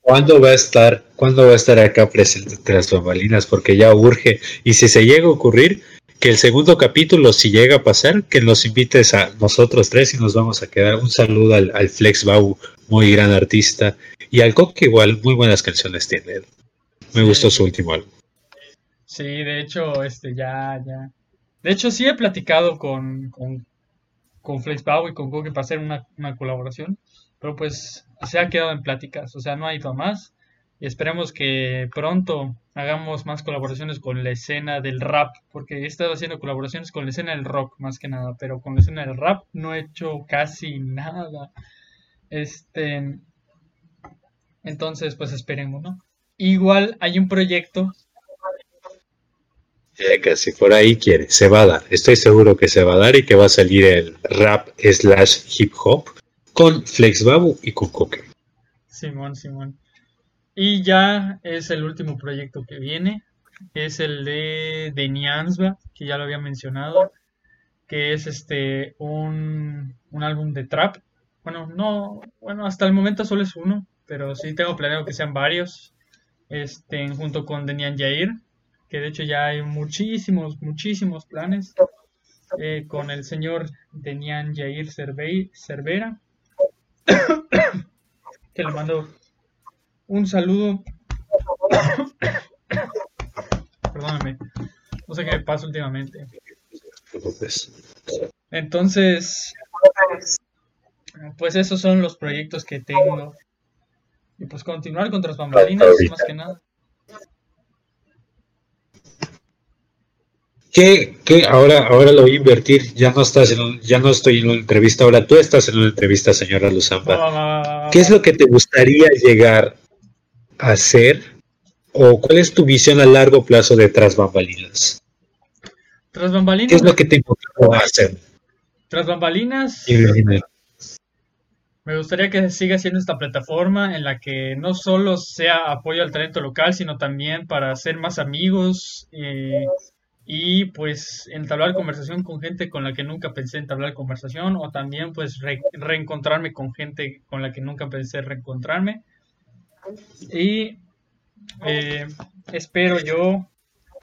Speaker 3: ¿cuándo va a estar? ¿Cuándo va a estar acá presente tras bambalinas? Porque ya urge. Y si se llega a ocurrir, que el segundo capítulo, si llega a pasar, que nos invites a nosotros tres y nos vamos a quedar. Un saludo al, al Flex Babu, muy gran artista. Y al Coque igual, muy buenas canciones tiene. Me
Speaker 1: Sí.
Speaker 3: gustó su último álbum.
Speaker 1: Sí, de hecho, este, ya, ya. De hecho, sí he platicado con, con, con FlexBau y con Coque para hacer una, una colaboración, pero pues se ha quedado en pláticas, o sea, no ha ido a más. Y esperemos que pronto hagamos más colaboraciones con la escena del rap, porque he estado haciendo colaboraciones con la escena del rock más que nada, pero con la escena del rap no he hecho casi nada. Este, entonces, pues esperemos, ¿no? Igual hay un proyecto
Speaker 3: Ya casi por ahí quiere, se va a dar. Estoy seguro que se va a dar y que va a salir el rap slash hip hop con Flex Babu y con Coque.
Speaker 1: Simón, Simón. Y ya es el último proyecto que viene. Es el de, de que ya lo había mencionado. Que es este un, un álbum de trap. Bueno, no, bueno, hasta el momento solo es uno, pero sí tengo planeado que sean varios. Este, junto con Denian Jair, que de hecho ya hay muchísimos, muchísimos planes. eh, con el señor Denian Jair Cervera. Que le mando un saludo. Perdóname, no sé qué me pasa últimamente.
Speaker 3: Entonces,
Speaker 1: pues esos son los proyectos que tengo. Y pues continuar con tras bambalinas, más que nada.
Speaker 3: ¿Qué, qué? Ahora, ahora lo voy a invertir. Ya no estás en ya no estoy en una entrevista, ahora tú estás en una entrevista, señora Luzamba. ¿Qué es lo que te gustaría llegar a hacer? ¿O cuál es tu visión a largo plazo de tras bambalinas?
Speaker 1: Tras
Speaker 3: ¿Qué
Speaker 1: bambalinas,
Speaker 3: es lo que te motivó a hacer?
Speaker 1: tras bambalinas, me gustaría que siga siendo esta plataforma en la que no solo sea apoyo al talento local, sino también para hacer más amigos eh, y pues entablar conversación con gente con la que nunca pensé entablar conversación o también pues re- reencontrarme con gente con la que nunca pensé reencontrarme. Y eh, espero yo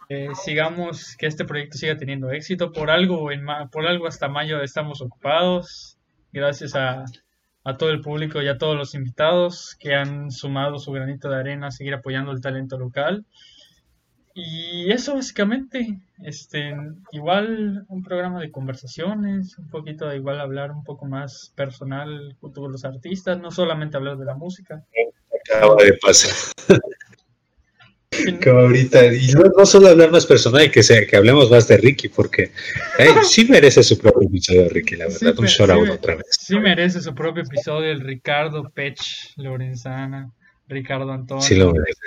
Speaker 1: eh, sigamos, que este proyecto siga teniendo éxito. Por algo, en ma- por algo hasta mayo estamos ocupados. Gracias a, a todo el público y a todos los invitados que han sumado su granito de arena a seguir apoyando el talento local. Y eso básicamente, este, igual un programa de conversaciones, un poquito de igual hablar un poco más personal junto con los artistas, no solamente hablar de la música.
Speaker 3: acaba de pasar.
Speaker 1: Sí,
Speaker 3: Que ahorita, y no, no solo hablar más personal, que, sea, que hablemos más de Ricky, porque eh, sí merece su propio episodio, Ricky, la
Speaker 1: Sí,
Speaker 3: verdad. un
Speaker 1: me-
Speaker 3: shout
Speaker 1: sí
Speaker 3: otra vez.
Speaker 1: Sí merece su propio episodio el Ricardo Pech Lorenzana, Ricardo Antonio,
Speaker 3: Sí lo merece.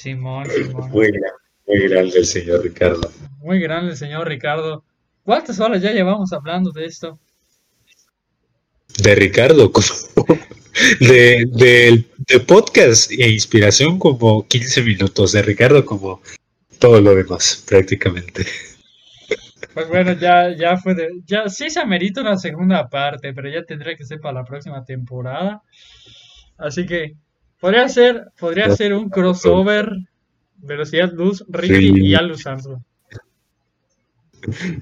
Speaker 1: Simón, Simón.
Speaker 3: Muy grande, muy grande el señor Ricardo.
Speaker 1: Muy grande el señor Ricardo. ¿Cuántas horas ya llevamos hablando de esto?
Speaker 3: De Ricardo, como de, de, de podcast e inspiración como 15 minutos, de Ricardo como todo lo demás, prácticamente.
Speaker 1: Pues bueno, ya, ya fue de, ya sí se amerita una segunda parte, pero ya tendría que ser para la próxima temporada. Así que podría ser, podría ser un crossover Velocidad Luz, Ricky
Speaker 3: Sí.
Speaker 1: y Alus Armstrong.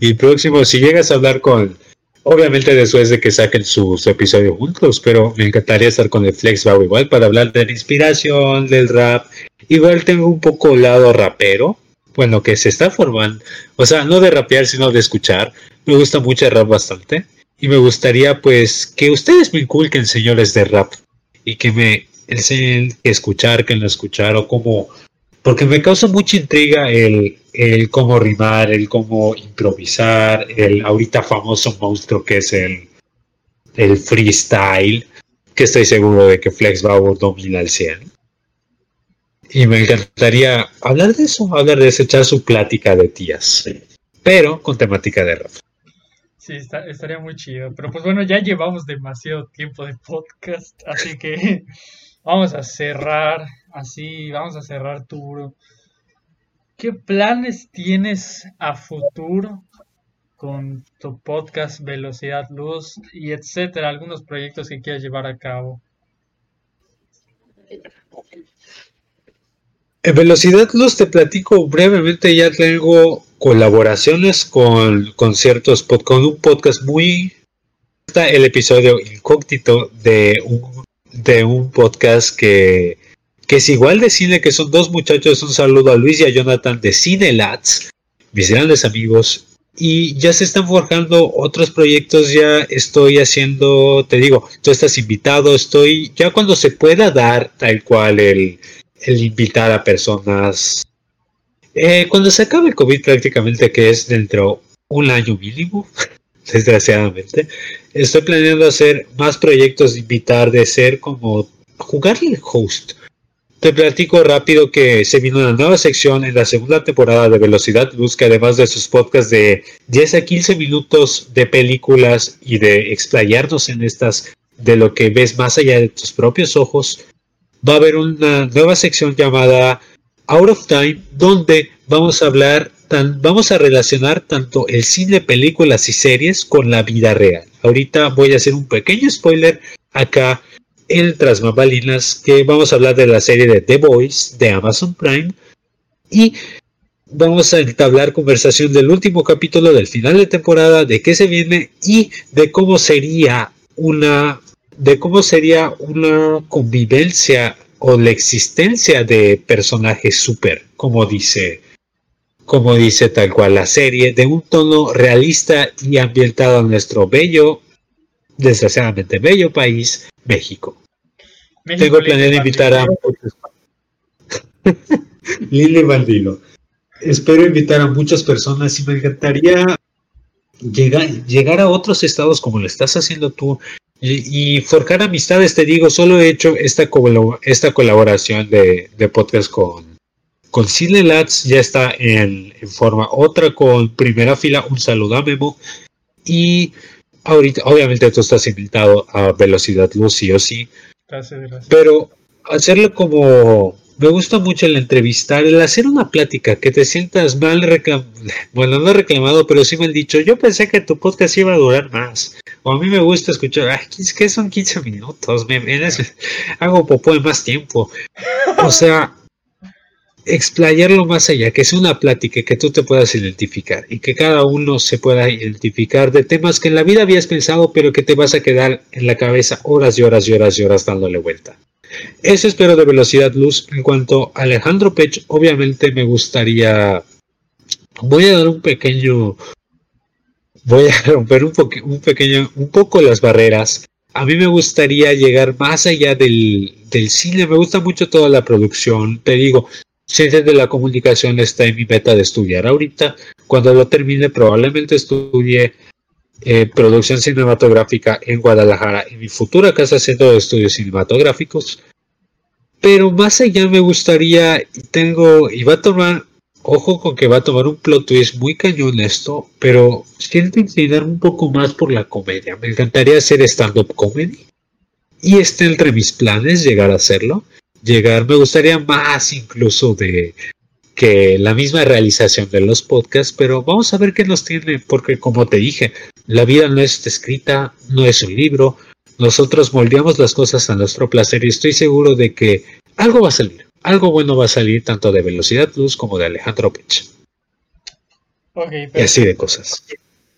Speaker 3: Y próximo, si llegas a hablar con, obviamente después de que saquen su, su episodio juntos, pero me encantaría estar con el Flex Bau igual para hablar de la inspiración, del rap. Igual tengo un poco lado rapero, bueno, que se está formando, o sea, no de rapear, sino de escuchar. Me gusta mucho el rap bastante. Y me gustaría, pues, que ustedes me inculquen, señores de rap, y que me enseñen que escuchar, que no escuchar, o cómo porque me causa mucha intriga el, el cómo rimar, el cómo improvisar, el ahorita famoso monstruo que es el, el freestyle, que estoy seguro de que Flex Bauer domina al 100. Y me encantaría hablar de eso, hablar de eso, echar su plática de tías, pero con temática de rap.
Speaker 1: Sí, está- estaría muy chido. Pero pues bueno, ya llevamos demasiado tiempo de podcast, así que vamos a cerrar así, vamos a cerrar tu ¿Qué planes tienes a futuro con tu podcast Velocidad Luz y etcétera, algunos proyectos que quieras llevar a cabo.
Speaker 3: En Velocidad Luz te platico brevemente, ya tengo colaboraciones con, con ciertos con un podcast muy el episodio incógnito de un, de un podcast que, que es igual de cine, que son dos muchachos. Un saludo a Luis y a Jonathan de Cine Lads, mis grandes amigos. Y ya se están forjando otros proyectos, ya estoy haciendo, te digo, tú estás invitado, estoy, ya cuando se pueda dar tal cual el, el invitar a personas. Eh, cuando se acabe el COVID prácticamente, que es dentro un año mínimo, desgraciadamente, estoy planeando hacer más proyectos, invitar, de ser como jugarle host. Te platico rápido que se vino una nueva sección en la segunda temporada de Velocidad Luz, que además de sus podcasts de 10 a 15 minutos de películas y de explayarnos en estas, de lo que ves más allá de tus propios ojos, va a haber una nueva sección llamada Out of Time, donde vamos a hablar, vamos a relacionar tanto el cine, películas y series con la vida real. Ahorita voy a hacer un pequeño spoiler acá en Tras que vamos a hablar de la serie de The Boys de Amazon Prime y vamos a entablar conversación del último capítulo del final de temporada, de qué se viene y de cómo sería una de cómo sería una convivencia o la existencia de personajes super, como dice, como dice tal cual la serie, de un tono realista y ambientado en nuestro bello, desgraciadamente bello país, México. Tengo planeado invitar a Lili Valdilo. Espero invitar a muchas personas y me encantaría llegar, llegar a otros estados como lo estás haciendo tú y, forjar amistades, te digo, solo he hecho esta, esta colaboración de, podcast con, con Cine Lads, ya está en, forma. Otra con primera fila, un saludo a Memo. Y ahorita, obviamente tú estás invitado a Velocidad Luz, sí o sí. Gracias, gracias. Pero hacerlo como me gusta mucho el entrevistar, el hacer una plática, que te sientas mal reclamado, bueno, no reclamado, pero sí me han dicho, yo pensé que tu podcast iba a durar más. O a mí me gusta escuchar, ay, que son 15 minutos, me, hago popó en más tiempo. O sea, explayarlo más allá, que es una plática que tú te puedas identificar y que cada uno se pueda identificar de temas que en la vida habías pensado, pero que te vas a quedar en la cabeza horas y horas y horas y horas dándole vuelta. Eso espero de Velocidad Luz. En cuanto a Alejandro Pech, obviamente me gustaría. Voy a dar un pequeño. Voy a romper un, un pequeño, un poco las barreras. A mí me gustaría llegar más allá del, del cine. Me gusta mucho toda la producción. Te digo, Ciencias de la comunicación está en mi meta de estudiar ahorita. Cuando lo termine, probablemente estudie eh, producción cinematográfica en Guadalajara, en mi futura casa de estudios cinematográficos. Pero más allá me gustaría, tengo, y va a tomar, ojo con que va a tomar un plot twist muy cañón esto, pero siento inclinar un poco más por la comedia. Me encantaría hacer stand-up comedy. Y está entre mis planes llegar a hacerlo. Llegar, me gustaría más incluso de que la misma realización de los podcasts, pero vamos a ver qué nos tiene, porque como te dije, la vida no es escrita, no es un libro, nosotros moldeamos las cosas a nuestro placer y estoy seguro de que algo va a salir, algo bueno va a salir tanto de Velocidad Luz como de Alejandro Pech. y así de cosas.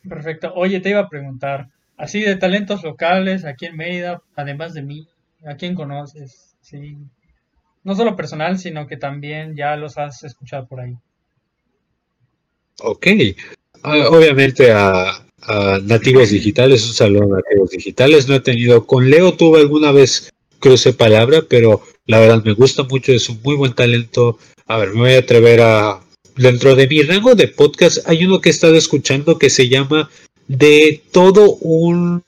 Speaker 1: Perfecto. Oye, te iba a preguntar, así de talentos locales aquí en Mérida, además de mí, ¿a quién conoces? Sí no solo personal, sino que también ya los has escuchado por ahí.
Speaker 3: Ok. Ah, obviamente a, nativos digitales, un saludo a nativos digitales. No he tenido, con Leo tuve alguna vez cruce palabra, pero la verdad me gusta mucho, es un muy buen talento. A ver, me voy a atrever a... Dentro de mi rango de podcast hay uno que he estado escuchando que se llama De todo un...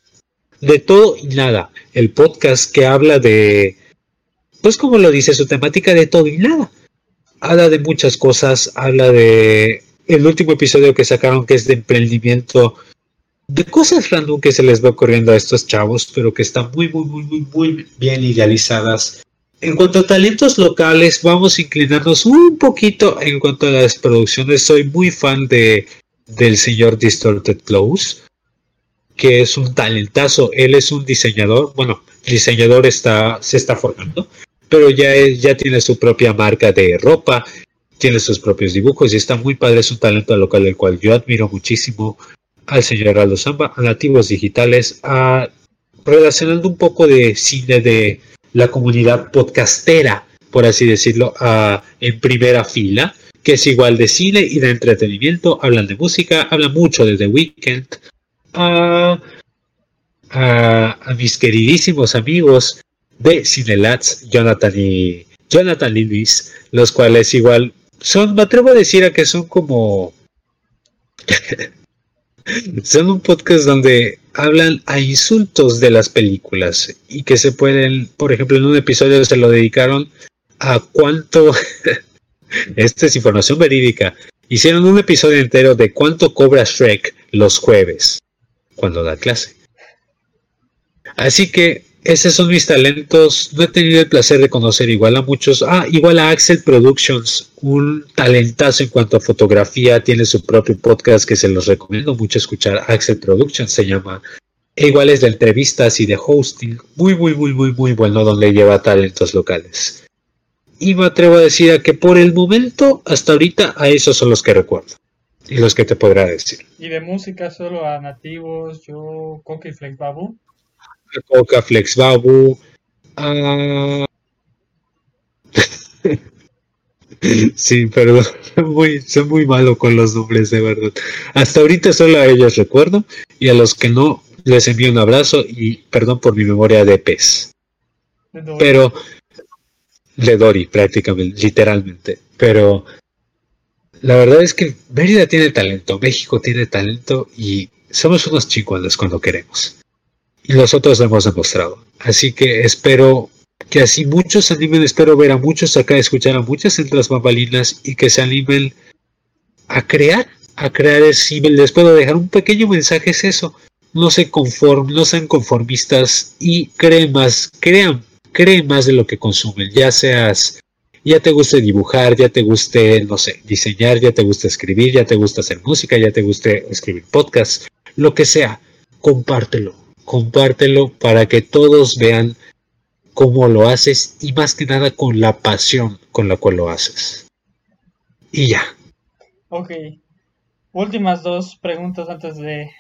Speaker 3: De todo y nada. El podcast que habla de pues como lo dice su temática de todo y nada. Habla de muchas cosas, habla de el último episodio que sacaron que es de emprendimiento, de cosas random que se les va ocurriendo a estos chavos, pero que están muy, muy, muy, muy, muy bien idealizadas. En cuanto a talentos locales, vamos a inclinarnos un poquito en cuanto a las producciones. Soy muy fan de, del señor Distorted Close, que es un talentazo. Él es un diseñador, bueno, diseñador está, se está formando, pero ya, ya tiene su propia marca de ropa, tiene sus propios dibujos y está muy padre. Es un talento local del cual yo admiro muchísimo al señor Aldo Zamba, a nativos digitales, a relacionando un poco de cine de la comunidad podcastera, por así decirlo, a, en primera fila, que es igual de cine y de entretenimiento, hablan de música, hablan mucho de The Weeknd, a, a, mis queridísimos amigos de Cinelats, Jonathan y Jonathan Luis, los cuales igual son, me atrevo a decir a que son como son un podcast donde hablan a insultos de las películas y que se pueden, por ejemplo, en un episodio se lo dedicaron a cuánto, esta es información verídica, hicieron un episodio entero de cuánto cobra Shrek los jueves cuando da clase. Así que esos son mis talentos. No he tenido el placer de conocer igual a muchos. Ah, igual a Axel Productions, un talentazo en cuanto a fotografía. Tiene su propio podcast que se los recomiendo mucho escuchar. Axel Productions se llama. E igual es de entrevistas y de hosting. Muy, muy, muy, muy, muy bueno donde lleva talentos locales. Y me atrevo a decir a que por el momento, hasta ahorita, a esos son los que recuerdo. Y los que te podrá decir.
Speaker 4: Y de música solo a nativos, yo, Coque Flex Babu.
Speaker 3: Coca Flex Babu. Ah. sí, perdón. Muy, soy muy malo con los nombres, de verdad. Hasta ahorita solo a ellos recuerdo. Y a los que no, les envío un abrazo y perdón por mi memoria de pez. Pero. De Dori, prácticamente, literalmente. Pero. La verdad es que Mérida tiene talento, México tiene talento y somos unos chingones cuando queremos y nosotros lo hemos demostrado. Así que espero que así muchos se animen, espero ver a muchos acá, escuchar a muchas entre las bambalinas y que se animen a crear, a crear si les puedo dejar un pequeño mensaje es eso, no se conformen, no sean conformistas y creen más, crean, creen más de lo que consumen, ya seas ya te guste dibujar, ya te guste, no sé, diseñar, ya te guste escribir, ya te gusta hacer música, ya te guste escribir podcast, lo que sea, compártelo, compártelo para que todos vean cómo lo haces y más que nada con la pasión con la cual lo haces. Y ya.
Speaker 4: Ok. Últimas dos preguntas antes de,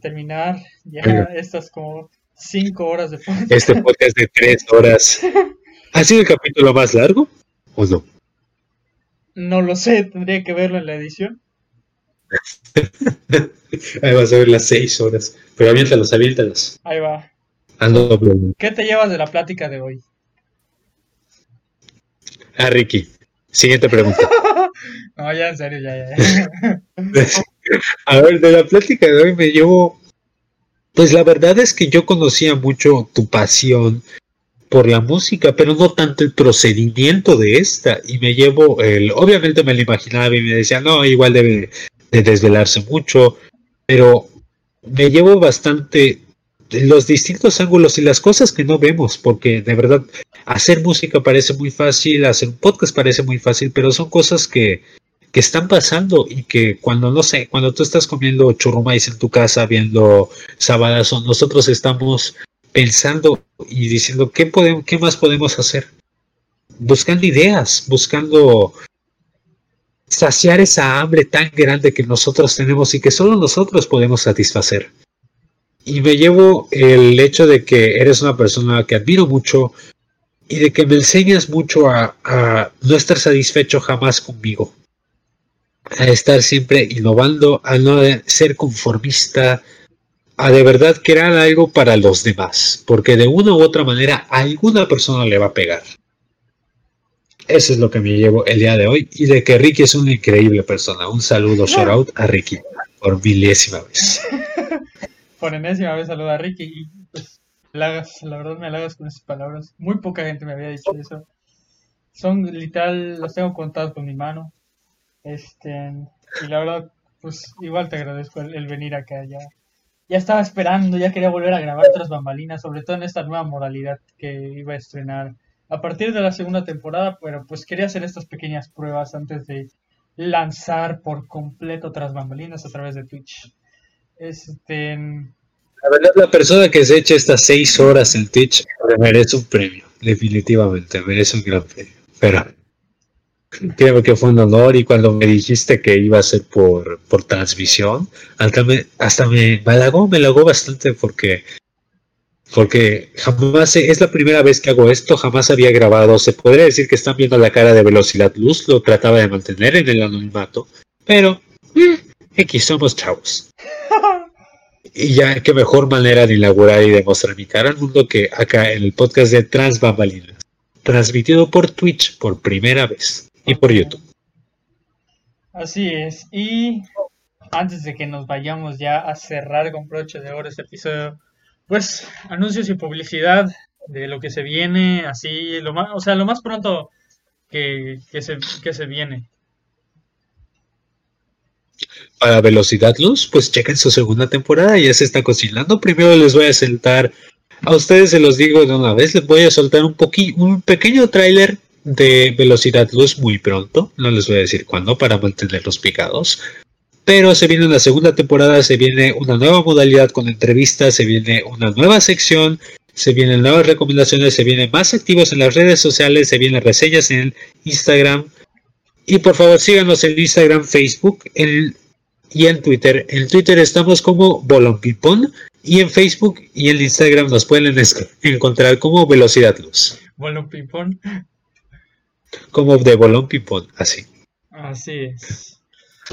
Speaker 4: terminar. Ya estas como cinco horas de
Speaker 3: podcast. Este podcast de tres horas. ¿Ha sido el capítulo más largo o no?
Speaker 4: No lo sé, tendría que verlo en la edición.
Speaker 3: Ahí vas a ver las seis horas. Pero aviéntalos, aviéntalos.
Speaker 4: Ahí va.
Speaker 3: Ando
Speaker 4: ¿Qué te llevas de la plática de hoy?
Speaker 3: Ah, Ricky. Siguiente pregunta.
Speaker 4: no, ya en serio, ya, ya.
Speaker 3: a ver, de la plática de hoy me llevo. Pues la verdad es que yo conocía mucho tu pasión por la música, pero no tanto el procedimiento de esta. Y me llevo el. Obviamente me lo imaginaba y me decía, no, igual debe de desvelarse mucho, pero me llevo bastante los distintos ángulos y las cosas que no vemos, porque de verdad hacer música parece muy fácil, hacer un podcast parece muy fácil, pero son cosas que, que están pasando y que cuando, no sé, cuando tú estás comiendo churrumais en tu casa, viendo sabadazo, nosotros estamos pensando y diciendo, ¿qué, podemos, ¿qué más podemos hacer? Buscando ideas, buscando saciar esa hambre tan grande que nosotros tenemos y que solo nosotros podemos satisfacer. Y me llevo el hecho de que eres una persona que admiro mucho y de que me enseñas mucho a, no estar satisfecho jamás conmigo, a estar siempre innovando, a no ser conformista, a de verdad crear algo para los demás, porque de una u otra manera alguna persona le va a pegar. Eso es lo que me llevo el día de hoy y de que Ricky es una increíble persona. Un saludo, shout out a Ricky por milésima vez.
Speaker 4: por enésima vez saludo a Ricky y pues la verdad me halagas con esas palabras. Muy poca gente me había dicho eso. Son literal, los tengo contados con mi mano. Este, y la verdad, pues igual te agradezco el, venir acá ya. Ya estaba esperando, ya quería volver a grabar otras bambalinas, sobre todo en esta nueva modalidad que iba a estrenar a partir de la segunda temporada, pero pues quería hacer estas pequeñas pruebas antes de
Speaker 1: lanzar por completo tras bambalinas a través de Twitch. Este,
Speaker 3: La verdad, la persona que se echa estas seis horas en Twitch merece un premio, definitivamente, merece un gran premio. Pero creo que fue un honor y cuando me dijiste que iba a ser por, por transmisión, hasta me, hasta me, me halagó, me halagó bastante porque porque jamás es la primera vez que hago esto, jamás había grabado. Se podría decir que están viendo la cara de velocidad luz, lo trataba de mantener en el anonimato, pero eh, X somos chavos. Y ya qué mejor manera de inaugurar y demostrar mi cara al mundo que acá en el podcast de Trans Bambalinas, transmitido por Twitch por primera vez y por YouTube.
Speaker 1: Así es. Y antes de que nos vayamos ya a cerrar con broche de oro este episodio, pues anuncios y publicidad de lo que se viene, así, lo más, o sea, lo más pronto que, que, se, que se viene.
Speaker 3: Para Velocidad Luz, pues chequen su segunda temporada, ya se está cocinando. Primero les voy a sentar, a ustedes se los digo de una vez, les voy a soltar un, poqui, un pequeño tráiler de Velocidad Luz muy pronto, no les voy a decir cuándo para mantenerlos picados. Pero se viene la segunda temporada, se viene una nueva modalidad con entrevistas, se viene una nueva sección, se vienen nuevas recomendaciones, se vienen más activos en las redes sociales, se vienen reseñas en Instagram. Y por favor síganos en Instagram, Facebook en, y en Twitter. En Twitter estamos como Bolompipón y en Facebook y en Instagram nos pueden encontrar como Velocidad Luz.
Speaker 1: Bolompipón.
Speaker 3: Como de Bolompipón, así.
Speaker 1: Así es.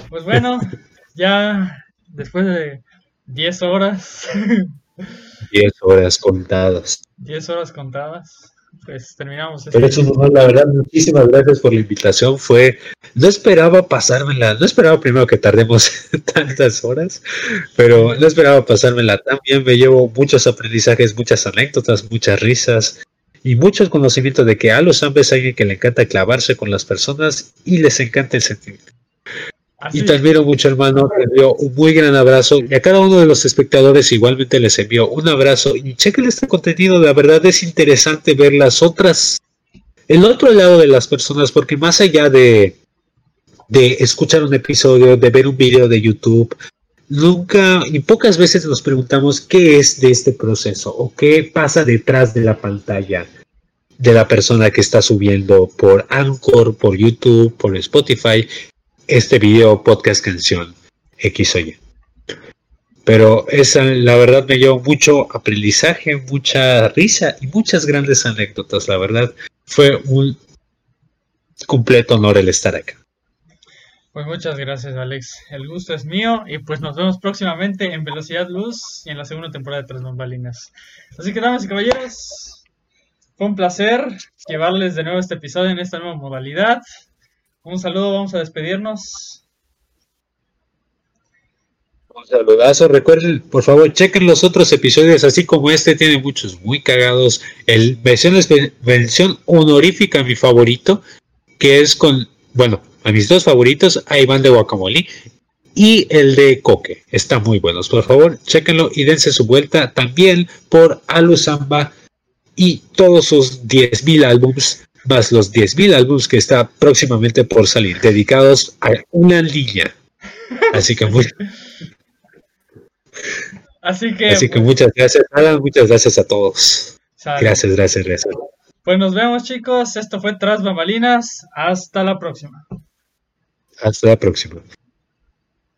Speaker 1: Pues bueno, ya después de 10 horas.
Speaker 3: 10 horas contadas.
Speaker 1: 10 horas contadas. Pues terminamos.
Speaker 3: Pero
Speaker 1: este-
Speaker 3: es un honor, la verdad, muchísimas gracias por la invitación. Fue, no esperaba pasármela, no esperaba primero que tardemos tantas horas, pero no esperaba pasármela tan bien. Me llevo muchos aprendizajes, muchas anécdotas, muchas risas y muchos conocimientos de que a los hombres hay alguien que le encanta clavarse con las personas y les encanta el sentimiento.
Speaker 1: Así
Speaker 3: Y te admiro mucho, hermano. Te envío un muy gran abrazo. Y a cada uno de los espectadores igualmente les envío un abrazo. Y chequen este contenido. La verdad es interesante ver las otras, el otro lado de las personas, porque más allá de, de escuchar un episodio, de ver un video de YouTube, nunca y pocas veces nos preguntamos qué es de este proceso o qué pasa detrás de la pantalla de la persona que está subiendo por Anchor, por YouTube, por Spotify este video, podcast, canción, X o Y. Pero esa, la verdad, me llevó mucho aprendizaje, mucha risa y muchas grandes anécdotas. La verdad, fue un completo honor el estar acá.
Speaker 1: Pues muchas gracias, Alex. El gusto es mío y pues nos vemos próximamente en Velocidad Luz y en la segunda temporada de Tras Bambalinas. Así que, damas y caballeros, fue un placer llevarles de nuevo este episodio en esta nueva modalidad. Un saludo, vamos a despedirnos.
Speaker 3: Un saludazo. Recuerden, por favor, chequen los otros episodios, así como este, tiene muchos muy cagados. El versión honorífica, mi favorito, que es con, bueno, a mis dos favoritos, a Iván de Guacamole y el de Coque. Están muy buenos. Por favor, chequenlo y dense su vuelta también por Alu Samba y todos sus 10.000 álbums, más los 10.000 álbums que está próximamente por salir, dedicados a una línea. Así que muy,
Speaker 1: Así que,
Speaker 3: Así que muchas gracias, Alan, muchas gracias a todos.
Speaker 1: sale.
Speaker 3: Gracias, gracias, gracias.
Speaker 1: Pues nos vemos, chicos. Esto fue Tras Bambalinas. Hasta la próxima.
Speaker 3: Hasta la próxima.